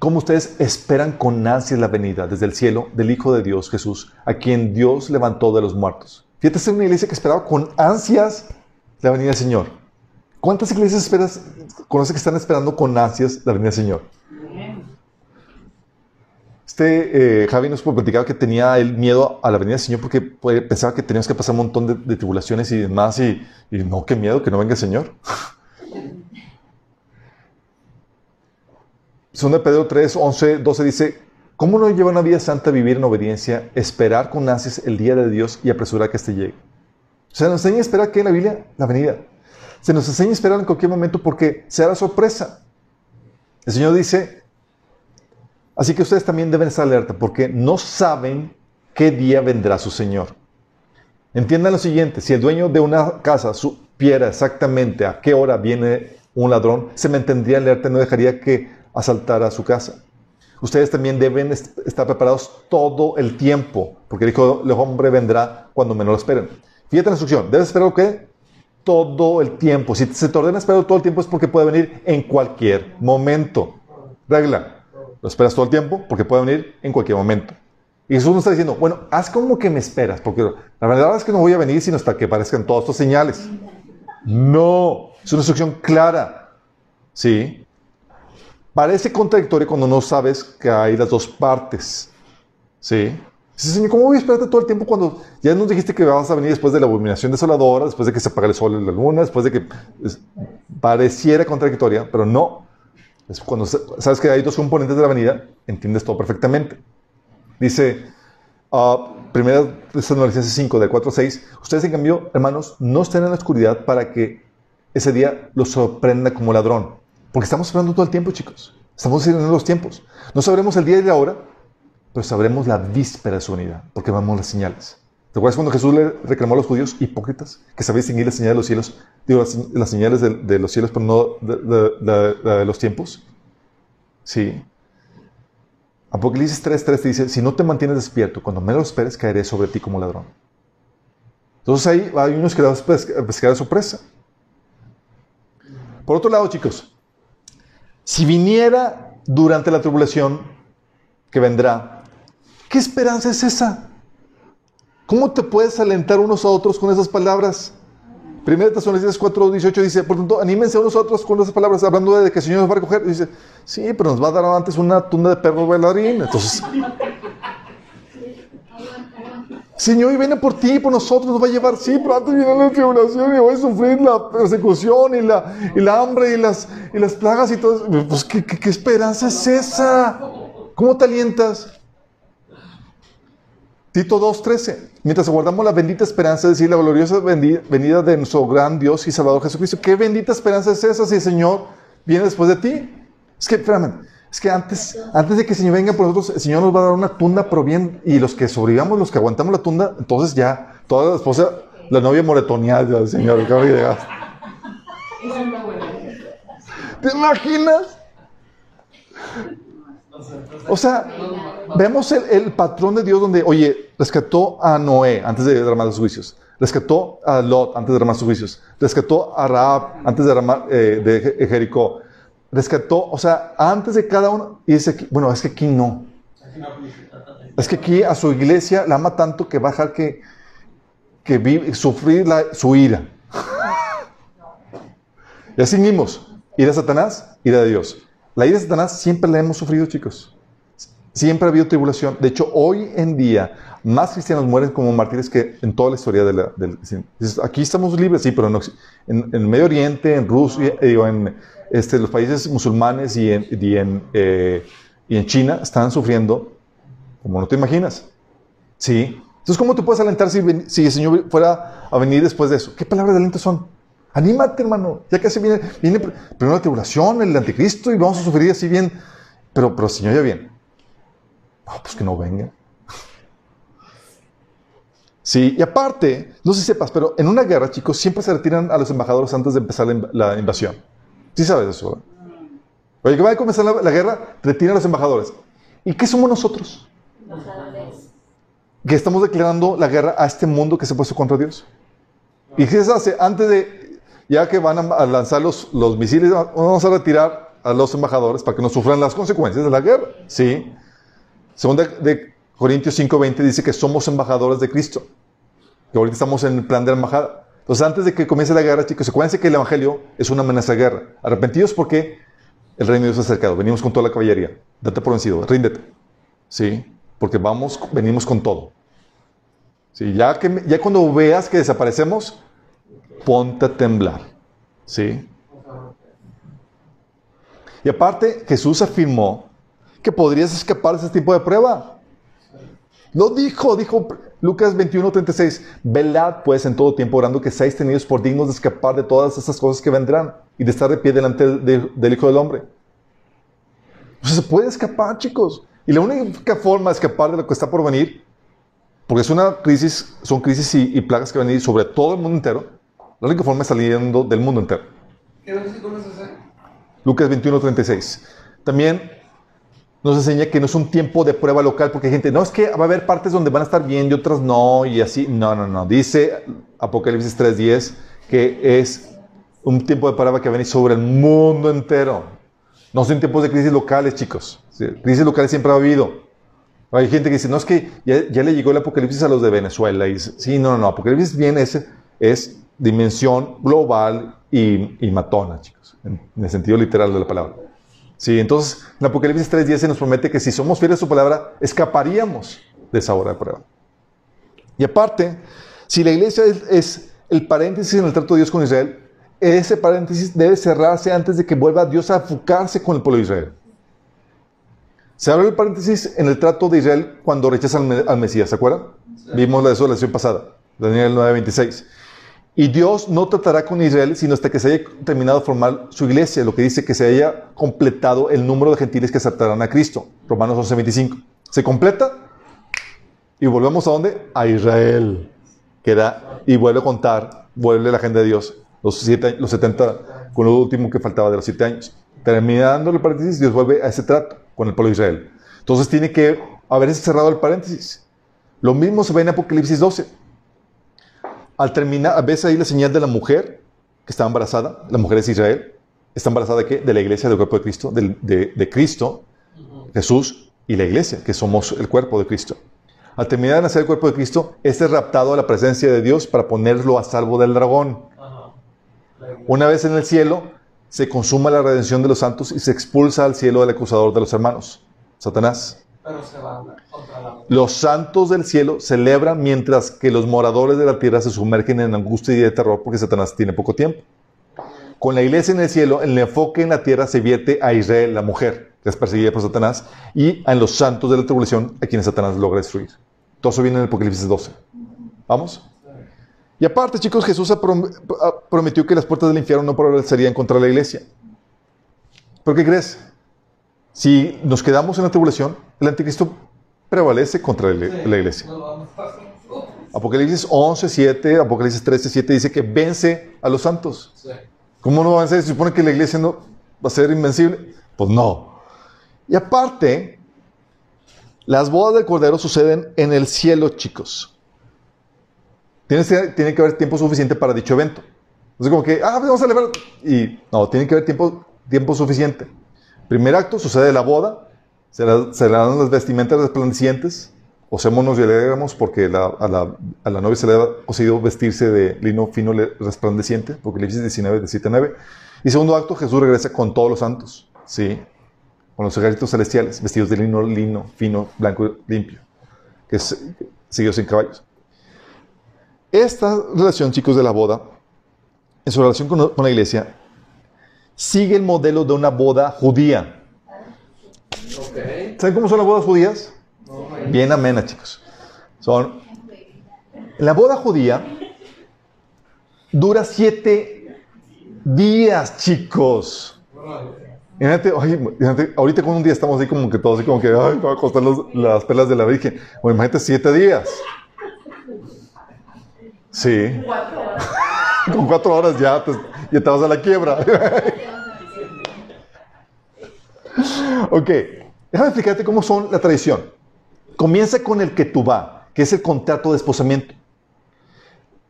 [SPEAKER 1] cómo ustedes esperan con ansias la venida desde el cielo del Hijo de Dios, Jesús, a quien Dios levantó de los muertos. Fíjate, es una iglesia que esperaba con ansias la venida del Señor. ¿Cuántas iglesias esperas, conoces que están esperando con ansias la venida del Señor? Este eh, Javi nos platicaba que tenía el miedo a la venida del Señor porque pensaba que teníamos que pasar un montón de, tribulaciones y demás y, no, qué miedo que no venga el Señor. 2 Pedro 3, 11, 12 dice, ¿cómo no lleva una vida santa vivir en obediencia, esperar con ansias el día de Dios y apresurar que éste llegue? Se nos enseña a esperar que en la Biblia, la venida. Se nos enseña a esperar en cualquier momento porque será sorpresa. El Señor dice, así que ustedes también deben estar alerta porque no saben qué día vendrá su Señor. Entiendan lo siguiente, si el dueño de una casa supiera exactamente a qué hora viene un ladrón, se mantendría alerta y no dejaría que asaltar a su casa. Ustedes también deben estar preparados todo el tiempo, porque el Hijo del Hombre vendrá cuando menos lo esperen. Fíjate la instrucción, debes esperar qué? Todo el tiempo. Si se te ordena esperar todo el tiempo es porque puede venir en cualquier momento. Regla, lo esperas todo el tiempo porque puede venir en cualquier momento. Y Jesús nos está diciendo, bueno, haz como que me esperas, porque la verdad es que no voy a venir sino hasta que aparezcan todas estas señales. No, es una instrucción clara. ¿Sí? Parece contradictorio cuando no sabes que hay las dos partes. ¿Sí? Dice, Señor, ¿cómo voy a esperarte todo el tiempo cuando ya nos dijiste que vas a venir después de la abominación desoladora, después de que se apague el sol y la luna, después de que pareciera contradictoria, pero no. Cuando sabes que hay dos componentes de la venida, entiendes todo perfectamente. Dice, uh, primera Tesalonicenses 5, de 4 a 6, ustedes en cambio, hermanos, no estén en la oscuridad para que ese día los sorprenda como ladrón. Porque estamos esperando todo el tiempo, chicos. Estamos en los tiempos. No sabremos el día y la hora, pero sabremos la víspera de su unidad, porque vamos las señales. ¿Te acuerdas cuando Jesús le reclamó a los judíos hipócritas que sabían distinguir las señales de los cielos? Digo, las, señales de, los cielos, pero no de, los tiempos. Sí. Apocalipsis 3.3 te dice, si no te mantienes despierto, cuando menos esperes, caeré sobre ti como ladrón. Entonces ahí hay unos que dan pescar de sorpresa. Por otro lado, chicos, si viniera durante la tribulación que vendrá, ¿qué esperanza es esa? ¿Cómo te puedes alentar unos a otros con esas palabras? Primera Tesalonicenses 4, 18 dice, por tanto, anímense unos a otros con esas palabras, hablando de que el Señor nos va a recoger. Dice, sí, pero nos va a dar antes una tunda de perro bailarín. Entonces, Señor, y viene por ti, por nosotros, nos va a llevar. Sí, pero antes viene la tribulación y voy a sufrir la persecución y la, hambre y las, y las plagas y todo. Pues, ¿qué, qué, esperanza es esa? ¿Cómo te alientas? Tito 2.13. Mientras aguardamos la bendita esperanza, es decir, la gloriosa venida de nuestro gran Dios y Salvador Jesucristo. ¿Qué bendita esperanza es esa si el Señor viene después de ti? Es que, espérame, es que antes, antes de que el Señor venga por nosotros, el Señor nos va a dar una tunda, pero bien, y los que sobrevivamos, los que aguantamos la tunda, entonces ya, toda la esposa, la novia moretoneada del Señor, ¿Te imaginas? O sea, vemos el, el, patrón de Dios donde, oye, rescató a Noé antes de derramar los juicios, rescató a Lot antes de derramar sus juicios, rescató a Raab antes de derramar eh, de Jericó, rescató, o sea, antes de cada uno, y dice, bueno, es que aquí no. Es que aquí a su iglesia la ama tanto que va a dejar que, que vive, sufrir la, su ira. y así mismos, ira a Satanás, ira de Dios. La ira de Satanás siempre la hemos sufrido, chicos. Siempre ha habido tribulación. De hecho, hoy en día, más cristianos mueren como mártires que en toda la historia de. Del, aquí estamos libres, sí, pero no, en, en el Medio Oriente, en Rusia, digo, en este, los países musulmanes y en, y en, eh, y en China están sufriendo como no te imaginas. ¿Sí? Entonces, ¿cómo te puedes alentar si, si el Señor fuera a venir después de eso? ¿Qué palabras de aliento son? Anímate, hermano. Ya casi viene, viene primero la tribulación, el anticristo, y vamos a sufrir así bien. Pero, pero Señor ya viene. No, pues que no venga. Sí, y aparte, no sé si sepas, pero en una guerra, chicos, siempre se retiran a los embajadores antes de empezar la, invasión. Sí sabes eso, Oye, que va a comenzar la, guerra, retiran a los embajadores. ¿Y qué somos nosotros? Que estamos declarando la guerra a este mundo que se ha puesto contra Dios. ¿Y qué se hace? Antes de, ya que van a lanzar los, los misiles, vamos a retirar a los embajadores para que no sufran las consecuencias de la guerra. Sí. Segunda de Corintios 5:20 dice que somos embajadores de Cristo. Que ahorita estamos en el plan de la embajada. Entonces, antes de que comience la guerra, chicos, acuérdense que el evangelio es una amenaza de guerra. Arrepentidos porque el reino de Dios ha acercado. Venimos con toda la caballería. Date por vencido, ríndete. Sí, porque vamos, venimos con todo. Sí, ya, que, ya cuando veas que desaparecemos, ponte a temblar. ¿Sí? Y aparte, Jesús afirmó que podrías escapar de ese tipo de prueba. Lo dijo, dijo Lucas 21, 36. Velad pues en todo tiempo orando que seáis tenidos por dignos de escapar de todas esas cosas que vendrán y de estar de pie delante del Hijo del Hombre. O sea, se puede escapar, chicos. Y la única forma de escapar de lo que está por venir, porque es una crisis, son crisis y, plagas que van a venir sobre todo el mundo entero, la única forma es saliendo del mundo entero.
[SPEAKER 3] ¿Qué?
[SPEAKER 1] Lucas 21, 36. También nos enseña que no es un tiempo de prueba local, porque hay gente, no, es que va a haber partes donde van a estar bien y otras no, y así. No, no, no. Dice Apocalipsis 3.10 que es un tiempo de prueba que va a venir sobre el mundo entero. No son tiempos de crisis locales, chicos. Crisis locales siempre ha habido. Hay gente que dice, no, es que ya, le llegó el apocalipsis a los de Venezuela. Y dice, sí, no, no, no. Apocalipsis bien es, es dimensión global y matona, chicos. En, el sentido literal de la palabra. Sí, entonces en Apocalipsis 3.10 se nos promete que si somos fieles a su palabra, escaparíamos de esa hora de prueba. Y aparte, si la iglesia es, es el paréntesis en el trato de Dios con Israel, ese paréntesis debe cerrarse antes de que vuelva Dios a enfocarse con el pueblo de Israel. Se abre el paréntesis en el trato de Israel cuando rechaza al, Mesías, ¿se acuerdan? Vimos la de la lección pasada, Daniel 9:26. Y Dios no tratará con Israel sino hasta que se haya terminado de formar su iglesia, lo que dice que se haya completado el número de gentiles que aceptarán a Cristo. Romanos 11:25. Se completa y volvemos a dónde? A Israel. Queda y vuelve a contar, vuelve la agenda de Dios los, siete, los 70, con lo último que faltaba de los siete años. Terminando el paréntesis, Dios vuelve a ese trato con el pueblo de Israel. Entonces tiene que haberse cerrado el paréntesis. Lo mismo se ve en Apocalipsis 12. Al terminar, ves ahí la señal de la mujer que está embarazada, la mujer es Israel, está embarazada de qué? De la iglesia del cuerpo de Cristo, de, Cristo, Jesús y la iglesia, que somos el cuerpo de Cristo. Al terminar de nacer el cuerpo de Cristo, este es raptado a la presencia de Dios para ponerlo a salvo del dragón. Una vez en el cielo, se consuma la redención de los santos y se expulsa al cielo del acusador de los hermanos, Satanás. Los santos del cielo celebran mientras que los moradores de la tierra se sumergen en angustia y terror porque Satanás tiene poco tiempo. Con la iglesia en el cielo, el enfoque en la tierra se vierte a Israel, la mujer, que es perseguida por Satanás, y a los santos de la tribulación, a quienes Satanás logra destruir. Todo eso viene en el Apocalipsis 12. ¿Vamos? Y aparte, chicos, Jesús prometió que las puertas del infierno no prevalecerían contra la iglesia. ¿Por qué crees? Si nos quedamos en la tribulación, el anticristo prevalece contra la iglesia. Apocalipsis 11, 7, Apocalipsis 13, 7 dice que vence a los santos. ¿Cómo no va a vencer? ¿Se supone que la iglesia no va a ser invencible? Pues no. Y aparte, las bodas del Cordero suceden en el cielo, chicos. Tiene que, haber tiempo suficiente para dicho evento. No es como que, ah, vamos a celebrar. Y no, tiene que haber tiempo, tiempo suficiente. Primer acto sucede la boda, se, le dan las vestimentas resplandecientes, osémonos y alegramos porque a, la, novia se le ha conseguido vestirse de lino fino resplandeciente, porque le 19, 17, 9. Y segundo acto, Jesús regresa con todos los santos, ¿sí? Con los ejércitos celestiales, vestidos de lino, lino fino, blanco, limpio, que es seguido sin caballos. Esta relación, chicos, de la boda, en su relación con, la iglesia, sigue el modelo de una boda judía. ¿Saben cómo son las bodas judías? Bien amena, chicos. Son. La boda judía dura siete días, chicos. Imagínate, ahorita con un día estamos así como que todos así como que, ay, va a costar las perlas de la Virgen. O imagínate siete días. Sí. Con cuatro horas ya te, ya vas a la quiebra. ok, déjame explicarte cómo son la tradición. Comienza con el que tú va, que es el contrato de esposamiento.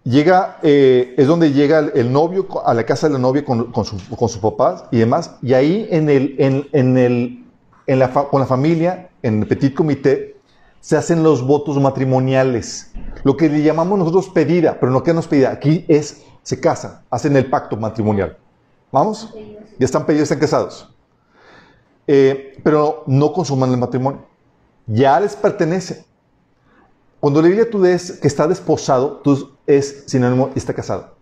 [SPEAKER 1] llega, eh, es donde llega el, novio a la casa de la novia con, su, con sus papás y demás. Y ahí en el, en, en el, en la con la familia, en el petit comité, se hacen los votos matrimoniales. Lo que le llamamos nosotros pedida, pero no que nos pedida. Aquí es, se casan, hacen el pacto matrimonial. ¿Vamos? Ya están pedidos, están casados. Eh, pero no consuman el matrimonio. Ya les pertenece. Cuando la Biblia tú ves que está desposado, tú es sinónimo y está casado.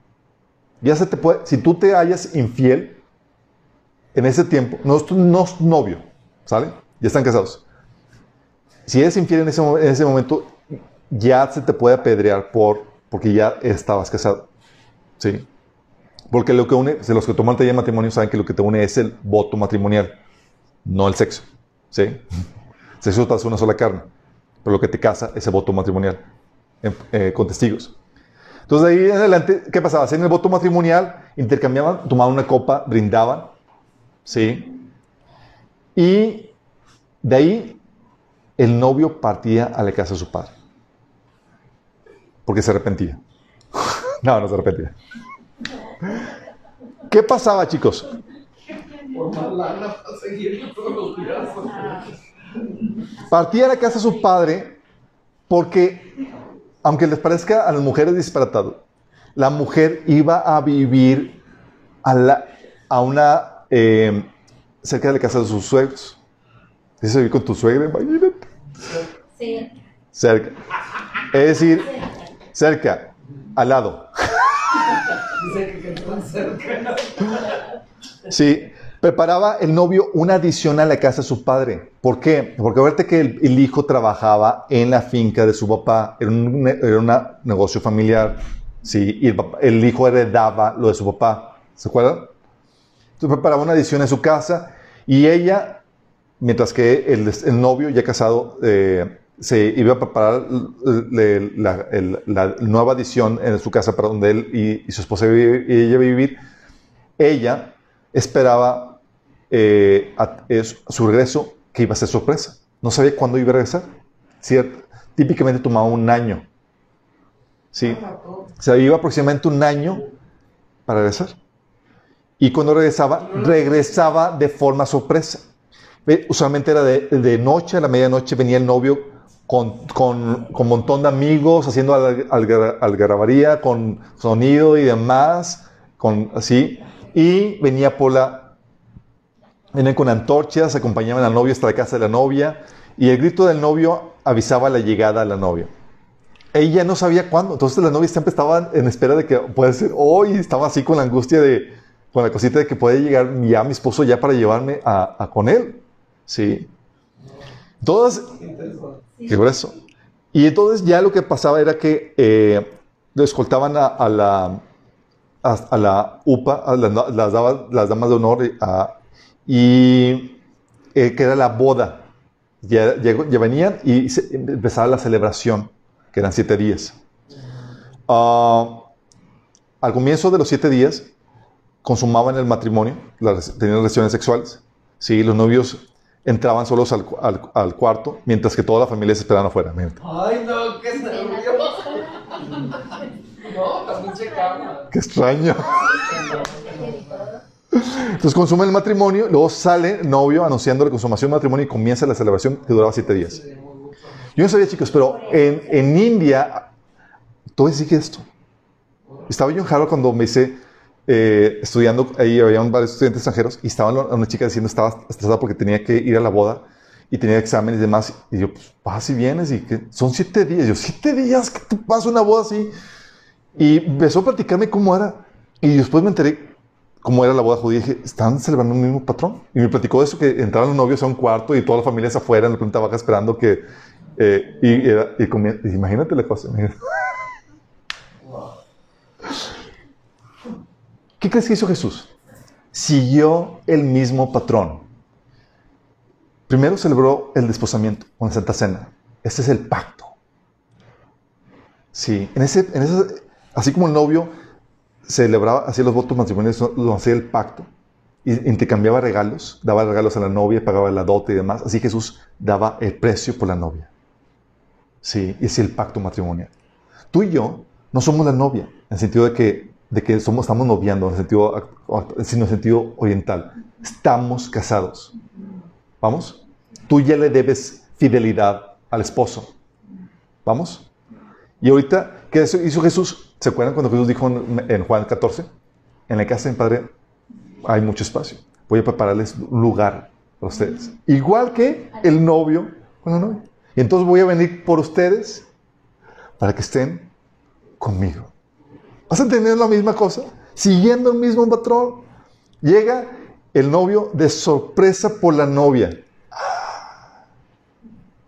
[SPEAKER 1] Ya se te puede, si tú te hallas infiel en ese tiempo, no es tu no es novio, ¿sale? Ya están casados. Si eres infiel en ese, mo- en ese momento, ya se te puede apedrear por, porque ya estabas casado. ¿Sí? Porque lo que une, los que toman taller de matrimonio saben que lo que te une es el voto matrimonial, no el sexo. ¿Sí? Sexo una sola carne, pero lo que te casa es el voto matrimonial eh, con testigos. Entonces, de ahí en adelante, ¿qué pasaba? Hacían el voto matrimonial, intercambiaban, tomaban una copa, brindaban, ¿sí? Y de ahí el novio partía a la casa de su padre. Porque se arrepentía. No, no se arrepentía. ¿Qué pasaba, chicos? Partía a la casa de su padre porque, aunque les parezca a las mujeres disparatado, la mujer iba a vivir a, la- a una eh, cerca de la casa de sus suegros. Dice vivir con tu suegra, imagínate.
[SPEAKER 2] Sí.
[SPEAKER 1] Cerca. Es decir, cerca, al lado. Sí, preparaba el novio una adición a la casa de su padre. ¿Por qué? Porque acuérdate que el, hijo trabajaba en la finca de su papá, era un, era un negocio familiar, sí, y el hijo heredaba lo de su papá, ¿se acuerdan? Entonces preparaba una adición en su casa y ella, mientras que el, el novio ya casado eh, se iba a preparar la, nueva adición en su casa para donde él y, su esposa y ella vivir, ella esperaba eh, su regreso que iba a ser sorpresa. No sabía cuándo iba a regresar. ¿Cierto? Típicamente tomaba un año. ¿Sí? Se iba aproximadamente un año para regresar. Y cuando regresaba, regresaba de forma sorpresa. Usualmente era de, de noche, a la medianoche venía el novio con, con, con montón de amigos, haciendo alga- alga- algarabía, con sonido y demás, con, así. Y venía por la, Venían con antorchas, acompañaban al novio hasta la casa de la novia y el grito del novio avisaba la llegada a la novia. Ella no sabía cuándo, entonces la novia siempre estaba en espera de que puede ser hoy, estaba así con la angustia de, con la cosita de que puede llegar ya mi esposo ya para llevarme a, a con él. Sí. Todas, qué grueso. Y entonces ya lo que pasaba era que eh, lo escoltaban a, a la, a, a la UPA, a las, las damas, las damas de honor, eh, a- y eh, que era la boda. Ya, llegó- ya venían y se- empezaba la celebración, que eran siete días. Ah, al comienzo de los siete días, consumaban el matrimonio, las- tenían relaciones sexuales. Sí, los novios entraban solos al, al- al cuarto, mientras que toda la familia se esperaban afuera.
[SPEAKER 3] Ay, no, qué nervio. No, también se calma.
[SPEAKER 1] Qué extraño. Entonces consumen el matrimonio, luego sale el novio anunciando la consumación del matrimonio y comienza la celebración que duraba siete días. Yo no sabía, chicos, pero en, en India, todo sigue esto. Estaba yo en Harvard cuando me hice eh, estudiando, ahí había varios estudiantes extranjeros y estaba la- una chica diciendo estaba estresada porque tenía que ir a la boda y tenía exámenes y demás. Y yo, pues vas y vienes y que son siete días. Yo, siete días que tú vas a una boda así. Y empezó a platicarme cómo era. Y después me enteré cómo era la boda judía. Y dije, ¿están celebrando un mismo patrón? Y me platicó de eso, que entraron los novios a un cuarto y todas las familias afuera en la planta baja esperando que... eh, y, era- y comía- y imagínate la cosa. imagínate. ¿Qué crees que hizo Jesús? Siguió el mismo patrón. Primero celebró el desposamiento con la Santa Cena. Este es el pacto. Sí, en ese, en ese, así como el novio celebraba, hacía los votos matrimoniales, lo hacía el pacto, y intercambiaba regalos, daba regalos a la novia, pagaba la dote y demás. Así Jesús daba el precio por la novia. Sí, y hacía el pacto matrimonial. Tú y yo no somos la novia, en el sentido de que, de que somos, estamos noviando, en el sentido, sino en el sentido oriental. Estamos casados. ¿Vamos? Tú ya le debes fidelidad al esposo. ¿Vamos? Y ahorita, ¿qué hizo Jesús? ¿Se acuerdan cuando Jesús dijo en, Juan 14? En la casa de mi Padre hay mucho espacio. Voy a prepararles un lugar para ustedes. Igual que el novio con la novia. Y entonces voy a venir por ustedes para que estén conmigo. ¿Vas a entender la misma cosa? Siguiendo el mismo patrón. Llega el novio de sorpresa por la novia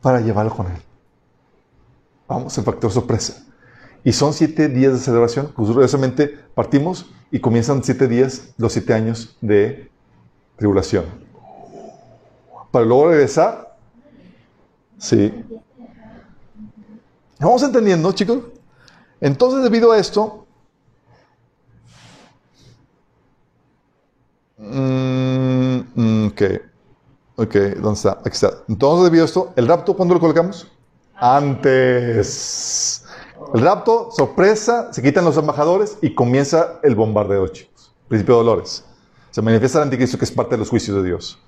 [SPEAKER 1] para llevarlo con él. Vamos, el factor sorpresa. Y son siete días de celebración. Curiosamente partimos y comienzan siete días, los siete años de tribulación. Para luego regresar. Sí. ¿Vamos entendiendo, chicos? Entonces, debido a esto, mm, ok, ok, ¿dónde está? Aquí está. Entonces, debido a esto, ¿el rapto cuándo lo colocamos? Antes. El rapto, sorpresa, se quitan los embajadores y comienza el bombardeo, chicos. Principio de dolores. Se manifiesta el anticristo que es parte de los juicios de Dios.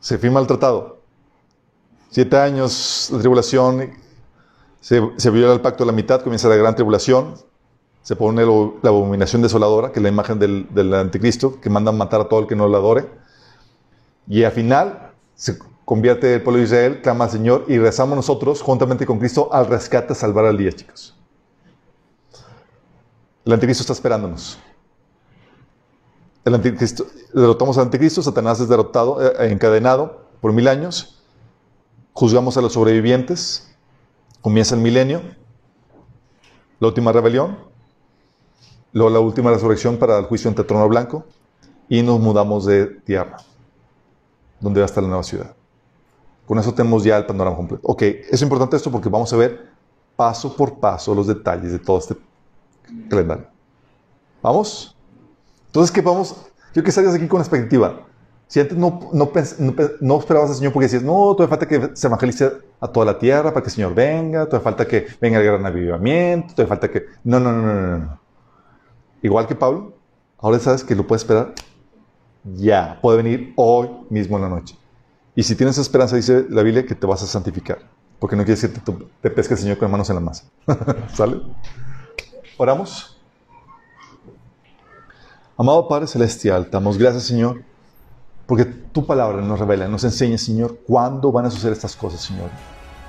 [SPEAKER 1] Se firma el tratado. Siete años de tribulación, se, viola el pacto de la mitad, comienza la gran tribulación, se pone la abominación desoladora, que es la imagen del, anticristo, que manda a matar a todo el que no lo adore. Y al final se convierte el pueblo de Israel, clama al Señor y rezamos nosotros, juntamente con Cristo, al rescate, a salvar al día, chicos. El anticristo está esperándonos. El anticristo, derrotamos al anticristo, Satanás es derrotado, eh, encadenado por mil años. Juzgamos a los sobrevivientes. Comienza el milenio, la última rebelión, luego la última resurrección para el juicio ante trono blanco y nos mudamos de tierra, donde va a estar la nueva ciudad. Con eso tenemos ya el panorama completo. Ok, es importante esto porque vamos a ver paso por paso los detalles de todo este calendario. ¿Vamos? Entonces, ¿qué vamos? Yo que salgas aquí con expectativa. Si antes no, no, no, esperabas al Señor porque decías, no, todavía falta que se evangelice a toda la tierra para que el Señor venga, todavía falta que venga el gran avivamiento, todavía falta que... No, no, no, no, no. Igual que Pablo, ahora sabes que lo puedes esperar ya, puede venir hoy mismo en la noche. Y si tienes esperanza, dice la Biblia, que te vas a santificar. Porque no quiere decir que te pesque el Señor con manos en la masa. ¿Sale? Oramos. Amado Padre Celestial, damos gracias, Señor porque tu palabra nos revela, nos enseña, Señor, cuándo van a suceder estas cosas, Señor.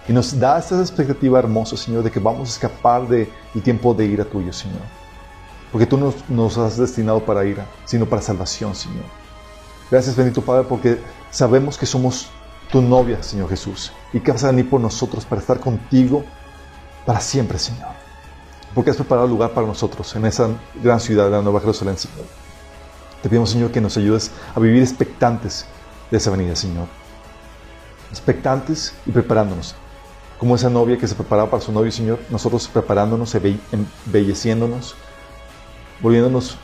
[SPEAKER 1] Y nos da esta expectativa hermosa, Señor, de que vamos a escapar del tiempo de ira tuyo, Señor. Porque tú nos, nos has destinado para ira, sino para salvación, Señor. Gracias, bendito Padre, porque sabemos que somos tu novia, Señor Jesús, y que vas a venir por nosotros para estar contigo para siempre, Señor. Porque has preparado lugar para nosotros en esa gran ciudad de la Nueva Jerusalén, Señor. Te pedimos, Señor, que nos ayudes a vivir expectantes de esa venida, Señor. Expectantes y preparándonos. Como esa novia que se preparaba para su novio, Señor, nosotros preparándonos, embelleciéndonos, volviéndonos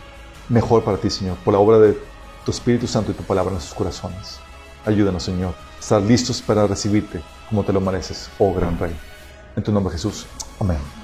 [SPEAKER 1] mejor para ti, Señor, por la obra de tu Espíritu Santo y tu palabra en nuestros corazones. Ayúdanos, Señor, a estar listos para recibirte como te lo mereces, oh gran Rey. En tu nombre, Jesús. Amén.